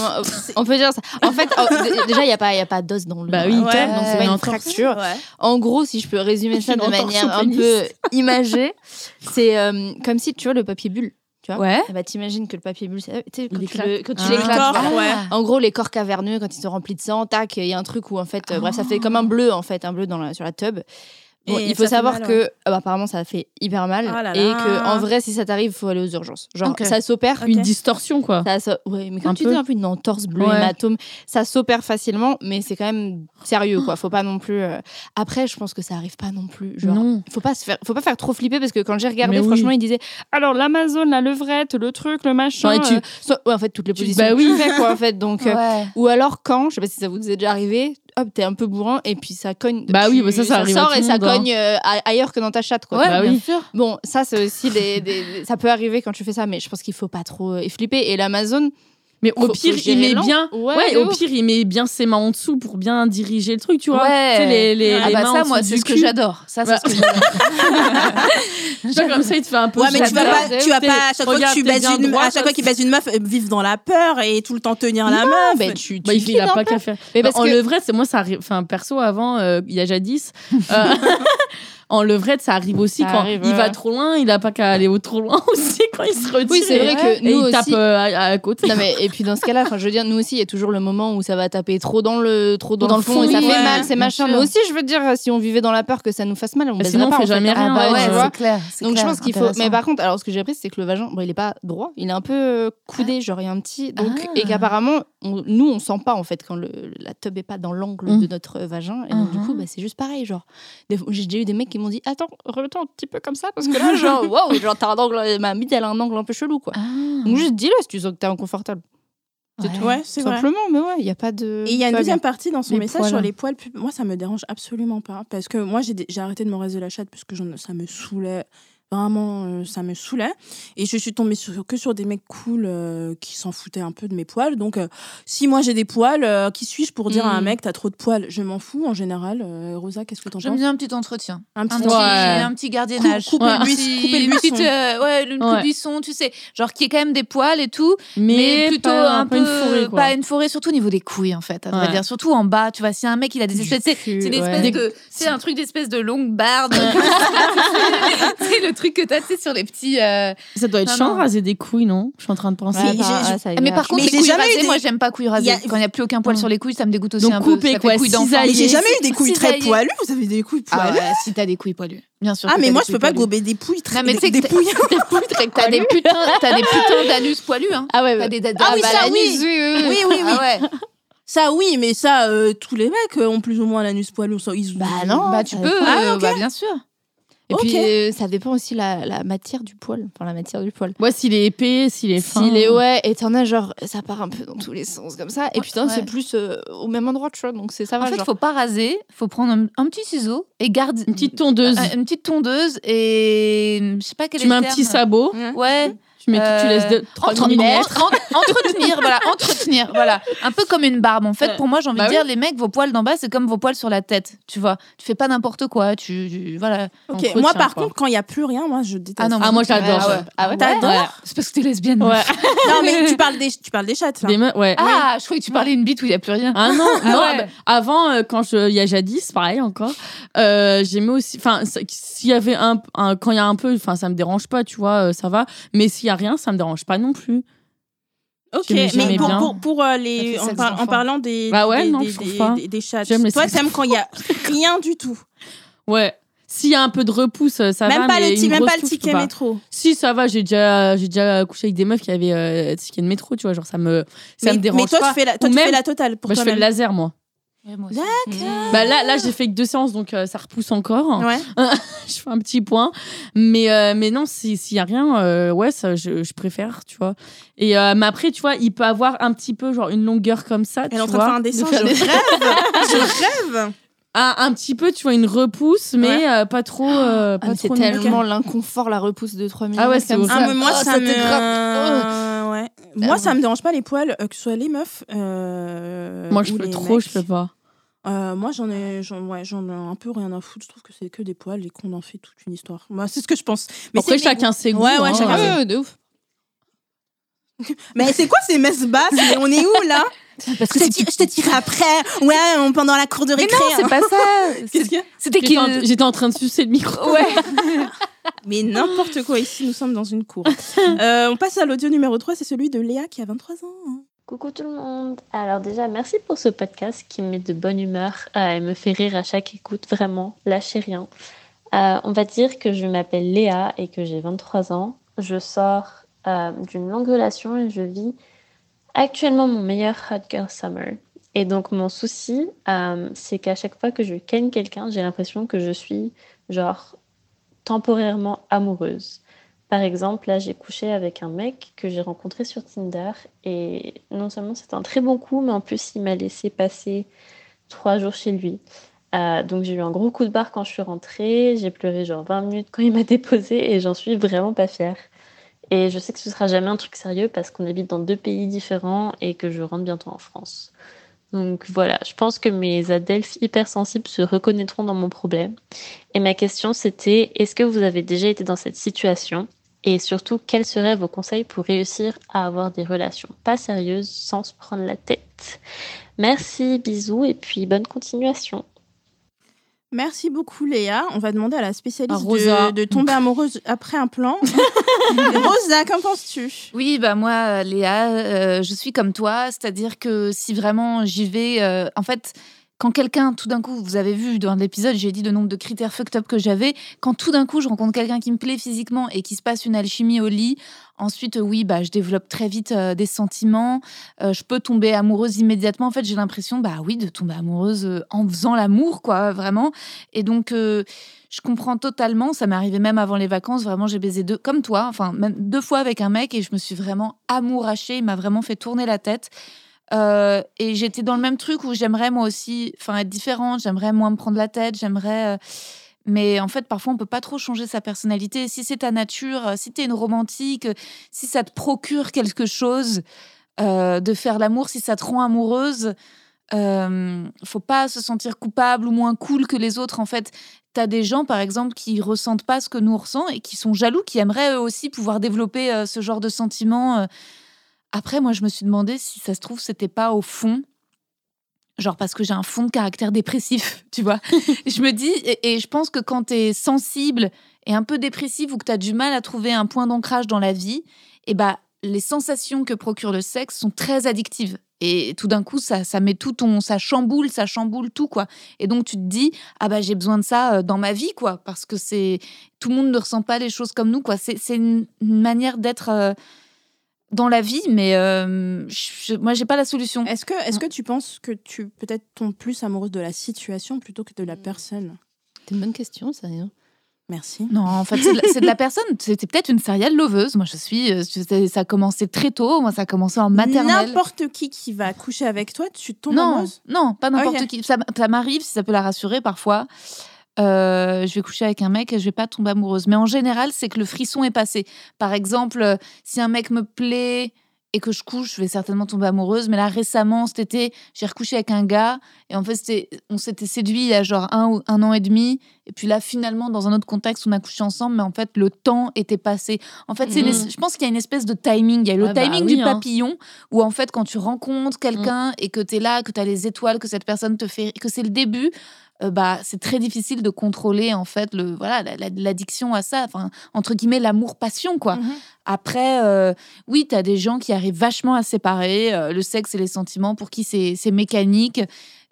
On peut dire ça. En fait, oh, d- déjà, il n'y a pas, il y a pas d'os dans le Bah oui, le ouais. donc c'est Ouais. pas Une fracture. Ouais. En gros, si je peux résumer ça de manière un pénis. Peu <laughs> imagée, c'est euh, comme si tu vois le papier bulle. Tu vois Ouais. Eh ben, t'imagines que le papier bulle, c'est- tu sais, quand, Il tu éclate. le- quand tu Ah. l'éclates, Corps, ouais. En gros, les corps caverneux, quand ils sont remplis de sang, tac, il y a un truc où en fait, euh, bref, ça fait comme un bleu en fait, un bleu dans la, sur la Bon, il faut savoir mal, que ouais. ah bah, apparemment ça fait hyper mal Oh là et que en vrai si ça t'arrive, il faut aller aux urgences. Genre Ok. ça s'opère. Une distorsion, quoi. Ça, ça- ouais, mais Un tu peu. dis un peu une entorse bleue Ouais. hématome, ça s'opère facilement, mais c'est quand même sérieux quoi. Faut pas non plus. euh, Après, je pense que ça arrive pas non plus. Genre, Non. faut pas se faire, faut pas faire trop flipper parce que quand j'ai regardé, Mais oui. franchement, ils disaient alors l'Amazon, la levrette, le truc, le machin. Ouais, tu- euh, so- ouais, en fait, toutes les positions. bah oui. tu fais quoi en fait. Donc, euh, Ouais. ou alors quand, je sais pas si ça vous est déjà arrivé, hop, t'es un peu bourrin et puis ça cogne. Bah tu- oui, bah ça, ça arrive à sort tout et ça hein. cogne euh, a- ailleurs que dans ta chatte quoi. Ouais, Bah bien oui. sûr. Bon, ça c'est aussi des, des- ça peut arriver quand tu fais ça, mais je pense qu'il faut pas trop euh, flipper. Et l'Amazon, Mais au Faut- pire, faut il met lent. bien. Ouais, Ouais, au pire, il met bien ses mains en dessous pour bien diriger le truc, tu vois. Ouais. Tu sais, les, les, Ah les bah mains ça, en moi, c'est ce que j'adore. Ça, c'est Bah. ce que j'adore. <laughs> Comme ça, il te fait un peu. Ouais, mais tu vas pas, tu vas pas à chaque fois que tu baises une, à chaque fois qu'il baise une meuf, euh, vivre dans la peur et tout le temps tenir la meuf. ben, tu, tu Bah, il, a pas qu'à faire. Mais parce en que- levrette, c'est moi, ça. Enfin, perso, avant, euh, il y a jadis. <laughs> <laughs> en levrette, ça arrive aussi Ça quand arrive, il ouais. va trop loin. Il a pas qu'à aller au trop loin <laughs> aussi quand il se retire. Oui, c'est vrai que et nous il tape aussi- euh, à, à côté. Non mais et puis dans ce cas-là, enfin je veux dire, nous aussi, il y a toujours le moment où ça va taper trop dans le trop dans, Dans le fond, fond, et ça oui, fait ouais, mal, c'est machin. Mais aussi, je veux dire, si on vivait dans la peur que ça nous fasse mal, on Bah, baiserait sinon, on pas, fait en fait. jamais Ah rien, bah ouais, tu vois. clair. c'est Donc je pense qu'il faut. Mais par contre, alors ce que j'ai appris, c'est que le vagin, bon, il est pas droit, il est un peu euh, coudé, genre il y a un petit. Donc Ah. et qu'apparemment, on- nous on sent pas en fait quand le, la tub est pas dans l'angle Mm. de notre vagin. Et donc du coup, bah, c'est juste pareil, genre. J'ai déjà eu des mecs qui m'ont dit, attends, remets-toi un petit peu comme ça parce que là, genre, <laughs> waouh, genre t'as un angle, ma bite elle a un angle un peu chelou quoi. Ah. Donc juste dis-le si tu sens que t'es inconfortable. C'est tout. Ouais, c'est vrai. Simplement, mais ouais, il n'y a pas de. Et il y a une deuxième partie dans son Les message poils. sur les poils. Moi, ça me dérange absolument pas. Parce que moi, j'ai arrêté de me raser la chatte parce que ça me saoulait. Vraiment, euh, ça me saoulait. Et je suis tombée sur, que sur des mecs cool euh, qui s'en foutaient un peu de mes poils. Donc, euh, si moi j'ai des poils, euh, qui suis-je pour dire à un Mm. mec, t'as trop de poils? Je m'en fous en général. Euh, Rosa, qu'est-ce que t'en J'aime penses? bien un petit entretien. Un Un petit petit, Ouais. un petit gardiennage. Couper Ouais. le Petit- couper le buisson. petite, euh, ouais, une coupe Ouais. buisson, tu sais, genre qui est quand même des poils et tout, Mais, mais, plutôt pas, un peu une forêt, quoi. pas une forêt, surtout au niveau des couilles en fait. À vrai Ouais. dire, surtout en bas, tu vois, si un mec il a des espèces, ouais. c'est un truc d'espèce de longue barbe. <laughs> <laughs> c'est le truc que t'as, tu sais, sur les petits. euh, Ça doit être chiant, non. raser des couilles, non? Je suis en train de penser. Ouais, bah, ça Mais par contre, Mais les couilles rasées, des- moi j'aime pas couilles rasées. A- Quand il n'y a plus aucun poil sur les couilles, ça me dégoûte aussi Donc un peu. couper, Ça fait quoi, couilles. Mais j'ai jamais eu des couilles très poilues. Vous avez des couilles Ah poilues? ouais, si t'as des couilles poilues, bien sûr. Ah, mais moi, je peux couilles pas gober des pouilles très mais <laughs> des pouilles. T'as des putains, t'as des putains d'anus poilus, hein. Ah ouais, Ah oui, ça, oui. oui. Ah. Ça, oui, mais ça, euh, tous les mecs euh, ont plus ou moins l'anus poilu. ils- Bah non. Bah tu peux. Ah, euh, bah bien sûr. Et puis euh, ça dépend aussi la, la matière du poil. Enfin la matière du poil. Ouais, s'il est épais, s'il est fin. S'il est ouais, et t'en as genre ça part un peu dans tous les sens comme ça. Et Ouais, puis t'en as, c'est plus euh, au même endroit, tu vois. Donc c'est ça En va. fait, genre. faut pas raser, faut prendre un, un petit ciseau et garder Une petite tondeuse. une petite tondeuse et je sais pas quel tu est mets le un petit terme. sabot. Ouais, Tu, mets, tu laisses de, 3 Entre- mm. entre- en- entretenir, voilà, entretenir, voilà. Un peu comme une barbe. En fait, pour moi, j'ai envie Bah de dire, les mecs, vos poils d'en bas, c'est comme vos poils sur la tête. Tu vois, tu fais pas n'importe quoi. Tu, tu- voilà. Moi par quoi. contre, quand il y a plus rien, moi je déteste. Ah non, Ah, moi, j'adore. Ah ouais. Ah ouais T'adores Ouais. C'est parce que t'es lesbienne. Ouais. <laughs> Non, mais tu parles des, tu parles des chattes. là. Des meufs, ouais. Ah, je croyais que tu parlais une bite où il y a plus rien. Ah non, <laughs> non. ouais. bah, avant, euh, quand je, il y a jadis, pareil encore, euh, j'aimais aussi. Enfin, s'il y avait un, un- quand il y a un peu, enfin, ça me dérange pas, tu vois, euh, ça va. Mais s'il y a rien, ça me dérange pas non plus. Ok, mais pour, pour, pour, euh, les, en, par- parlant des, Bah ouais, des, non, des, je trouve des- pas. des- des chats, toi t'aimes quand il y a <laughs> rien du tout. Ouais. S'il y a un peu de repousse, ça même va. pas mais le, même pas le ticket pas. métro. Si, ça va. J'ai déjà, j'ai déjà couché avec des meufs qui avaient euh, ticket de métro, tu vois. Genre, ça me, ça mais, me dérange mais toi, pas. tu fais la, toi, Ou tu fais la totale pour Bah, je fais le laser, moi. Moi aussi. Bah là, là, j'ai fait que deux séances, donc euh, ça repousse encore. Ouais. <laughs> je fais un petit point. Mais, euh, mais non, si- s'il y a rien, euh, ouais, ça, je, je préfère, tu vois. Et euh, mais après, tu vois, il peut avoir un petit peu, genre, une longueur comme ça, Elle tu est en train de faire un dessin, faire je des- rêve <laughs> Je rêve un, un petit peu, tu vois, une repousse, mais Ouais. euh, pas trop. euh, Ah, c'est tellement l'inconfort, la repousse de 3 minutes. Ah ouais, c'est comme horrible. ça. Ah, moi, Oh, ça, me... euh, ouais. Moi, Ah ça me dérange pas les poils, euh, que ce soit les meufs. euh, Moi, je peux les trop, mecs. je peux pas. Euh, moi, j'en ai, j'en, ouais, j'en ai un peu rien à foutre. Je trouve que c'est que des poils et qu'on en fait toute une histoire. Moi, c'est ce que je pense. Mais Après, c'est- chacun ses goûts. Ouais, ouais, hein. chacun ses- ouais, de ouf. Mais c'est quoi ces messes basses? Mais On est où là? Parce que je, te c'est tire- je te tire après. Ouais, on- pendant la cour de Mais récré. non, c'est pas ça. <laughs> Qu'est-ce qu'il y a? C'était J'étais qu'il. en, j'étais en train de sucer le micro. Ouais. <laughs> Mais n'importe quoi ici, nous sommes dans une cour. Euh, on passe à l'audio numéro 3, c'est celui de Léa qui a 23 ans. Coucou tout le monde. Alors déjà, merci pour ce podcast qui me met de bonne humeur euh, et me fait rire à chaque écoute. Vraiment, lâchez rien. Euh, on va dire que je m'appelle Léa et que j'ai 23 ans. Je sors euh, d'une longue relation et je vis actuellement mon meilleur hot girl summer. Et donc mon souci, c'est qu'à chaque fois que je ken quelqu'un, j'ai l'impression que je suis genre temporairement amoureuse. Par exemple, là, j'ai couché avec un mec que j'ai rencontré sur Tinder et non seulement c'est un très bon coup, mais en plus, il m'a laissé passer trois jours chez lui. Euh, donc, j'ai eu un gros coup de barre quand je suis rentrée. J'ai pleuré genre 20 minutes quand il m'a <laughs> déposée et j'en suis vraiment pas fière. Et je sais que ce sera jamais un truc sérieux parce qu'on habite dans deux pays différents et que je rentre bientôt en France. Donc voilà, je pense que mes adelphes hypersensibles se reconnaîtront dans mon problème. Et ma question c'était, est-ce que vous avez déjà été dans cette situation? Et surtout, quels seraient vos conseils pour réussir à avoir des relations pas sérieuses sans se prendre la tête? Merci, bisous et puis bonne continuation. Merci beaucoup Léa. On va demander à la spécialiste Rosa. de, de tomber amoureuse après un plan. <laughs> Rosa, qu'en penses-tu? Oui, bah moi, Léa, euh, je suis comme toi, c'est-à-dire que si vraiment j'y vais, euh, en fait, quand quelqu'un, tout d'un coup, vous avez vu dans l'épisode, j'ai dit le nombre de critères fucked up que j'avais, quand tout d'un coup je rencontre quelqu'un qui me plaît physiquement et qui se passe une alchimie au lit, ensuite, euh, oui, bah je développe très vite euh, des sentiments, euh, je peux tomber amoureuse immédiatement. En fait, j'ai l'impression, bah oui, de tomber amoureuse en faisant l'amour, quoi, vraiment. Et donc, je comprends totalement. Ça m'est arrivé même avant les vacances. Vraiment, j'ai baisé deux, comme toi, enfin, même deux fois avec un mec et je me suis vraiment amourachée. Il m'a vraiment fait tourner la tête. Euh, et j'étais dans le même truc où j'aimerais moi aussi être différente, j'aimerais moins me prendre la tête, j'aimerais. euh, Mais en fait, parfois, on peut pas trop changer sa personnalité. Si c'est ta nature, euh, si tu es une romantique, si ça te procure quelque chose de faire l'amour, si ça te rend amoureuse, euh, faut pas se sentir coupable ou moins cool que les autres. En fait, tu as des gens, par exemple, qui ressentent pas ce que nous ressent et qui sont jaloux, qui aimeraient eux aussi pouvoir développer ce genre de sentiments. Après, moi, je me suis demandé si ça se trouve, c'était pas au fond. Genre parce que j'ai un fond de caractère dépressif, <laughs> tu vois. <laughs> je me dis, et, et je pense que quand tu es sensible et un peu dépressif ou que tu as du mal à trouver un point d'ancrage dans la vie, et bah, les sensations que procure le sexe sont très addictives. Et tout d'un coup, ça, ça met tout ton, ça chamboule, ça chamboule tout quoi. Et donc tu te dis, ah bah j'ai besoin de ça euh, dans ma vie quoi, parce que c'est tout le monde ne ressent pas les choses comme nous quoi. C'est c'est une, une manière d'être euh, dans la vie, mais euh, je, moi j'ai pas la solution. Est-ce que, est-ce que tu penses que tu peut-être tombes plus amoureuse de la situation plutôt que de la personne? C'est une bonne question, ça. hein. Merci. Non, en fait, c'est de, la- c'est de la personne. C'était peut-être une serial loveuse. Moi, je suis. euh, je ça a commencé très tôt. Moi, ça a commencé en maternelle. N'importe qui qui va coucher avec toi, tu tombes Non, amoureuse? non, pas n'importe Ok. qui. Ça, ça m'arrive, si ça peut la rassurer parfois. Euh, je vais coucher avec un mec et je vais pas tomber amoureuse. Mais en général, c'est que le frisson est passé. Par exemple, euh, si un mec me plaît et que je couche, je vais certainement tomber amoureuse. Mais là, récemment, cet été, j'ai recouché avec un gars et en fait, on s'était séduit il y a genre un, ou un an et demi. Et puis là, finalement, dans un autre contexte, on a couché ensemble, mais en fait, le temps était passé. En fait, une es- je pense qu'il y a une espèce de timing. Il y a le Ouais, bah timing oui, du hein. papillon où en fait, quand tu rencontres quelqu'un et que tu es là, que tu as les étoiles, que cette personne te fait, que c'est le début, euh, bah, c'est très difficile de contrôler en fait le voilà la- la- l'addiction à ça, enfin entre guillemets l'amour-passion quoi. Mhm. Après, euh, oui, tu as des gens qui arrivent vachement à séparer euh, le sexe et les sentiments pour qui c'est c'est mécanique.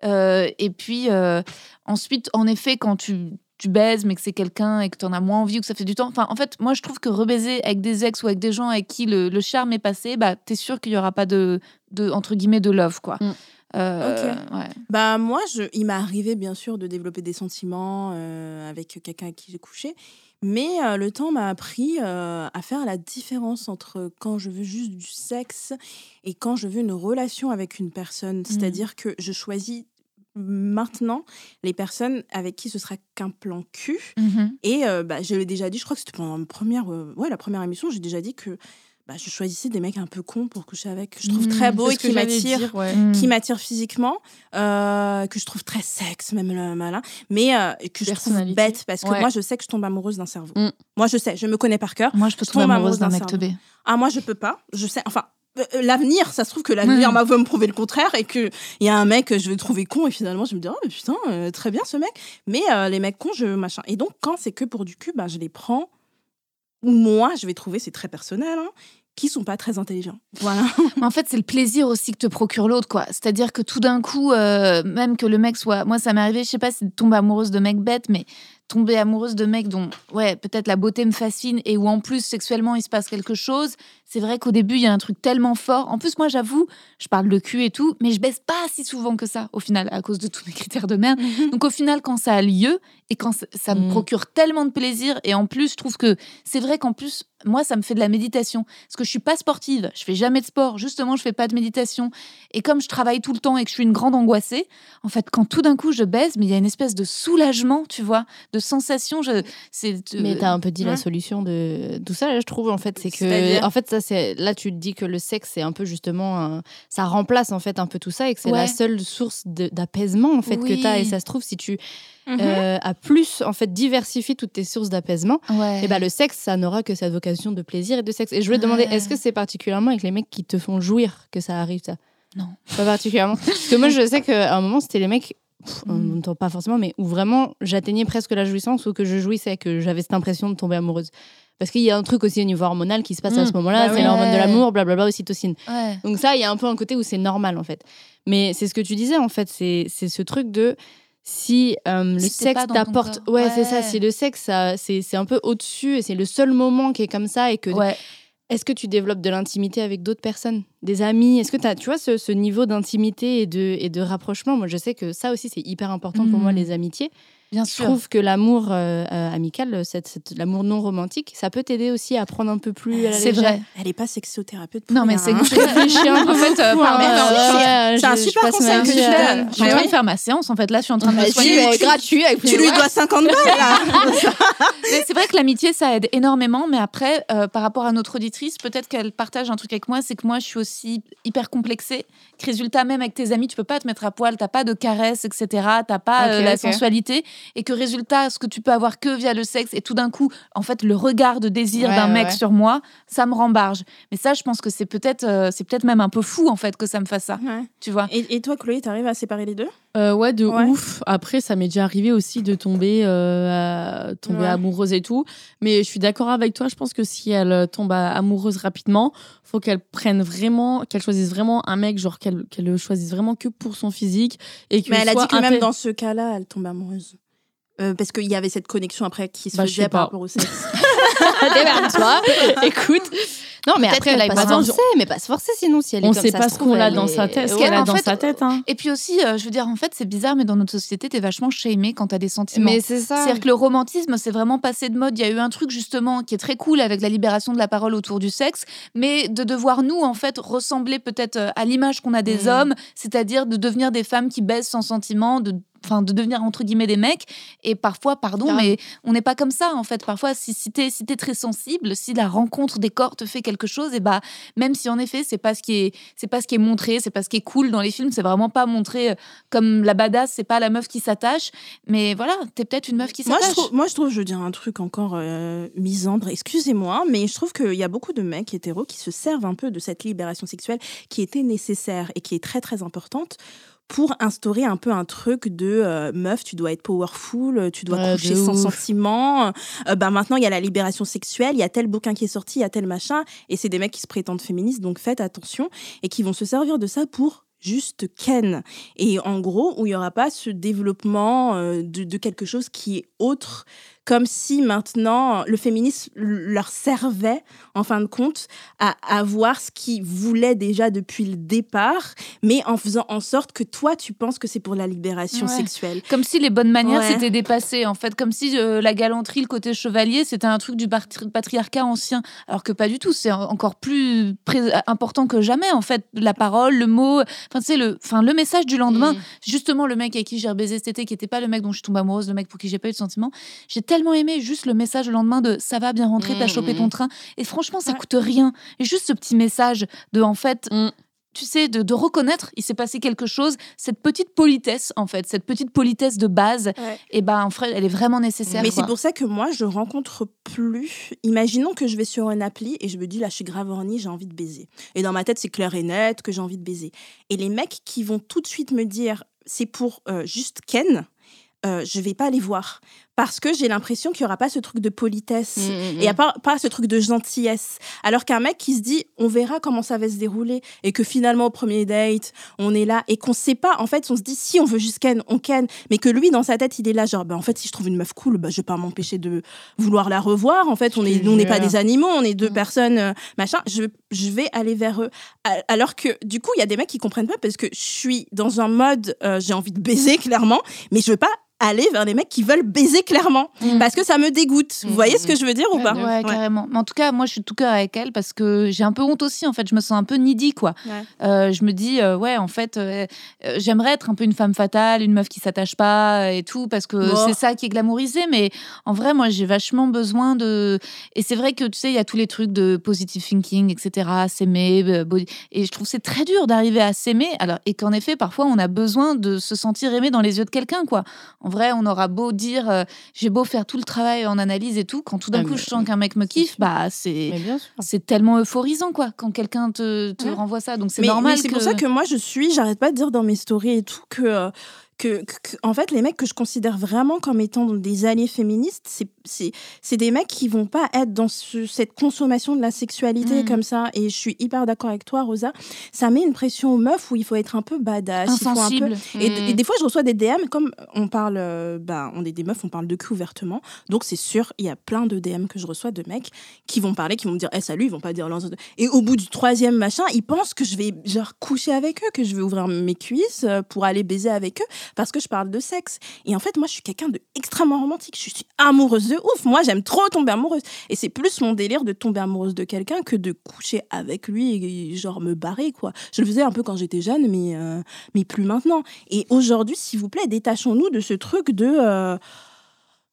Et puis ensuite, en effet, quand tu tu baises mais que c'est quelqu'un et que tu en as moins envie ou que ça fait du temps. Enfin, en fait, moi, je trouve que rebaiser avec des ex ou avec des gens avec qui le, le charme est passé, bah, t'es sûr qu'il y aura pas de, de, entre guillemets, de love, quoi. Mm. Euh, ouais. Bah moi, je, il m'est arrivé bien sûr de développer des sentiments euh, avec quelqu'un avec qui j'ai couché, mais euh, le temps m'a appris à faire la différence entre quand je veux juste du sexe et quand je veux une relation avec une personne. C'est-à-dire que je choisis maintenant les personnes avec qui ce sera qu'un plan cul. Mhm. Et bah, je l'ai déjà dit, je crois que c'était pendant ma première, ouais, la première émission, j'ai déjà dit que bah, je choisissais des mecs un peu cons pour coucher avec, que je trouve très beaux C'est et qui m'attirent ouais. Qui m'attire physiquement, euh, que je trouve très sexe, même le malin, mais euh, que je trouve bête parce que Ouais. moi je sais que je tombe amoureuse d'un cerveau. Mm. Moi je sais, je me connais par cœur. Moi, je peux Je tomber tombe amoureuse d'un mec teubé. Ah moi je peux pas, je sais, enfin euh, l'avenir, ça se trouve que l'avenir m'a va me prouver le contraire et que il y a un mec que je vais trouver con et finalement je me dire oh mais putain euh, très bien ce mec, mais euh, les mecs cons je machin. Et donc quand c'est que pour du cul, ben je les prends ou moi je vais trouver c'est très personnel. Hein, qui sont pas très intelligents. Voilà. <laughs> En fait, c'est le plaisir aussi que te procure l'autre, quoi. C'est-à-dire que tout d'un coup, euh, même que le mec soit. Moi, ça m'est arrivé, je sais pas si de tomber amoureuse de mecs bêtes, mais tomber amoureuse de mecs dont, ouais, peut-être la beauté me fascine et où en plus, sexuellement, il se passe quelque chose. C'est vrai qu'au début, il y a un truc tellement fort. En plus, moi, j'avoue, je parle de cul et tout, mais je baisse pas si souvent que ça, au final, à cause de tous mes critères de merde. Donc, au final, quand ça a lieu et quand ça- ça me Mm. procure tellement de plaisir, et en plus, je trouve que c'est vrai qu'en plus, moi, ça me fait de la méditation. Parce que je suis pas sportive, je fais jamais de sport, justement, je fais pas de méditation. Et comme je travaille tout le temps et que je suis une grande angoissée, en fait, quand tout d'un coup je baise, mais il y a une espèce de soulagement, tu vois, de sensation. Je, c'est, Mais t'as un peu dit ouais. la solution de tout ça, là, je trouve, en fait. C'est que. En fait, ça, c'est. Là, tu te dis que le sexe, c'est un peu justement. un- Ça remplace, en fait, un peu tout ça et que c'est Ouais. la seule source d'apaisement, en fait, Oui. que t'as. Et ça se trouve, si tu Mhm. euh, plus, en fait, diversifié toutes tes sources d'apaisement, Ouais. et ben le sexe, ça n'aura que cette vocation de plaisir et de sexe. Et je voulais te demander, est-ce que c'est particulièrement avec les mecs qui te font jouir que ça arrive, ça? Non. Pas particulièrement. <laughs> Parce que moi, je sais qu'à un moment, c'était les mecs. pff, Mm. même temps, pas forcément, mais où vraiment j'atteignais presque la jouissance ou que je jouissais, que j'avais cette impression de tomber amoureuse. Parce qu'il y a un truc aussi au niveau hormonal qui se passe à ce moment-là, Bah c'est l'hormone de l'amour, blablabla, ocytocine. Ouais. Donc ça, il y a un peu un côté où c'est normal en fait. Mais c'est ce que tu disais en fait, c'est c'est ce truc de si euh, le Si sexe t'apporte, ouais, c'est ça, si le sexe ça, c'est c'est un peu au-dessus et c'est le seul moment qui est comme ça et que Ouais. est-ce que tu développes de l'intimité avec d'autres personnes, des amis? Est-ce que tu as, tu vois, ce, ce niveau d'intimité et de, et de rapprochement? Moi, je sais que ça aussi, c'est hyper important pour moi, Mhm. les amitiés. Bien Je sûr. trouve que l'amour euh, euh, amical, cette- cette- l'amour non romantique, ça peut t'aider aussi à prendre un peu plus à la C'est légère. vrai. Elle est pas sexothérapeute. pour Non, mais c'est hein. je réfléchis un <laughs> peu. En fait, euh, je- ouais, c'est un je- super je conseil que à- donnes. Je suis en train de faire ma séance en fait. Là, je suis en train de me Bah, soigner. tu- gratuit avec Tu lui dois 50 balles <laughs> c'est vrai que l'amitié, ça aide énormément. Mais après, euh, par rapport à notre auditrice, peut-être qu'elle partage un truc avec moi, c'est que moi, je suis aussi hyper complexée. Que résultat, même avec tes amis, tu peux pas te mettre à poil, t'as pas de caresses, etc. T'as pas euh, la sensualité. Et que résultat, ce que tu peux avoir que via le sexe, et tout d'un coup, en fait, le regard de désir Ouais, d'un ouais, mec ouais. sur moi, ça me rembarge. Mais ça, je pense que c'est peut-être, euh, c'est peut-être même un peu fou en fait que ça me fasse ça. Ouais. Tu vois Et, et toi, Chloé, t'arrives à séparer les deux? Euh, ouais, de Ouais. ouf. Après, ça m'est déjà arrivé aussi de tomber, euh, à- tomber Ouais. amoureuse et tout. Mais je suis d'accord avec toi. Je pense que si elle tombe amoureuse rapidement, faut qu'elle prenne vraiment, qu'elle choisisse vraiment un mec, genre qu'elle qu'elle le choisisse vraiment que pour son physique et que Mais elle a soit dit que même dans ce cas-là, elle tombe amoureuse. Euh, parce qu'il y avait cette connexion après qui se Bah, je faisait sais par pas. rapport au sexe. <laughs> Démerde-toi. Écoute. Non, mais après, aille pas pas se forcer, mais pas se forcer sinon si elle est on comme sait ça pas ce qu'on a dans sa tête, ce qu'elle a dans sa tête. Hein. Et puis aussi, euh, je veux dire, en fait, c'est bizarre, mais dans notre société, t'es vachement shamé quand t'as des sentiments. Mais c'est ça. C'est-à-dire que le romantisme, c'est vraiment passé de mode. Il y a eu un truc justement qui est très cool avec la libération de la parole autour du sexe, mais de devoir nous, en fait, ressembler peut-être euh, à l'image qu'on a des Mm. hommes, c'est-à-dire de devenir des femmes qui baissent sans sentiment, de enfin de devenir entre guillemets des mecs. Et parfois pardon mais on n'est pas comme ça en fait. Parfois si, si t'es si t'es très sensible si la rencontre des corps te fait quelque chose et bah même si en effet c'est pas ce qui est c'est pas ce qui est montré c'est pas ce qui est cool dans les films c'est vraiment pas montré euh, comme la badass c'est pas la meuf qui s'attache. Mais voilà t'es peut-être une meuf qui s'attache. moi, je trouve, je veux dire un truc encore euh, misandre, excusez-moi, mais je trouve qu'il y a beaucoup de mecs hétéros qui se servent un peu de cette libération sexuelle qui était nécessaire et qui est très très importante pour instaurer un peu un truc de euh, meuf, tu dois être powerful, tu dois Ouais, coucher sans ouf. sentiment. Euh, bah maintenant il y a la libération sexuelle, il y a tel bouquin qui est sorti, il y a tel machin, et c'est des mecs qui se prétendent féministes, donc faites attention et qui vont se servir de ça pour juste ken. Et en gros, où il n'y aura pas ce développement euh, de, de quelque chose qui est autre, comme si maintenant le féminisme leur servait, en fin de compte, à avoir ce qu'ils voulaient déjà depuis le départ, mais en faisant en sorte que toi, tu penses que c'est pour la libération Ouais. sexuelle. Comme si les bonnes manières Ouais. s'étaient dépassées, en fait. Comme si euh, la galanterie, le côté chevalier, c'était un truc du patri- patriarcat ancien. Alors que pas du tout. C'est en- encore plus important que jamais, en fait. La parole, le mot, enfin, sais, le, enfin, le message du lendemain. Mm. Justement, le mec avec qui j'ai baisé cet été, qui n'était pas le mec dont je suis tombée amoureuse, le mec pour qui j'ai pas eu de sentiments. J'ai tellement aimé juste le message le lendemain de ça va bien rentrer, t'as chopé ton train. Et franchement, ça coûte rien. Et juste ce petit message de, en fait, Mm. tu sais, de, de reconnaître, il s'est passé quelque chose, cette petite politesse, en fait, cette petite politesse de base, Ouais. et ben, en fait, elle est vraiment nécessaire. Mais c'est pour ça que moi, je rencontre plus. Imaginons que je vais sur une appli et je me dis, là, je suis grave horny, j'ai envie de baiser. Et dans ma tête, c'est clair et net que j'ai envie de baiser. Et les mecs qui vont tout de suite me dire, c'est pour euh, juste Ken, euh, je vais pas les voir. Parce que j'ai l'impression qu'il y aura pas ce truc de politesse. Mm, mm, Et il n'y a pas, pas ce truc de gentillesse. Alors qu'un mec qui se dit, on verra comment ça va se dérouler, et que finalement, au premier date, on est là, et qu'on sait pas, en fait, on se dit, si on veut juste ken, on ken, mais que lui, dans sa tête, il est là, genre, bah, en fait, si je trouve une meuf cool, bah, je vais pas m'empêcher de vouloir la revoir. En fait, on te est, on n'est pas des animaux, on est deux Mm. personnes, euh, machin. Je, je vais aller vers eux. Alors que, du coup, il y a des mecs qui comprennent pas parce que je suis dans un mode, euh, j'ai envie de baiser, <laughs> clairement, mais je veux pas aller vers les mecs qui veulent baiser clairement Mm. parce que ça me dégoûte. Vous Mm, voyez ce que je veux dire ou pas Ouais, carrément. Mais en tout cas, moi, je suis de tout cœur avec elle parce que j'ai un peu honte aussi. En fait, je me sens un peu needy, quoi. Ouais. Euh, je me dis, euh, ouais, en fait, euh, j'aimerais être un peu une femme fatale, une meuf qui s'attache pas et tout, parce que Oh. c'est ça qui est glamourisé. Mais en vrai, moi, j'ai vachement besoin de. Et c'est vrai que tu sais, il y a tous les trucs de positive thinking, etc. S'aimer, body- et je trouve que c'est très dur d'arriver à s'aimer. Alors et qu'en effet, parfois, on a besoin de se sentir aimé dans les yeux de quelqu'un, quoi. En vrai, on aura beau dire, euh, j'ai beau faire tout le travail en analyse et tout, quand tout d'un Ah, coup mais- je sens qu'un mec me kiffe, bah c'est tellement euphorisant quoi quand quelqu'un te, te Ouais. renvoie ça. Donc c'est normal c'est que pour ça que moi je suis, j'arrête pas de dire dans mes stories et tout que, euh, que, en fait les mecs que je considère vraiment comme étant des alliés féministes, c'est c'est c'est des mecs qui vont pas être dans ce- cette consommation de la sexualité Mm. comme ça. Et je suis hyper d'accord avec toi Rosa. Ça met une pression aux meufs où il faut être un peu badass, il faut un peu insensible. Et, Mm. et des fois, je reçois des DM, comme on parle, ben, on est des meufs, on parle de cul ouvertement. Donc, c'est sûr, il y a plein de DM que je reçois de mecs qui vont parler, qui vont me dire, Eh, salut, ils vont pas dire leurs Et au bout du troisième machin, ils pensent que je vais, genre, coucher avec eux, que je vais ouvrir mes cuisses euh, pour aller baiser avec eux, parce que je parle de sexe. Et en fait, moi, je suis quelqu'un de extrêmement romantique. Je suis amoureuse de ouf. Moi, j'aime trop tomber amoureuse. Et c'est plus mon délire de tomber amoureuse de quelqu'un que de coucher avec lui et, genre, me barrer, quoi. Je le faisais un peu quand j'étais jeune, mais, euh, mais plus maintenant. Et aujourd'hui, s'il vous plaît, détachons-nous de ce truc de. euh,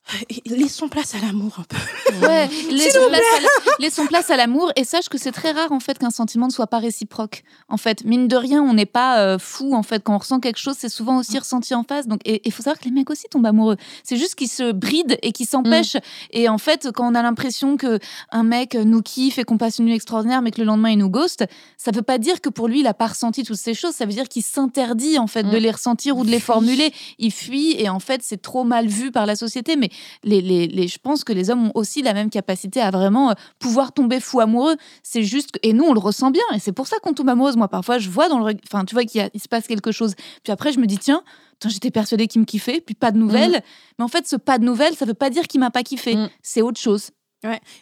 <laughs> Laissons place à l'amour un peu. Ouais, <laughs> laissons place, à la- laissons place à l'amour et sache que c'est très rare en fait qu'un sentiment ne soit pas réciproque. En fait, mine de rien, on n'est pas euh, fou en fait quand on ressent quelque chose, c'est souvent aussi ressenti en face. Donc, et il faut savoir que les mecs aussi tombent amoureux. C'est juste qu'ils se brident et qu'ils s'empêchent. Et en fait, quand on a l'impression que un mec nous kiffe et qu'on passe une nuit extraordinaire, mais que le lendemain il nous ghost, ça veut pas dire que pour lui il a pas ressenti toutes ces choses. Ça veut dire qu'il s'interdit en fait de Mm. les ressentir ou de les formuler. Il fuit et en fait c'est trop mal vu par la société. Mais les, les, les- je pense que les hommes ont aussi la même capacité à vraiment euh, pouvoir tomber fou amoureux. C'est juste que, et nous on le ressent bien et c'est pour ça qu'on tombe amoureuse. Moi parfois je vois dans le, enfin tu vois qu'il y a- il se passe quelque chose. Puis après je me dis tiens. J'étais persuadée qu'il me kiffait, puis pas de nouvelles. Mais en fait, ce pas de nouvelles, ça veut pas dire qu'il m'a pas kiffé. Mm. C'est autre chose.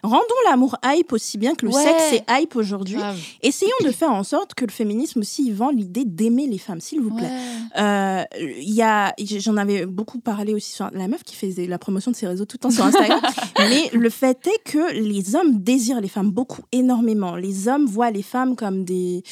Rendons l'amour hype aussi bien que le Ouais. sexe est hype aujourd'hui. Essayons de faire en sorte que le féminisme aussi vend l'idée d'aimer les femmes, s'il vous plaît. Euh, Il y a, j'en avais beaucoup parlé aussi sur la meuf qui faisait la promotion de ses réseaux tout le temps sur Instagram. <laughs> mais le fait est que les hommes désirent les femmes beaucoup, énormément. Les hommes voient les femmes comme des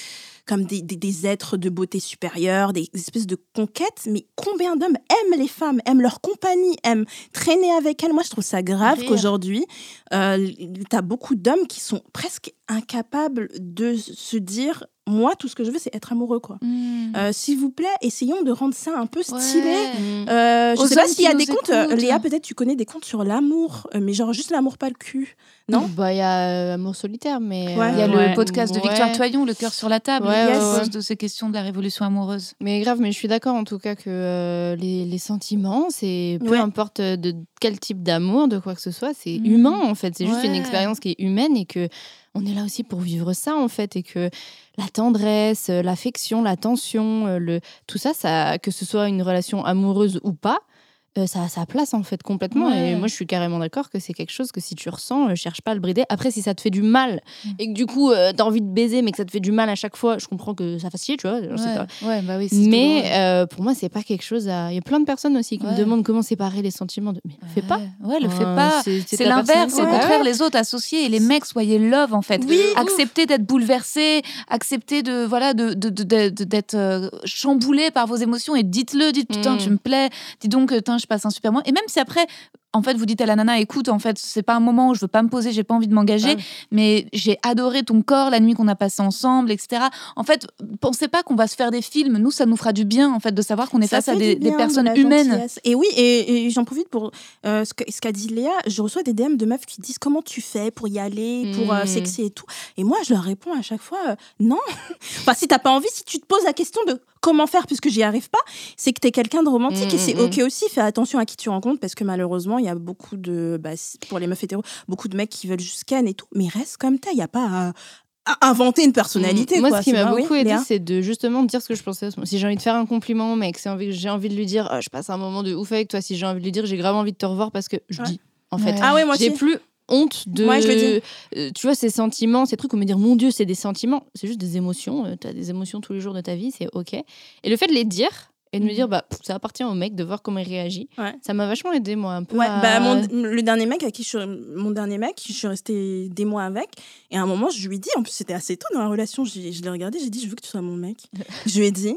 comme des, des, des êtres de beauté supérieure, des espèces de conquêtes. Mais combien d'hommes aiment les femmes, aiment leur compagnie, aiment traîner avec elles Moi, je trouve ça grave qu'aujourd'hui, euh, tu as beaucoup d'hommes qui sont presque incapables de se dire moi, tout ce que je veux, c'est être amoureux, quoi. Hmm. Euh, S'il vous plaît, essayons de rendre ça un peu stylé. Ouais. Euh, je Aux sais pas s'il y a des comptes. euh. Léa, peut-être tu connais des comptes sur l'amour, mais genre juste l'amour, pas le cul. Non Bah, il y a euh, Amour solitaire, mais. Ouais. Il y a Ouais. le podcast de Victoire Ouais. Toyon, Le cœur sur la table, ouais. de ces questions de la révolution amoureuse. Mais grave, mais je suis d'accord en tout cas que euh, les, les sentiments, c'est peu Ouais. importe de quel type d'amour, de quoi que ce soit, c'est Mhm. humain en fait. C'est juste une expérience qui est humaine et que on est là aussi pour vivre ça en fait et que la tendresse, euh, l'affection, l'attention, euh, le tout ça, ça, que ce soit une relation amoureuse ou pas. Euh, ça a sa place en fait complètement Ouais. et moi je suis carrément d'accord que c'est quelque chose que si tu ressens euh, cherche pas à le brider après si ça te fait du mal Mm. et que du coup tu t'as envie de baiser mais que ça te fait du mal à chaque fois je comprends que ça fasse chier tu vois Ouais, ouais, bah oui, mais euh, pour moi, c'est pas quelque chose à. Il y a plein de personnes aussi qui me demandent comment séparer les sentiments. De... Mais le fais pas. Ouais, le fais Euh, pas. c'est- l'inverse, c'est au contraire les autres associés et les mecs soyez love en fait. Oui, acceptez d'être bouleversés, acceptez de voilà de d'être euh, chamboulé par vos émotions et dites-le, dites putain Mm. tu me plais, dis donc euh, putain je passe un super moment. Et même si après en fait vous dites à la nana écoute en fait c'est pas un moment où je veux pas me poser, j'ai pas envie de m'engager, Ouais. mais j'ai adoré ton corps la nuit qu'on a passé ensemble etc. En fait pensez pas qu'on va se faire des films, nous ça nous fera du bien en fait de savoir qu'on est Ça face à des, de personnes humaines. gentillesse. Et oui, et, et j'en profite pour euh, ce qu'a dit Léa. Je reçois des DM de meufs qui disent comment tu fais pour y aller, pour euh, Mm. sexy et tout. Et moi, je leur réponds à chaque fois euh, non. <laughs> enfin, si t'as pas envie, si tu te poses la question de comment faire puisque j'y arrive pas, c'est que t'es quelqu'un de romantique et c'est mm, ok aussi. Fais attention à qui tu rencontres parce que malheureusement, il y a beaucoup de, bah, pour les meufs hétéros, beaucoup de mecs qui veulent juste ken et tout. Mais reste comme t'es. Il y a pas à, à inventer une personnalité. Mm. Moi, quoi. ce qui m'a oui, beaucoup aidé, c'est de justement dire ce que je pensais. Si j'ai envie de faire un compliment au mec, c'est envie, j'ai envie de lui dire, Ah, je passe un moment de ouf avec toi. Si j'ai envie de lui dire, j'ai grave envie de te revoir parce que je Ouais. dis, en fait, Ouais. Ah ouais, moi j'ai plus honte de. Ouais, je le dis. Euh, tu vois, ces sentiments, ces trucs où me dire, mon Dieu, c'est des sentiments, c'est juste des émotions. tu as des émotions tous les jours de ta vie, c'est ok. Et le fait de les dire et de me Mhm. dire, bah, pff, ça appartient au mec de voir comment il réagit. Ouais. Ça m'a vachement aidé, moi, un peu. Ouais, à- bah, mon, le dernier mec à qui je suis, mon dernier mec, je suis restée des mois avec, et à un moment, je lui ai dit, en plus, c'était assez tôt dans la relation, je, je l'ai regardé, j'ai dit, je veux que tu sois mon mec. <laughs> je lui ai dit,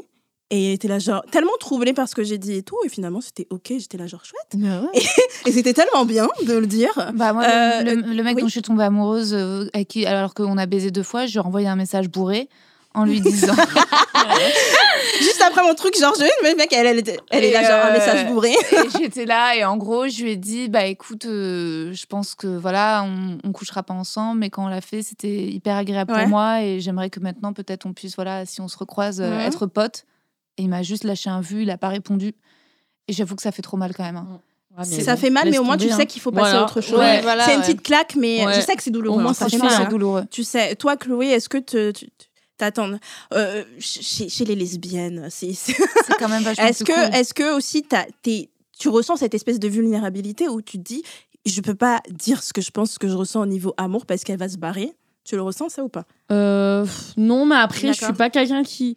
et il était là, genre, tellement troublé par ce que j'ai dit et tout, et finalement, c'était ok, j'étais là, genre, chouette. Bah ouais. Et <laughs> c'était tellement bien de le dire. Bah moi, Euh, le, le- le mec oui. dont je suis tombée amoureuse, euh, à qui, alors qu'on a baisé deux fois, je lui ai envoyé un message bourré en lui disant. <laughs> Juste après mon truc, genre, je le mec, elle, elle, était- elle est là, genre, un euh, message bourré. <laughs> et j'étais là et en gros, je lui ai dit bah écoute, euh, je pense que voilà, on, on couchera pas ensemble, mais quand on l'a fait, c'était hyper agréable Ouais. pour moi et j'aimerais que maintenant peut-être on puisse voilà, si on se recroise, euh, être potes. Et il m'a juste lâché un vu, il a pas répondu. Et j'avoue que ça fait trop mal quand même. hein. Ouais, mais ça bon, fait mal, mais au moins, tu sais hein. qu'il faut passer Voilà. à autre chose. Ouais, voilà, c'est une ouais. petite claque, mais Ouais. je sais que c'est douloureux. Au moins, hein, ça fait mal. Hein. c'est douloureux. Tu sais, toi, Chloé, est-ce que te- tu t'attends euh, chez, chez les lesbiennes c'est- <laughs> c'est- quand même vachement Est-ce que, cool. que aussi t'es- tu ressens cette espèce de vulnérabilité où tu te dis, je peux pas dire ce que je pense, ce que je ressens au niveau amour parce qu'elle va se barrer? Tu le ressens ça ou pas? Euh, non, mais après, je suis pas quelqu'un qui.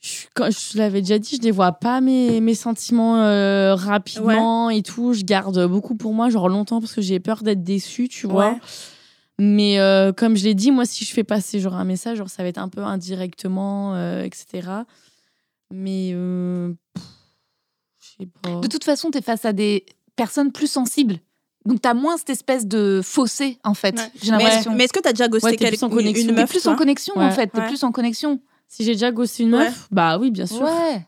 Je, quand, je l'avais déjà dit, je dévoie pas mes, mes sentiments euh, rapidement et tout. Je garde beaucoup pour moi, genre longtemps, parce que j'ai peur d'être déçue, tu vois. Ouais. Mais euh, comme je l'ai dit, moi, si je fais passer genre un message, genre, ça va être un peu indirectement, euh, etc. Mais. Euh, pff, je sais pas. De toute façon, tu es face à des personnes plus sensibles. Donc, tu as moins cette espèce de fossé, en fait. Ouais. J'ai Mais est-ce l'impression. mais est-ce que t'as déjà ghosté Ouais, quelqu'un en connexion. une T'es T'es meuf plus en connexion, en fait. T'es plus en connexion. Si j'ai déjà gossé une Ouais. meuf, bah oui, bien sûr. Ouais.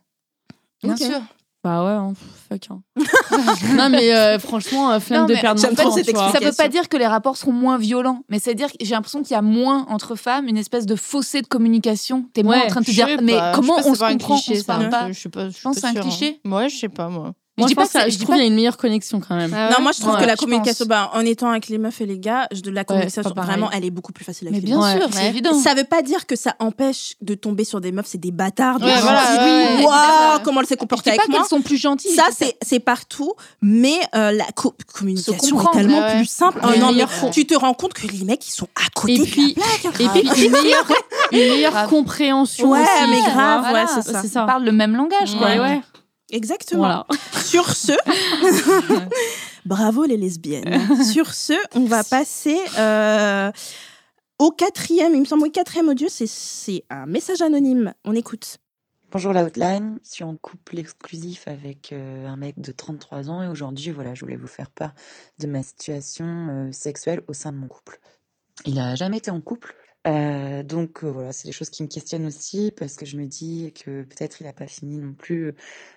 Bien sûr. Bah ouais, hein, fuck. hein. <laughs> non, mais euh, franchement, euh, flemme de perdre mon temps. cette tu vois. Ça veut pas dire que les rapports seront moins violents, mais c'est dire que j'ai l'impression qu'il y a moins entre femmes une espèce de fossé de communication. T'es moins Ouais, en train de te dire, mais comment on se comprend, cliché, on se parle pas? Je sais pas. Je pense que c'est un hein. cliché. Ouais, je sais pas moi. Moi, dis je, pas pense que c'est- que- je je dis trouve pas- qu'il y a une meilleure connexion quand même. Ah Non, ouais? moi je trouve Ouais, que la je communication, bah, en étant avec les meufs et les gars, je- de la communication, pareil. vraiment, elle est beaucoup plus facile avec Mais bien. Ouais. sûr, c'est Ouais. évident. Ça veut pas dire que ça empêche de tomber sur des meufs, c'est des bâtards. Ouais, voilà, ouais, ouais, évidemment. comment elle s'est Je comportée dis pas avec moi. sont plus gentilles. Ça, je c'est c'est partout, mais euh, la co- communication est tellement ouais. plus simple. Ouais, Oh non, mais tu te rends compte que les mecs, ils sont à côté Et de puis-. Et puis une <laughs> meilleure, une meilleure Grave. compréhension Ouais, mais grave, ouais, c'est ça. C'est ça. Ils parlent le même langage, quoi. Exactement. Voilà. <laughs> Sur ce, <laughs> bravo les lesbiennes. Sur ce, on va passer euh, au quatrième, il me semble, au quatrième audio, c'est- c'est un message anonyme. On écoute. Bonjour la hotline, je suis en couple exclusif avec euh, un mec de 33 ans et aujourd'hui, voilà, je voulais vous faire part de ma situation euh, sexuelle au sein de mon couple. Il a jamais été en couple, euh, donc euh, voilà, c'est des choses qui me questionnent aussi parce que je me dis que peut-être il a pas fini non plus euh,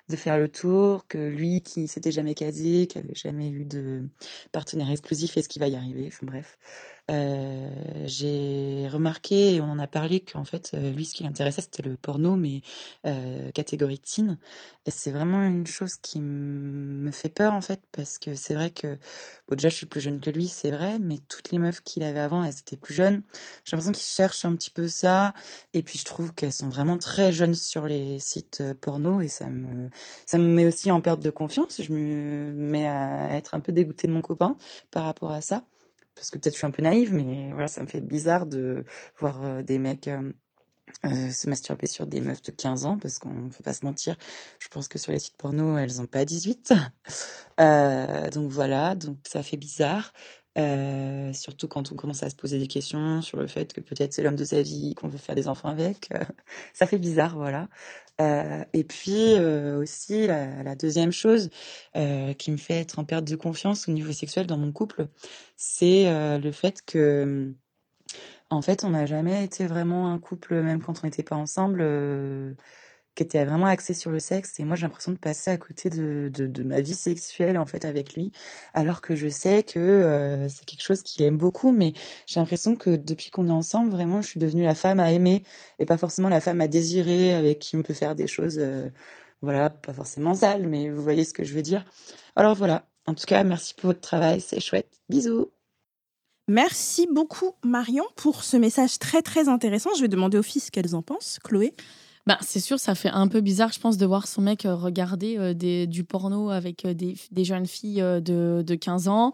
de faire le tour, que lui qui s'était jamais casé, qui avait jamais eu de partenaire exclusif, est-ce qu'il va y arriver? Bref. Euh, j'ai remarqué, et on en a parlé, qu'en fait, euh, lui, ce qui l'intéressait, c'était le porno, mais euh, catégorie teen. Et c'est vraiment une chose qui me fait peur, en fait, parce que c'est vrai que, bon, déjà, je suis plus jeune que lui, c'est vrai, mais toutes les meufs qu'il avait avant, elles étaient plus jeunes. J'ai l'impression qu'il cherche un petit peu ça, et puis je trouve qu'elles sont vraiment très jeunes sur les sites euh, porno, et ça me, ça me met aussi en perte de confiance. Je me mets à être un peu dégoûtée de mon copain par rapport à ça parce que peut-être je suis un peu naïve, mais voilà, ça me fait bizarre de voir euh, des mecs euh, euh, se masturber sur des meufs de 15 ans, parce qu'on ne peut pas se mentir, je pense que sur les sites porno, elles n'ont pas 18. <laughs> Euh, donc voilà, donc ça fait bizarre. Surtout quand on commence à se poser des questions sur le fait que peut-être c'est l'homme de sa vie, qu'on veut faire des enfants avec. <laughs> Ça fait bizarre, voilà. Euh, et puis euh, aussi la, la deuxième chose euh, qui me fait être en perte de confiance au niveau sexuel dans mon couple, c'est euh, le fait que en fait on n'a jamais été vraiment un couple, même quand on n'était pas ensemble, euh, qui était vraiment axé sur le sexe. Et moi j'ai l'impression de passer à côté de, de, ma vie sexuelle en fait avec lui, alors que je sais que euh, c'est quelque chose qu'il aime beaucoup, mais j'ai l'impression que depuis qu'on est ensemble, vraiment je suis devenue la femme à aimer et pas forcément la femme à désirer avec qui on peut faire des choses, euh, voilà, pas forcément sales, mais vous voyez ce que je veux dire. Alors voilà, en tout cas, merci pour votre travail, c'est chouette. Bisous. Merci beaucoup, Marion, pour ce message très, très intéressant. Je vais demander aux filles ce qu'elles en pensent. Chloé? Bah, c'est sûr, ça fait un peu bizarre, je pense, de voir son mec euh, regarder euh, des, du porno avec euh, des, des jeunes filles de, de 15 ans.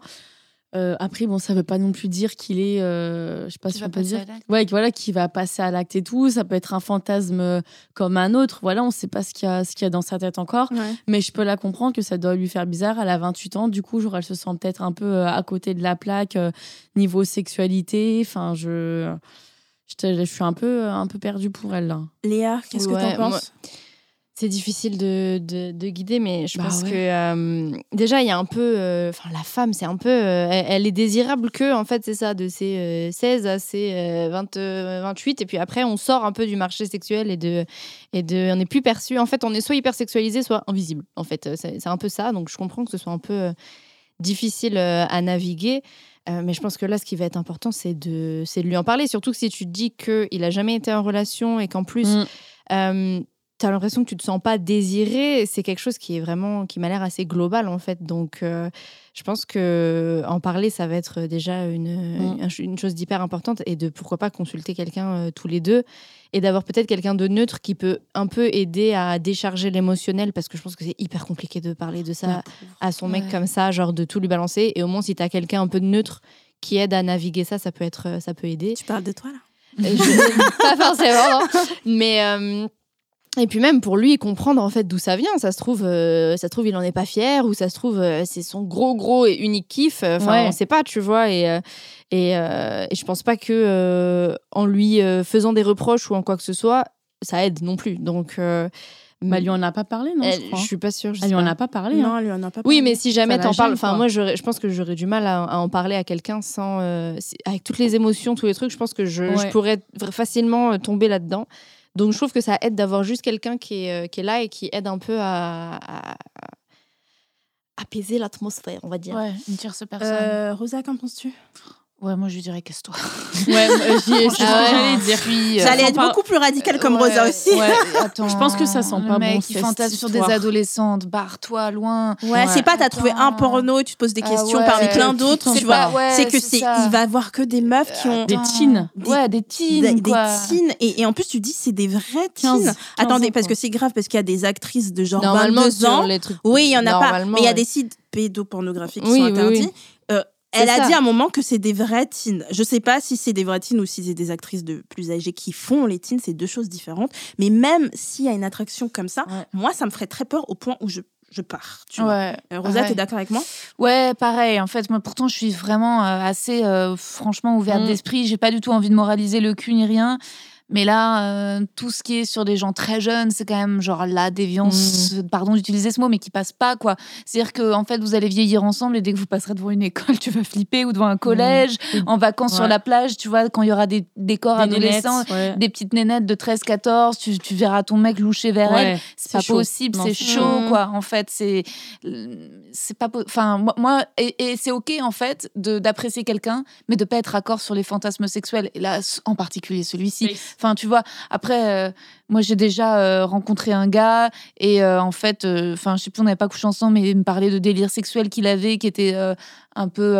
Euh, après, bon, ça veut pas non plus dire qu'il est, euh, je sais pas Qu'il si on peut passer dire, à l'acte. ouais, voilà, qui va passer à l'acte et tout. Ça peut être un fantasme comme un autre. Voilà, on sait pas ce qu'il y a, ce qu'il y a dans sa tête encore. Mais je peux la comprendre que ça doit lui faire bizarre. Elle a 28 ans, du coup, genre, elle se sent peut-être un peu à côté de la plaque euh, niveau sexualité. Enfin, je, je, te- je suis un peu, un peu perdue pour elle là. Léa, qu'est-ce que t'en penses moi, C'est difficile de, de, de guider, mais je Bah pense ouais. que euh, déjà, il y a un peu. euh, Enfin, la femme, c'est un peu. euh, elle, elle est désirable que, en fait, c'est ça, de ses euh, 16 à ses euh, 20, euh, 28. Et puis après, on sort un peu du marché sexuel et de. Et de on n'est plus perçu. En fait, on est soit hyper sexualisé, soit invisible. En fait, c'est c'est un peu ça. Donc, je comprends que ce soit un peu euh, difficile euh, à naviguer. Euh, mais je pense que là, ce qui va être important, c'est de, c'est de lui en parler. Surtout que si tu te dis qu'il n'a jamais été en relation et qu'en plus, Mm. euh, tu as l'impression que tu te sens pas désiré, c'est quelque chose qui est vraiment, qui m'a l'air assez global en fait. Donc, euh, je pense que en parler, ça va être déjà une, Mm. un- une chose d'hyper importante et de pourquoi pas consulter quelqu'un euh, tous les deux et d'avoir peut-être quelqu'un de neutre qui peut un peu aider à décharger l'émotionnel parce que je pense que c'est hyper compliqué de parler de ça à son mec Ouais. comme ça, genre de tout lui balancer. Et au moins, si tu as quelqu'un un peu de neutre qui aide à naviguer ça, ça peut être, ça peut aider. Tu parles de toi là? Euh, je- pas forcément, non. mais euh, et puis même pour lui comprendre en fait d'où ça vient. Ça se trouve, euh, ça se trouve il en est pas fier ou ça se trouve euh, c'est son gros gros et unique kiff. Enfin, Ouais. on sait pas, tu vois. Et euh, et, euh, et je pense pas que euh, en lui euh, faisant des reproches ou en quoi que ce soit, ça aide non plus. Donc euh, Bah, lui en a pas parlé, non elle- je crois. suis pas sûre. je Elle sais lui en a pas parlé. hein. Non, lui, on n'a pas Oui, parlé. mais si jamais t'en parles, enfin moi, je pense que j'aurais du mal à, à en parler à quelqu'un sans, euh, avec toutes les émotions, tous les trucs. Je pense que je, je pourrais facilement euh, tomber là-dedans. Donc je trouve que ça aide d'avoir juste quelqu'un qui est, euh, qui est là et qui aide un peu à, à- à apaiser l'atmosphère, on va dire. Ouais, une tierce personne. Euh, Rosa, qu'en penses-tu? Ouais, moi je lui dirais casse-toi. <laughs> Ouais, j'y j'allais dire. Être beaucoup plus radical comme ouais, Rosa aussi. Ouais, <laughs> attends. Je pense que ça sent le pas mec bon, qui fantasme sur des adolescentes, barre-toi loin. Ouais, c'est pas t'as trouvé un porno et tu te poses des Ah questions ouais, parmi plein d'autres, tu vois. Ouais, c'est que c'est il va voir que des meufs qui ont Des teens. Des- Ouais, des teens, des quoi. teens et, et en plus tu dis c'est des vrais teens. 15, 15 Attendez ans, parce quoi. que c'est grave parce qu'il y a des actrices de genre Normalement, 22 sur ans. Oui, il y en a pas, mais il y a des sites pédopornographiques qui sont interdits. Euh, elle a dit à un moment que c'est des vrais teens. Je sais pas si c'est des vrais teens ou si c'est des actrices de plus âgées qui font les teens, c'est deux choses différentes. Mais même s'il y a une attraction comme ça, Ouais. moi ça me ferait très peur au point où je je pars. Tu vois. Ouais. Euh, Rosa, ouais. t'es d'accord avec moi? Ouais, pareil. En fait, moi, pourtant, je suis vraiment euh, assez, euh, franchement, ouverte Mm. d'esprit. J'ai pas du tout envie de moraliser le cul ni rien. Mais là, euh, tout ce qui est sur des gens très jeunes, c'est quand même genre la déviance, Mm. pardon d'utiliser ce mot, mais qui passe pas, quoi. C'est-à-dire que, en fait, vous allez vieillir ensemble et dès que vous passerez devant une école, <laughs> tu vas flipper ou devant un collège, en vacances sur Mm. La plage, tu vois, quand il y aura des, nénettes, adolescents, ouais. des petites nénettes de 13, 14, tu, tu verras ton mec loucher vers elle Ouais, c'est c'est pas chaud. possible, c'est chaud, quoi. En fait, c'est c'est pas, enfin moi, et, et c'est ok en fait d'apprécier quelqu'un, mais de pas être d'accord sur les fantasmes sexuels. Et là, en particulier celui-ci. Enfin, tu vois. Après, euh, moi j'ai déjà euh, rencontré un gars et euh, en fait, euh, enfin, je sais plus, on n'avait pas couché ensemble, mais il me parlait de délire sexuel qu'il avait, qui était un peu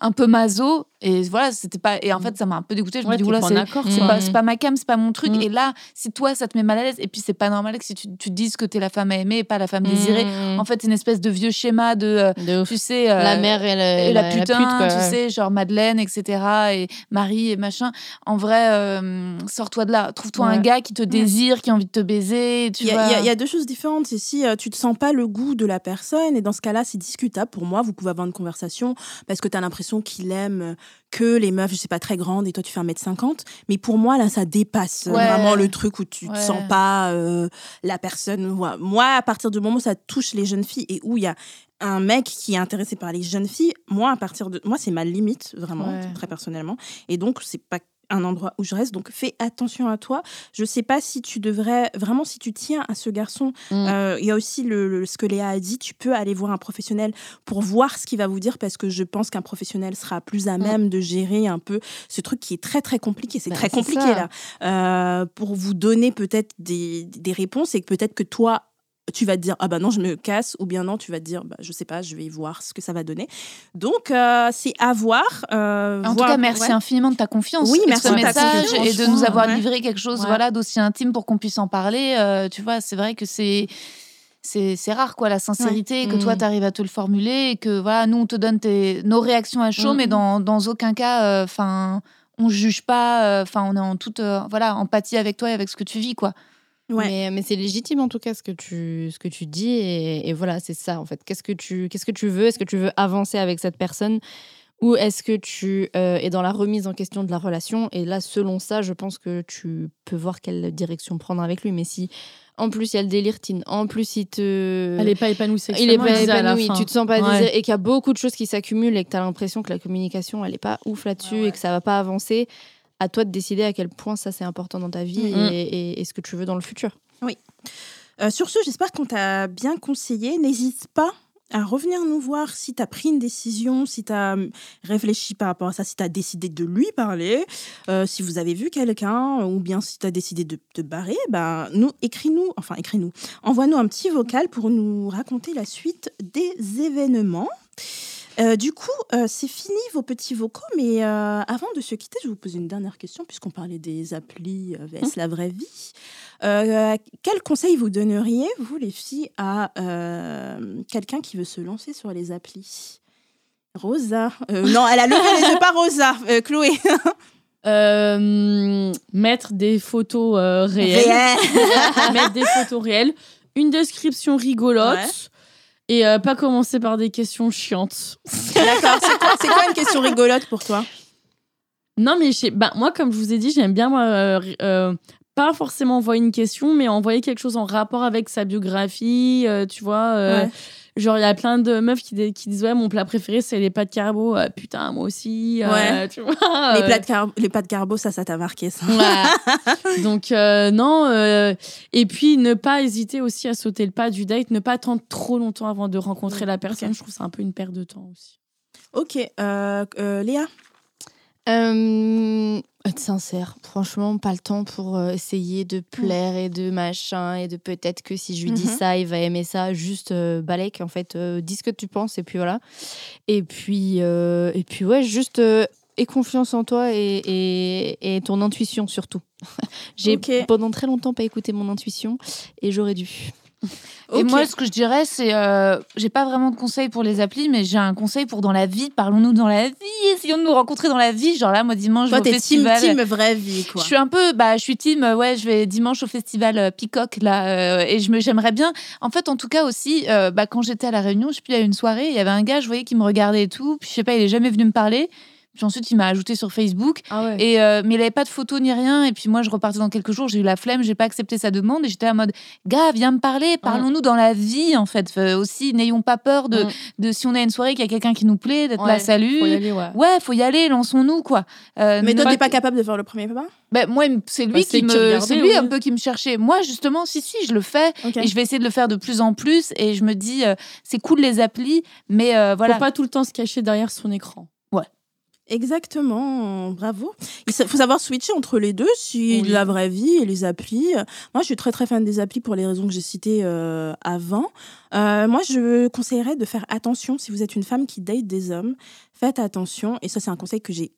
un peu maso. Et voilà, c'était pas. Et en fait, ça m'a un peu dégoûté. Je Ouais, me dis, oula, c'est c'est pas, pas ma cam, c'est pas mon truc. Mm. Et là, si toi, ça te met mal à l'aise, et puis c'est pas normal que si tu, tu te dises que t'es la femme à aimer et pas la femme désirée. Mmh. En fait, c'est une espèce de vieux schéma de, tu sais, la mère et la, et la, la- la putain, pute, tu sais, genre Madeleine, etc. Et Marie et machin. En vrai, sors-toi de là. Trouve-toi un gars qui te désire, qui a envie de te baiser. Il y, a- y y deux choses différentes. C'est si euh, tu ne sens pas le goût de la personne, et dans ce cas-là, c'est discutable. Pour moi, vous pouvez avoir une conversation parce que tu as l'impression qu'il aime euh, que les meufs, je sais pas, très grandes, et toi, tu fais 1m50. Mais pour moi, là, ça dépasse euh, Ouais. vraiment le truc où tu ne Ouais. sens pas euh, la personne. Moi, à partir du moment où ça touche les jeunes filles et où il y a un mec qui est intéressé par les jeunes filles, moi, à partir de. Moi, c'est ma limite, vraiment, Ouais. très personnellement. Et donc, c'est pas un endroit où je reste. Donc, fais attention à toi. Je sais pas si tu devrais. Vraiment, si tu tiens à ce garçon, Mm. euh, il y a aussi le, le- ce que Léa a dit. Tu peux aller voir un professionnel pour voir ce qu'il va vous dire parce que je pense qu'un professionnel sera plus à même de gérer un peu ce truc qui est très, très compliqué. C'est Bah, très compliqué, ça. là. Euh, pour vous donner peut-être des, des réponses et peut-être que toi, tu vas te dire ah bah non je me casse ou bien non tu vas te dire bah je sais pas je vais voir ce que ça va donner donc euh, c'est à voir euh, En tout cas, merci ouais. infiniment de ta confiance. Oui, et de merci ce de message et de nous avoir ouais. livré quelque chose Ouais. voilà, d'aussi intime pour qu'on puisse en parler. Euh, tu vois, c'est vrai que c'est. C'est rare, quoi, la sincérité, que toi, Mm. tu arrives à te le formuler et que, voilà, nous, on te donne tes, nos réactions à chaud, Mm. mais dans, dans aucun cas, enfin, on juge pas, enfin, on est en toute, voilà, empathie avec toi et avec ce que tu vis, quoi. Ouais. Mais, mais c'est légitime en tout cas ce que tu, ce que tu dis et, et voilà, c'est ça en fait. Qu'est-ce que tu, qu'est-ce que tu veux? Est-ce que tu veux avancer avec cette personne? Ou est-ce que tu euh, es dans la remise en question de la relation? Et là, selon ça, je pense que tu peux voir quelle direction prendre avec lui. Mais si en plus il y a le délirtine, en plus il te... Elle est pas épanouie il est pas épanoui, tu te sens pas Ouais. désiré et qu'il y a beaucoup de choses qui s'accumulent et que tu as l'impression que la communication elle est pas ouf là-dessus et que ça va pas avancer. À toi de décider à quel point ça c'est important dans ta vie Mhm. et, et- et ce que tu veux dans le futur. Euh, sur ce, j'espère qu'on t'a bien conseillé. N'hésite pas à revenir nous voir si tu as pris une décision, si tu as réfléchi par rapport à ça, si tu as décidé de lui parler, euh, si vous avez vu quelqu'un ou bien si tu as décidé de te barrer, ben, nous, écris-nous, enfin écris-nous, envoie-nous un petit vocal pour nous raconter la suite des événements. Euh, du coup, euh, c'est fini vos petits vocaux, mais euh, avant de se quitter, je vais vous poser une dernière question, puisqu'on parlait des applis vs la vraie vie. Quel conseil vous donneriez, vous les filles, à quelqu'un qui veut se lancer sur les applis? Rosa. Non, elle a levé les yeux, pas Rosa. Chloé. <laughs> Mettre des photos réelles. Réel. <laughs> mettre des photos réelles. Une description rigolote. Ouais. Et euh, pas commencer par des questions chiantes. D'accord. C'est quoi, c'est quoi une question rigolote pour toi? Non, mais je sais- bah, moi, comme je vous ai dit, j'aime bien moi, euh, euh, pas forcément envoyer une question, mais envoyer quelque chose en rapport avec sa biographie. euh, tu vois, euh, Ouais. Genre, il y a plein de meufs qui, disent Ouais, mon plat préféré, c'est les pâtes carbo. Euh, putain, moi aussi. euh, Ouais. tu vois, les, euh, plats de car- les pâtes carbo, ça, ça t'a marqué, ça. Ouais. <laughs> Donc euh, non, euh, et puis ne pas hésiter aussi à sauter le pas du date, ne pas attendre trop longtemps avant de rencontrer la personne. Je trouve ça un peu une perte de temps aussi. Ok. euh, euh, Léa? Euh, être sincère, franchement, pas le temps pour euh, essayer de plaire et de machin et de peut-être que si je lui dis Mhm. ça, il va aimer ça. Juste euh, balèque, en fait, euh, dis ce que tu penses et puis voilà. Et puis, euh, et puis ouais, juste aie confiance en toi et, et, et ton intuition surtout. <laughs> J'ai pendant très longtemps pas écouté mon intuition et j'aurais dû. <laughs> Et moi, ce que je dirais, c'est, euh, j'ai pas vraiment de conseils pour les applis, mais j'ai un conseil pour dans la vie. Parlons-nous dans la vie. Essayons de nous rencontrer dans la vie. Genre là, moi dimanche, Toi, je vais au t'es team, festival. team vraie vie, quoi. Je suis un peu, bah, je suis team, euh, ouais, je vais dimanche au festival euh, Peacock, là, euh, et je me, j'aimerais bien, en fait, en tout cas aussi, euh, bah, quand j'étais à La Réunion, je sais plus, il y a une soirée, il y avait un gars, je voyais, qui me regardait et tout, puis je sais pas, il est jamais venu me parler, puis ensuite, il m'a ajouté sur Facebook, Ah ouais. et, euh, mais il avait pas de photo ni rien, et puis moi, je repartais dans quelques jours, j'ai eu la flemme, j'ai pas accepté sa demande, et j'étais en mode, gars, viens me parler, parlons-nous dans la vie, en fait, Euh, aussi, n'ayons pas peur de, Mm. de si on a une soirée, qu'il y a quelqu'un qui nous plaît, d'être là, Ouais, salut. Faut y aller, ouais. Ouais, faut y aller, lançons-nous, quoi. Euh, Mais toi, t'es pas capable de faire le premier pas ben, moi, c'est lui, Bah, qui, qui me, c'est lui oui. un peu qui me cherchait. Moi, justement, si, si, je le fais. Et je vais essayer de le faire de plus en plus. Et je me dis, euh, c'est cool les applis, mais euh, voilà. Faut pas tout le temps se cacher derrière son écran. Exactement, bravo. Il faut savoir switcher entre les deux, si Oui. la vraie vie et les applis. Moi, je suis très très fan des applis pour les raisons que j'ai citées euh, avant. Euh, moi, je conseillerais de faire attention si vous êtes une femme qui date des hommes. Faites attention, et ça, c'est un conseil que j'ai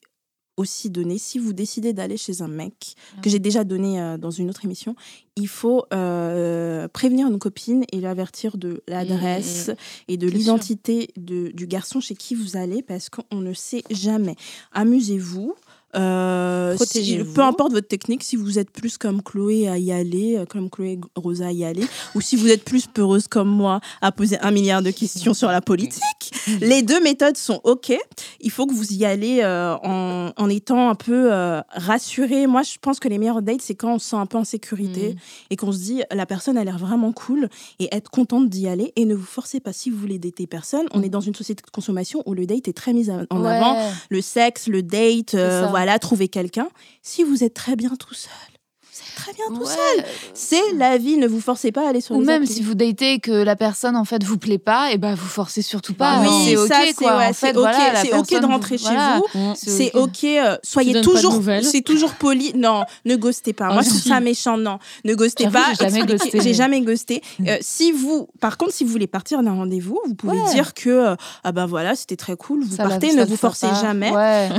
aussi donné. Si vous décidez d'aller chez un mec, que j'ai déjà donné euh, dans une autre émission, il faut euh, prévenir une copine et l'avertir de l'adresse et de C'est sûr. l'identité de- du garçon chez qui vous allez parce qu'on ne sait jamais. Amusez-vous. Euh, si- peu importe votre technique, si vous êtes plus comme Chloé à y aller, euh, comme Chloé Rosa à y aller, ou si vous êtes plus peureuse comme moi à poser un milliard de questions sur la politique, <laughs> les deux méthodes sont OK. Il faut que vous y allez euh, en, en étant un peu euh, rassuré. Moi, je pense que les meilleures dates, c'est quand on se sent un peu en sécurité et qu'on se dit la personne a l'air vraiment cool et être contente d'y aller. Et ne vous forcez pas si vous voulez dater personne. On est dans une société de consommation où le date est très mis en Ouais. avant. Le sexe, le date, euh, ça. Voilà, trouver quelqu'un. Si vous êtes très bien tout seul, très bien tout Ouais. seul. C'est la vie. Ne vous forcez pas à aller sur Ou les même applis. si vous datez et que la personne en fait vous plaît pas, et ben vous forcez surtout pas. oui, c'est ok c'est quoi. ouais, en c'est fait, ok, voilà, la c'est ok de rentrer vous- chez voilà. vous. C'est C'est ok. euh, soyez toujours, c'est toujours poli. Non, ne ghostez pas. Ah, Moi, je trouve ça méchant. Non, ne ghostez pas. j'ai jamais <laughs> ghosté. Ghosté. Euh, si vous, par contre, si vous voulez partir d'un rendez-vous, vous pouvez dire que euh, ah ben voilà, c'était très cool. Vous partez, ne vous forcez jamais.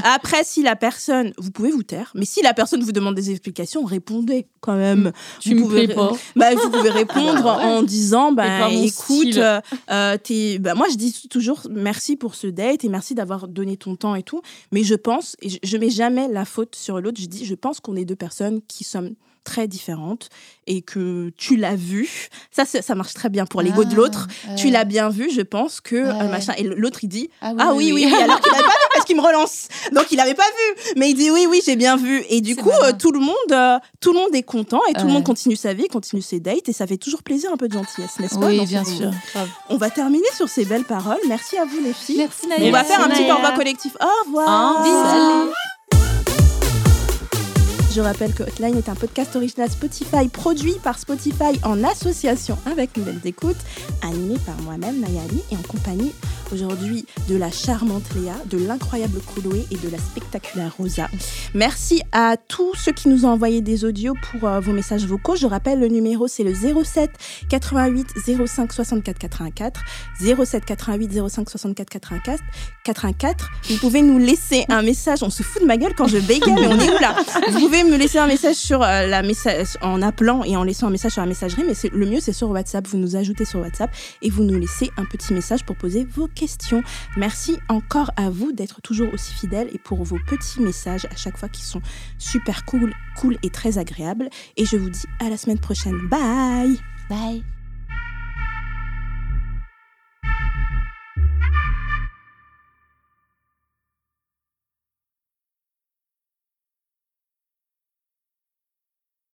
Après, si la personne, vous pouvez vous taire, mais si la personne vous demande des explications, répondez quand même. Tu Vous me pouvez pas. bah, vous pouvez répondre <laughs> en disant bah, écoute, euh, euh, bah, moi je dis toujours merci pour ce date et merci d'avoir donné ton temps et tout. Mais je pense, et je, je mets jamais la faute sur l'autre, je dis je pense qu'on est deux personnes qui sommes très différentes et que tu l'as vu. Ça, ça marche très bien pour l'ego de l'autre. Ah, Tu l'as bien vu, je pense que euh, Ouais. machin. Et l'autre il dit Ah ah oui, oui, oui, alors qu'il pas <laughs> me relance. Donc il n'avait pas vu. Mais il dit oui, oui, j'ai bien vu. Et du coup, euh, tout, le monde, euh, tout le monde est content et tout le monde continue sa vie, continue ses dates. Et ça fait toujours plaisir un peu de gentillesse, n'est-ce pas? Oui, bien ce sûr. On va terminer sur ces belles paroles. Merci à vous les filles. Merci On va Naïa. faire un petit au revoir collectif. Au revoir. Bisous. Je rappelle que Hotline est un podcast original Spotify produit par Spotify en association avec Nouvelles Écoutes, animé par moi-même, Nayali, et en compagnie aujourd'hui de la charmante Léa, de l'incroyable Chloé et de la spectaculaire Rosa. Merci à tous ceux qui nous ont envoyé des audios pour euh, vos messages vocaux. Je rappelle, le numéro c'est le 07 88 05 64 84. 07 88 05 64 84. 84. Vous pouvez nous laisser un message. On se fout de ma gueule quand je bégaye, mais on est où là? Vous pouvez me laisser un message sur euh, la message en appelant et en laissant un message sur la messagerie, mais le mieux c'est sur WhatsApp. Vous nous ajoutez sur WhatsApp et vous nous laissez un petit message pour poser vos questions. Merci encore à vous d'être toujours aussi fidèles et pour vos petits messages à chaque fois qui sont super cool, cool et très agréables. Et je vous dis à la semaine prochaine. Bye. Bye.